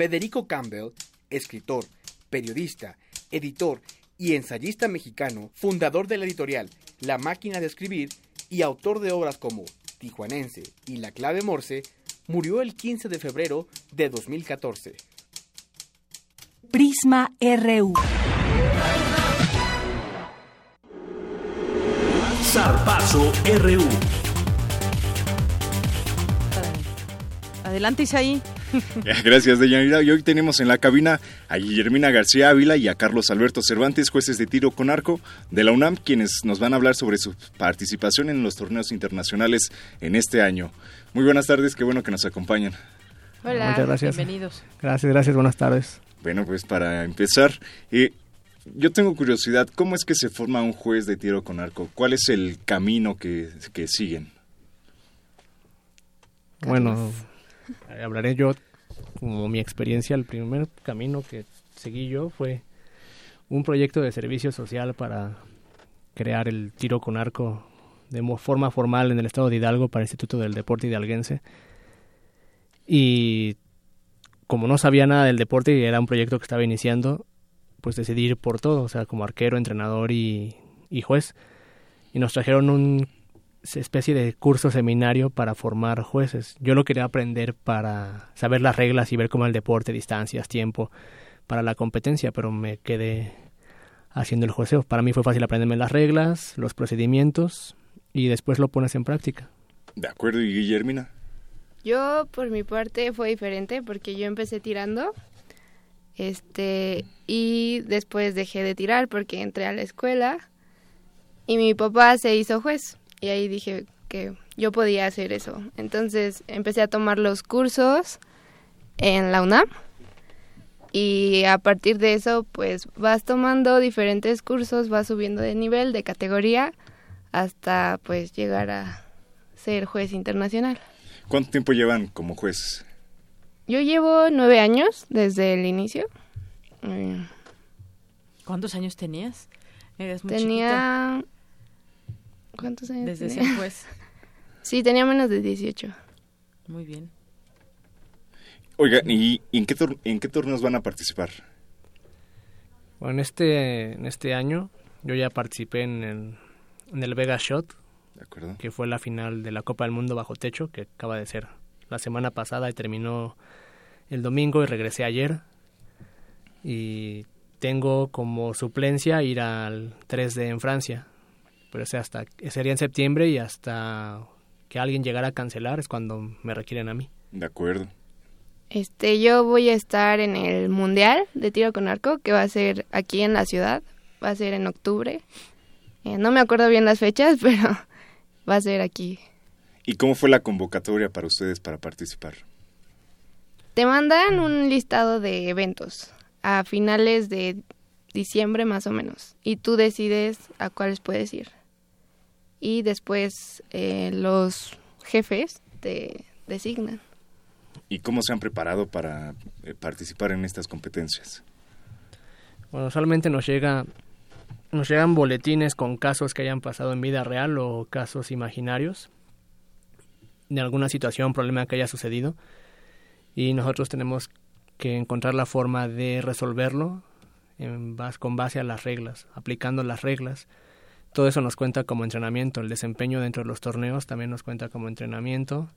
Federico Campbell, escritor, periodista, editor y ensayista mexicano, fundador de la editorial La Máquina de Escribir y autor de obras como tijuanense y la clave Morse, murió el 15 de febrero de 2014. Prisma RU. Zarpazo RU. Adelante, Isaí. Gracias, Deyanira. Y hoy tenemos en la cabina a Guillermina García Ávila y a Carlos Alberto Cervantes, jueces de tiro con arco de la UNAM, quienes nos van a hablar sobre su participación en los torneos internacionales en este año. Muy buenas tardes, qué bueno que nos acompañan. Hola, Muchas gracias. bienvenidos. Gracias, gracias, buenas tardes. Bueno, pues para empezar, eh, yo tengo curiosidad, ¿cómo es que se forma un juez de tiro con arco? ¿Cuál es el camino que, que siguen? Bueno, hablaré yo como mi experiencia. El primer camino que seguí yo fue un proyecto de servicio social para crear el tiro con arco de forma formal en el estado de Hidalgo para el Instituto del Deporte Hidalguense. Y como no sabía nada del deporte y era un proyecto que estaba iniciando, pues decidí ir por todo, o sea, como arquero, entrenador y, y juez. Y nos trajeron un especie de curso seminario para formar jueces. Yo lo quería aprender para saber las reglas y ver cómo el deporte, distancias, tiempo para la competencia, pero me quedé haciendo el jueceo. Para mí fue fácil aprenderme las reglas, los procedimientos y después lo pones en práctica. De acuerdo, y Guillermina. Yo, por mi parte, fue diferente porque yo empecé tirando. Este, y después dejé de tirar porque entré a la escuela y mi papá se hizo juez. Y ahí dije que yo podía hacer eso. Entonces empecé a tomar los cursos en la UNAM y a partir de eso pues vas tomando diferentes cursos, vas subiendo de nivel, de categoría, hasta pues llegar a ser juez internacional. ¿Cuánto tiempo llevan como jueces? Yo llevo nueve años desde el inicio. ¿Cuántos años tenías? Eres muy tenía... ¿Cuántos años Desde tenía? juez. sí, tenía menos de 18. Muy bien. Oiga, ¿y en qué, en qué torneos van a participar? Bueno, en este, en este año yo ya participé en el, en el Vega Shot, que fue la final de la Copa del Mundo bajo techo, que acaba de ser la semana pasada y terminó el domingo y regresé ayer. Y tengo como suplencia ir al 3D en Francia, pero ese hasta, sería en septiembre y hasta que alguien llegara a cancelar es cuando me requieren a mí. De acuerdo. Este, yo voy a estar en el Mundial de Tiro con Arco, que va a ser aquí en la ciudad, va a ser en octubre. Eh, no me acuerdo bien las fechas, pero va a ser aquí. ¿Y cómo fue la convocatoria para ustedes para participar? Te mandan un listado de eventos a finales de diciembre más o menos y tú decides a cuáles puedes ir. Y después eh, los jefes te designan. ¿Y cómo se han preparado para eh, participar en estas competencias? Bueno, solamente nos llega nos llegan boletines con casos que hayan pasado en vida real o casos imaginarios de alguna situación, problema que haya sucedido y nosotros tenemos que encontrar la forma de resolverlo en con base a las reglas, aplicando las reglas. Todo eso nos cuenta como entrenamiento, el desempeño dentro de los torneos también nos cuenta como entrenamiento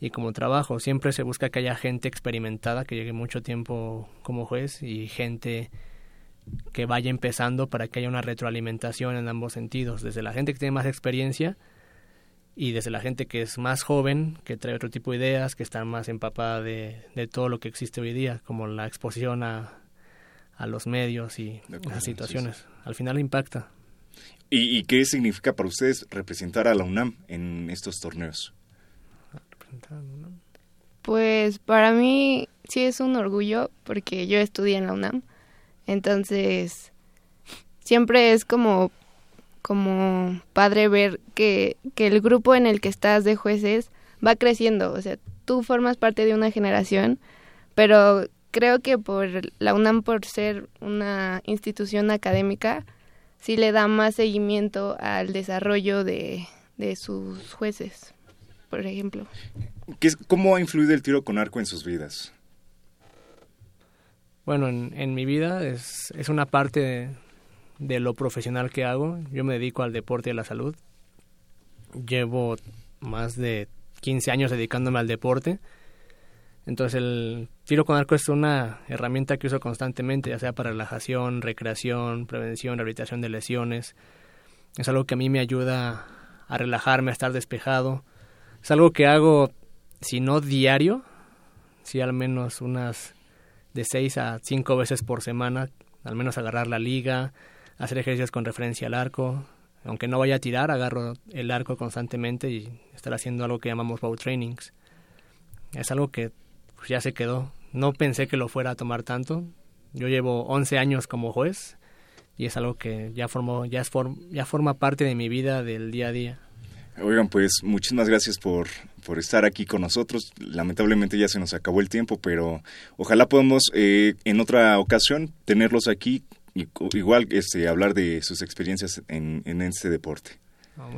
y como trabajo. Siempre se busca que haya gente experimentada que llegue mucho tiempo como juez y gente que vaya empezando para que haya una retroalimentación en ambos sentidos, desde la gente que tiene más experiencia y desde la gente que es más joven, que trae otro tipo de ideas, que está más empapada de, de todo lo que existe hoy día, como la exposición a, a los medios y las situaciones. Al final impacta. ¿Y, ¿Y qué significa para ustedes representar a la UNAM en estos torneos? Pues para mí sí es un orgullo porque yo estudié en la UNAM. Entonces, siempre es como, como padre ver que, que el grupo en el que estás de jueces va creciendo. O sea, tú formas parte de una generación, pero creo que por la UNAM, por ser una institución académica, sí le da más seguimiento al desarrollo de, de sus jueces por ejemplo. ¿Cómo ha influido el tiro con arco en sus vidas? Bueno, en, mi vida es, es una parte de, lo profesional que hago. Yo me dedico al deporte y a la salud. Llevo más de 15 años dedicándome al deporte. Entonces el tiro con arco es una herramienta que uso constantemente, ya sea para relajación, recreación, prevención, rehabilitación de lesiones. Es algo que a mí me ayuda a relajarme, a estar despejado, es algo que hago, si no diario, si al menos unas de seis a cinco veces por semana, al menos agarrar la liga, hacer ejercicios con referencia al arco. Aunque no vaya a tirar, agarro el arco constantemente y estar haciendo algo que llamamos bow trainings. Es algo que pues, ya se quedó. No pensé que lo fuera a tomar tanto. Yo llevo 11 años como juez y es algo que ya formó ya, es ya forma parte de mi vida del día a día. Oigan, pues muchísimas gracias por, por estar aquí con nosotros. Lamentablemente ya se nos acabó el tiempo, pero ojalá podamos eh, en otra ocasión tenerlos aquí y igual este, hablar de sus experiencias en, en este deporte.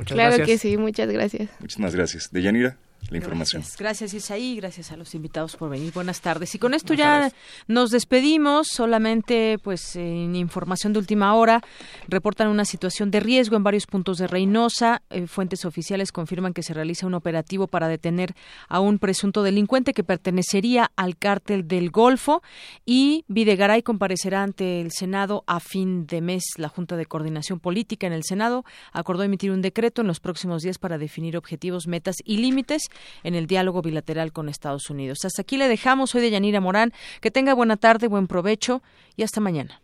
claro que sí, muchas gracias. Muchísimas gracias. Deyanira la información. Gracias, Isaí, gracias a los invitados por venir. Buenas tardes. Y con esto ya nos despedimos, solamente pues en información de última hora, reportan una situación de riesgo en varios puntos de Reynosa. Eh, fuentes oficiales confirman que se realiza un operativo para detener a un presunto delincuente que pertenecería al cártel del Golfo y Videgaray comparecerá ante el Senado a fin de mes. La Junta de Coordinación Política en el Senado acordó emitir un decreto en los próximos días para definir objetivos, metas y límites en el diálogo bilateral con Estados Unidos. Hasta aquí le dejamos. Soy de Yanira Morán. Que tenga buena tarde, buen provecho y hasta mañana.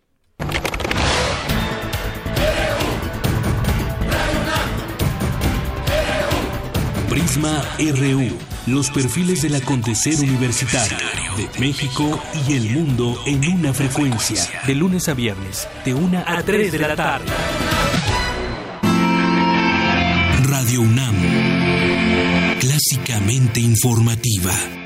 Prisma RU. los perfiles del acontecer universitario de México y el mundo en una frecuencia. De lunes a viernes, de una a 3 de la tarde. Radio UNAM, clásicamente informativa.